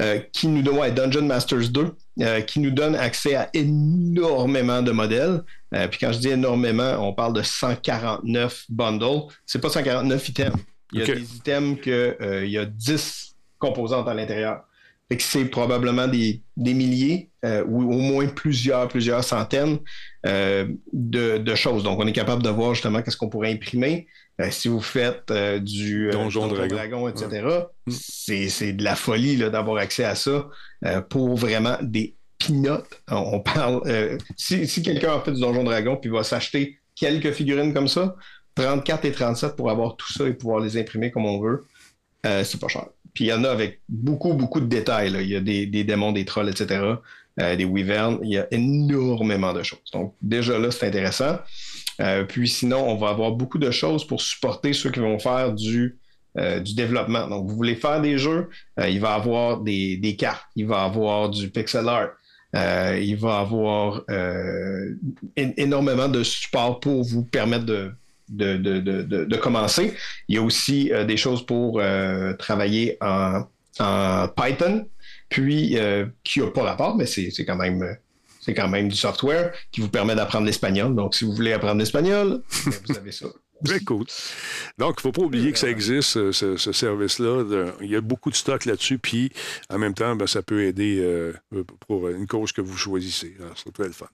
Euh, qui nous donne, ouais, Dungeon Masters 2, euh, qui nous donne accès à énormément de modèles. Puis quand je dis énormément, on parle de 149 bundles. C'est pas 149 items, Il y a des items que il y a 10 composantes à l'intérieur. Fait que c'est probablement des, des milliers ou au moins plusieurs, plusieurs centaines de, de choses. Donc, on est capable de voir justement qu'est-ce qu'on pourrait imprimer. Euh, si vous faites euh, du euh, Donjon Donjon Dragon. etc., c'est c'est de la folie d'avoir accès à ça euh, pour vraiment des pinottes. On, parle. euh, si si quelqu'un a fait du Donjon Dragon puis va s'acheter quelques figurines comme ça, 34 et 37 pour avoir tout ça et pouvoir les imprimer comme on veut, euh, c'est pas cher. Puis il y en a avec beaucoup, beaucoup de détails. là. Il y a des, des démons, des trolls, etc., euh, des wyverns. Il y a énormément de choses. Donc, déjà là, c'est intéressant. Euh, puis sinon, on va avoir beaucoup de choses pour supporter ceux qui vont faire du, euh, développement. Donc, vous voulez faire des jeux, euh, il va avoir des, cartes, il va avoir du pixel art. Il va avoir énormément de support pour vous permettre de, de, de- de- commencer. Il y a aussi des choses pour travailler en Python, puis euh, qui n'a pas rapport, mais c'est c'est quand même c'est quand même du software qui vous permet d'apprendre l'espagnol. Donc, si vous voulez apprendre l'espagnol, ben, vous avez ça. Très cool. Donc, il ne faut pas oublier que ça existe, ce, ce service-là. Il y a beaucoup de stock là-dessus, puis en même temps, ben, ça peut aider euh, pour une cause que vous choisissez. C'est très le fun.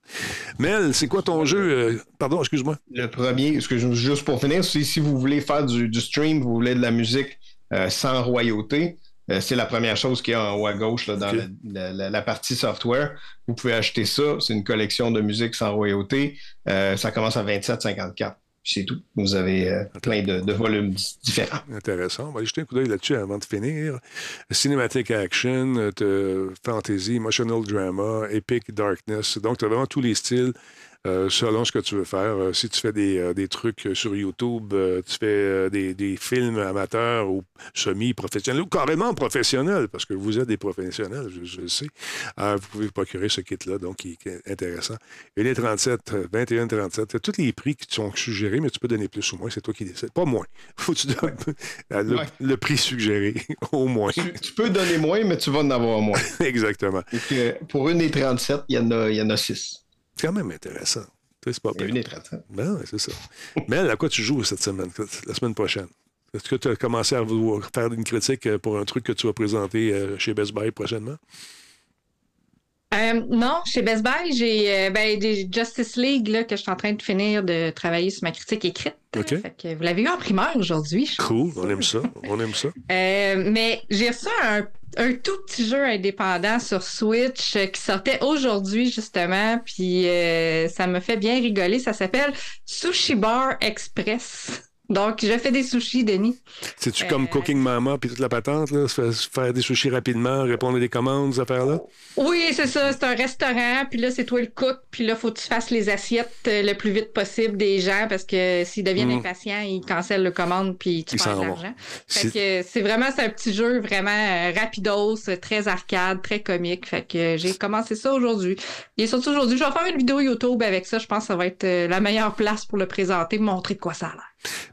Mel, c'est quoi ton jeu? euh, Pardon, excuse-moi? Le premier, je- juste pour finir, c'est si vous voulez faire du, du stream, vous voulez de la musique euh, sans royauté, c'est la première chose qu'il y a en haut à gauche là, dans la, la- la partie software. Vous pouvez acheter ça. C'est une collection de musique sans royauté. Euh, ça commence à 27,54. Puis C'est tout. Vous avez euh, plein de, de volumes différents. Intéressant. On va aller jeter un coup d'œil là-dessus avant de finir. Cinematic Action, euh, t'as Fantasy, Emotional Drama, Epic Darkness. Donc, tu as vraiment tous les styles euh, selon ce que tu veux faire. Euh, si tu fais des, euh, des trucs sur YouTube, tu fais des, des films amateurs ou semi-professionnels ou carrément professionnels, parce que vous êtes des professionnels, je, je le sais, vous pouvez vous procurer ce kit-là, donc qui, est intéressant. Et les 37, euh, 21, 37, t'as tous les prix qui te sont suggérés, mais tu peux donner plus ou moins, c'est toi qui décides. Pas moins. Faut que tu donnes le, Ouais. le prix suggéré, au moins. Tu, tu peux donner moins, mais tu vas en avoir moins. Exactement. Pour une des 37, il y en a, il y en a 6. C'est quand même intéressant. C'est pas 37. Ben c'est ça. Mais à quoi tu joues cette semaine, la semaine prochaine? Est-ce que tu as commencé à vouloir faire une critique pour un truc que tu vas présenter euh, chez Best Buy prochainement? Euh, non, chez Best Buy, j'ai euh, ben, des Justice League là, que je suis en train de finir de travailler sur ma critique écrite. OK. Fait que vous l'avez eu en primaire aujourd'hui. Cool, on aime ça. On aime ça. Euh, mais j'ai reçu un, un tout petit jeu indépendant sur Switch euh, qui sortait aujourd'hui, justement, puis euh, ça me fait bien rigoler. Ça s'appelle Sushi Bar Express. Donc, je fais des sushis, Denis. C'est-tu Euh, comme Cooking Mama puis toute la patente, là? Faire, des sushis rapidement, répondre à des commandes, ces affaires-là? Oui, c'est ça. C'est un restaurant, puis là, c'est toi le cook, puis là, faut que tu fasses les assiettes euh, le plus vite possible des gens parce que s'ils deviennent Mm. impatients, ils cancellent le commande, puis tu Ils perds l'argent. C'est- Fait que c'est vraiment c'est un petit jeu vraiment euh, rapidos, très arcade, très comique. Fait que j'ai commencé ça aujourd'hui. Il est sorti aujourd'hui. Je vais faire une vidéo YouTube avec ça. Je pense que ça va être la meilleure place pour le présenter, montrer de quoi ça a l'air.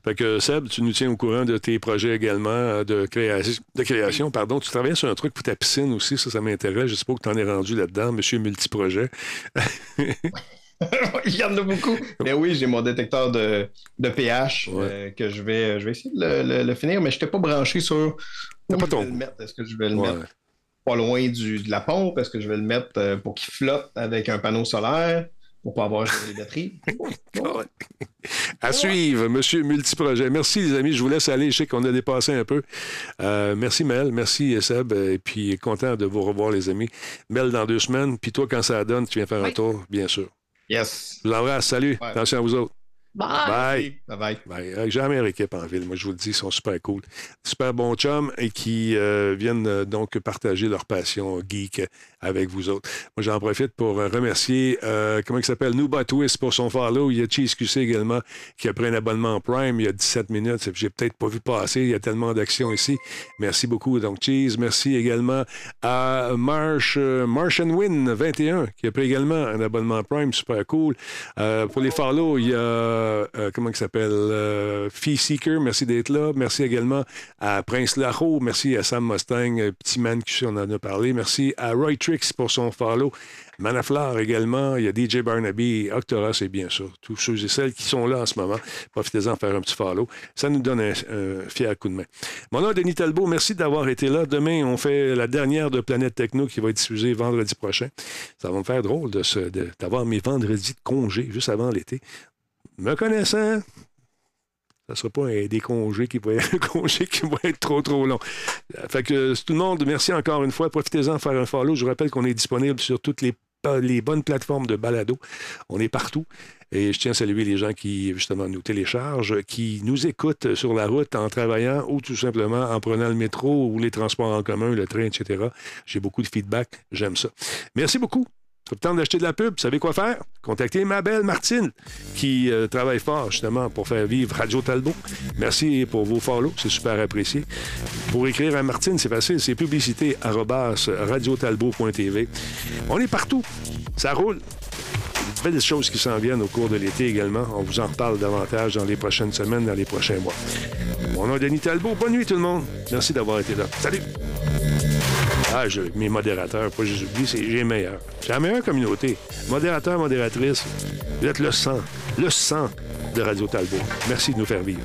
Fait que Seb, tu nous tiens au courant de tes projets également euh, de, création, de création. Pardon. Tu travailles sur un truc pour ta piscine aussi, ça, ça m'intéresse. Je sais pas que tu en es rendu là-dedans, monsieur multiprojet. Il y en a beaucoup. Mais oui, j'ai mon détecteur de, de pH euh, que je vais, je vais essayer de le, le- le finir, mais je n'étais pas branché sur où je vais le mettre. Est-ce que je vais le Ouais. mettre pas loin du, de la pompe? Est-ce que je vais le mettre euh, pour qu'il flotte avec un panneau solaire? Pour pas avoir les batteries? À suivre, monsieur multiprojet. Merci, les amis. Je vous laisse aller. Je sais qu'on a dépassé un peu. Euh, merci, Mel. Merci, Seb. Et puis, content de vous revoir, les amis. Mel, dans deux semaines. Puis toi, quand ça donne, tu viens faire un tour, bien sûr. Yes. Je vous embrasse. Salut. Attention à vous autres. Bye. Bye. Bye. Bye. Avec jamais équipe en ville, moi je vous le dis, ils sont super cool. Super bons chums et qui euh, viennent euh, donc partager leur passion geek avec vous autres. Moi j'en profite pour euh, remercier, euh, comment il s'appelle, Nuba Twist pour son follow. Il y a Cheese QC également qui a pris un abonnement Prime il y a 17 minutes. J'ai peut-être pas vu passer, il y a tellement d'actions ici. Merci beaucoup, donc Cheese. Merci également à Marsh, euh, Martian Win 21 qui a pris également un abonnement Prime, super cool. Euh, pour les follow, il y a euh, comment il s'appelle? Euh, Fee Seeker, merci d'être là. Merci également à Prince Lacho. Merci à Sam Mustang, euh, Petit Man qui on en a parlé. Merci à Roy Trix pour son follow. Manaflar également, il y a DJ Barnaby, Octora, c'est bien sûr. Tous ceux et celles qui sont là en ce moment, profitez-en faire un petit follow. Ça nous donne un, fier coup de main. Mon nom est Denis Talbot, merci d'avoir été là. Demain, on fait la dernière de Planète Techno qui va être diffusée vendredi prochain. Ça va me faire drôle se- de- d'avoir mes vendredis de congé juste avant l'été. Me connaissant, ça ne sera pas un, des congés qui vont être, congé qui vont être trop, trop long. Fait que tout le monde, merci encore une fois. Profitez-en de faire un follow. Je vous rappelle qu'on est disponible sur toutes les, les bonnes plateformes de balado. On est partout. Et je tiens à saluer les gens qui, justement, nous téléchargent, qui nous écoutent sur la route en travaillant ou tout simplement en prenant le métro ou les transports en commun, le train, etc. J'ai beaucoup de feedback. J'aime ça. Merci beaucoup. C'est le temps d'acheter de la pub. Vous savez quoi faire? Contactez ma belle Martine, qui euh, travaille fort justement pour faire vivre Radio Talbot. Merci pour vos follows, c'est super apprécié. Pour écrire à Martine, c'est facile, c'est publicité arobase radiotalbot.tv. On est partout. Ça roule. Des belles choses qui s'en viennent au cours de l'été également. On vous en reparle davantage dans les prochaines semaines, dans les prochains mois. Mon nom est Denis Talbot. Bonne nuit tout le monde. Merci d'avoir été là. Salut! Ah, je- mes modérateurs, pas juste oublié, c'est j'ai les meilleurs. J'ai la meilleure communauté. Modérateur, modératrice, vous êtes le sang, le sang de Radio Talbot. Merci de nous faire vivre.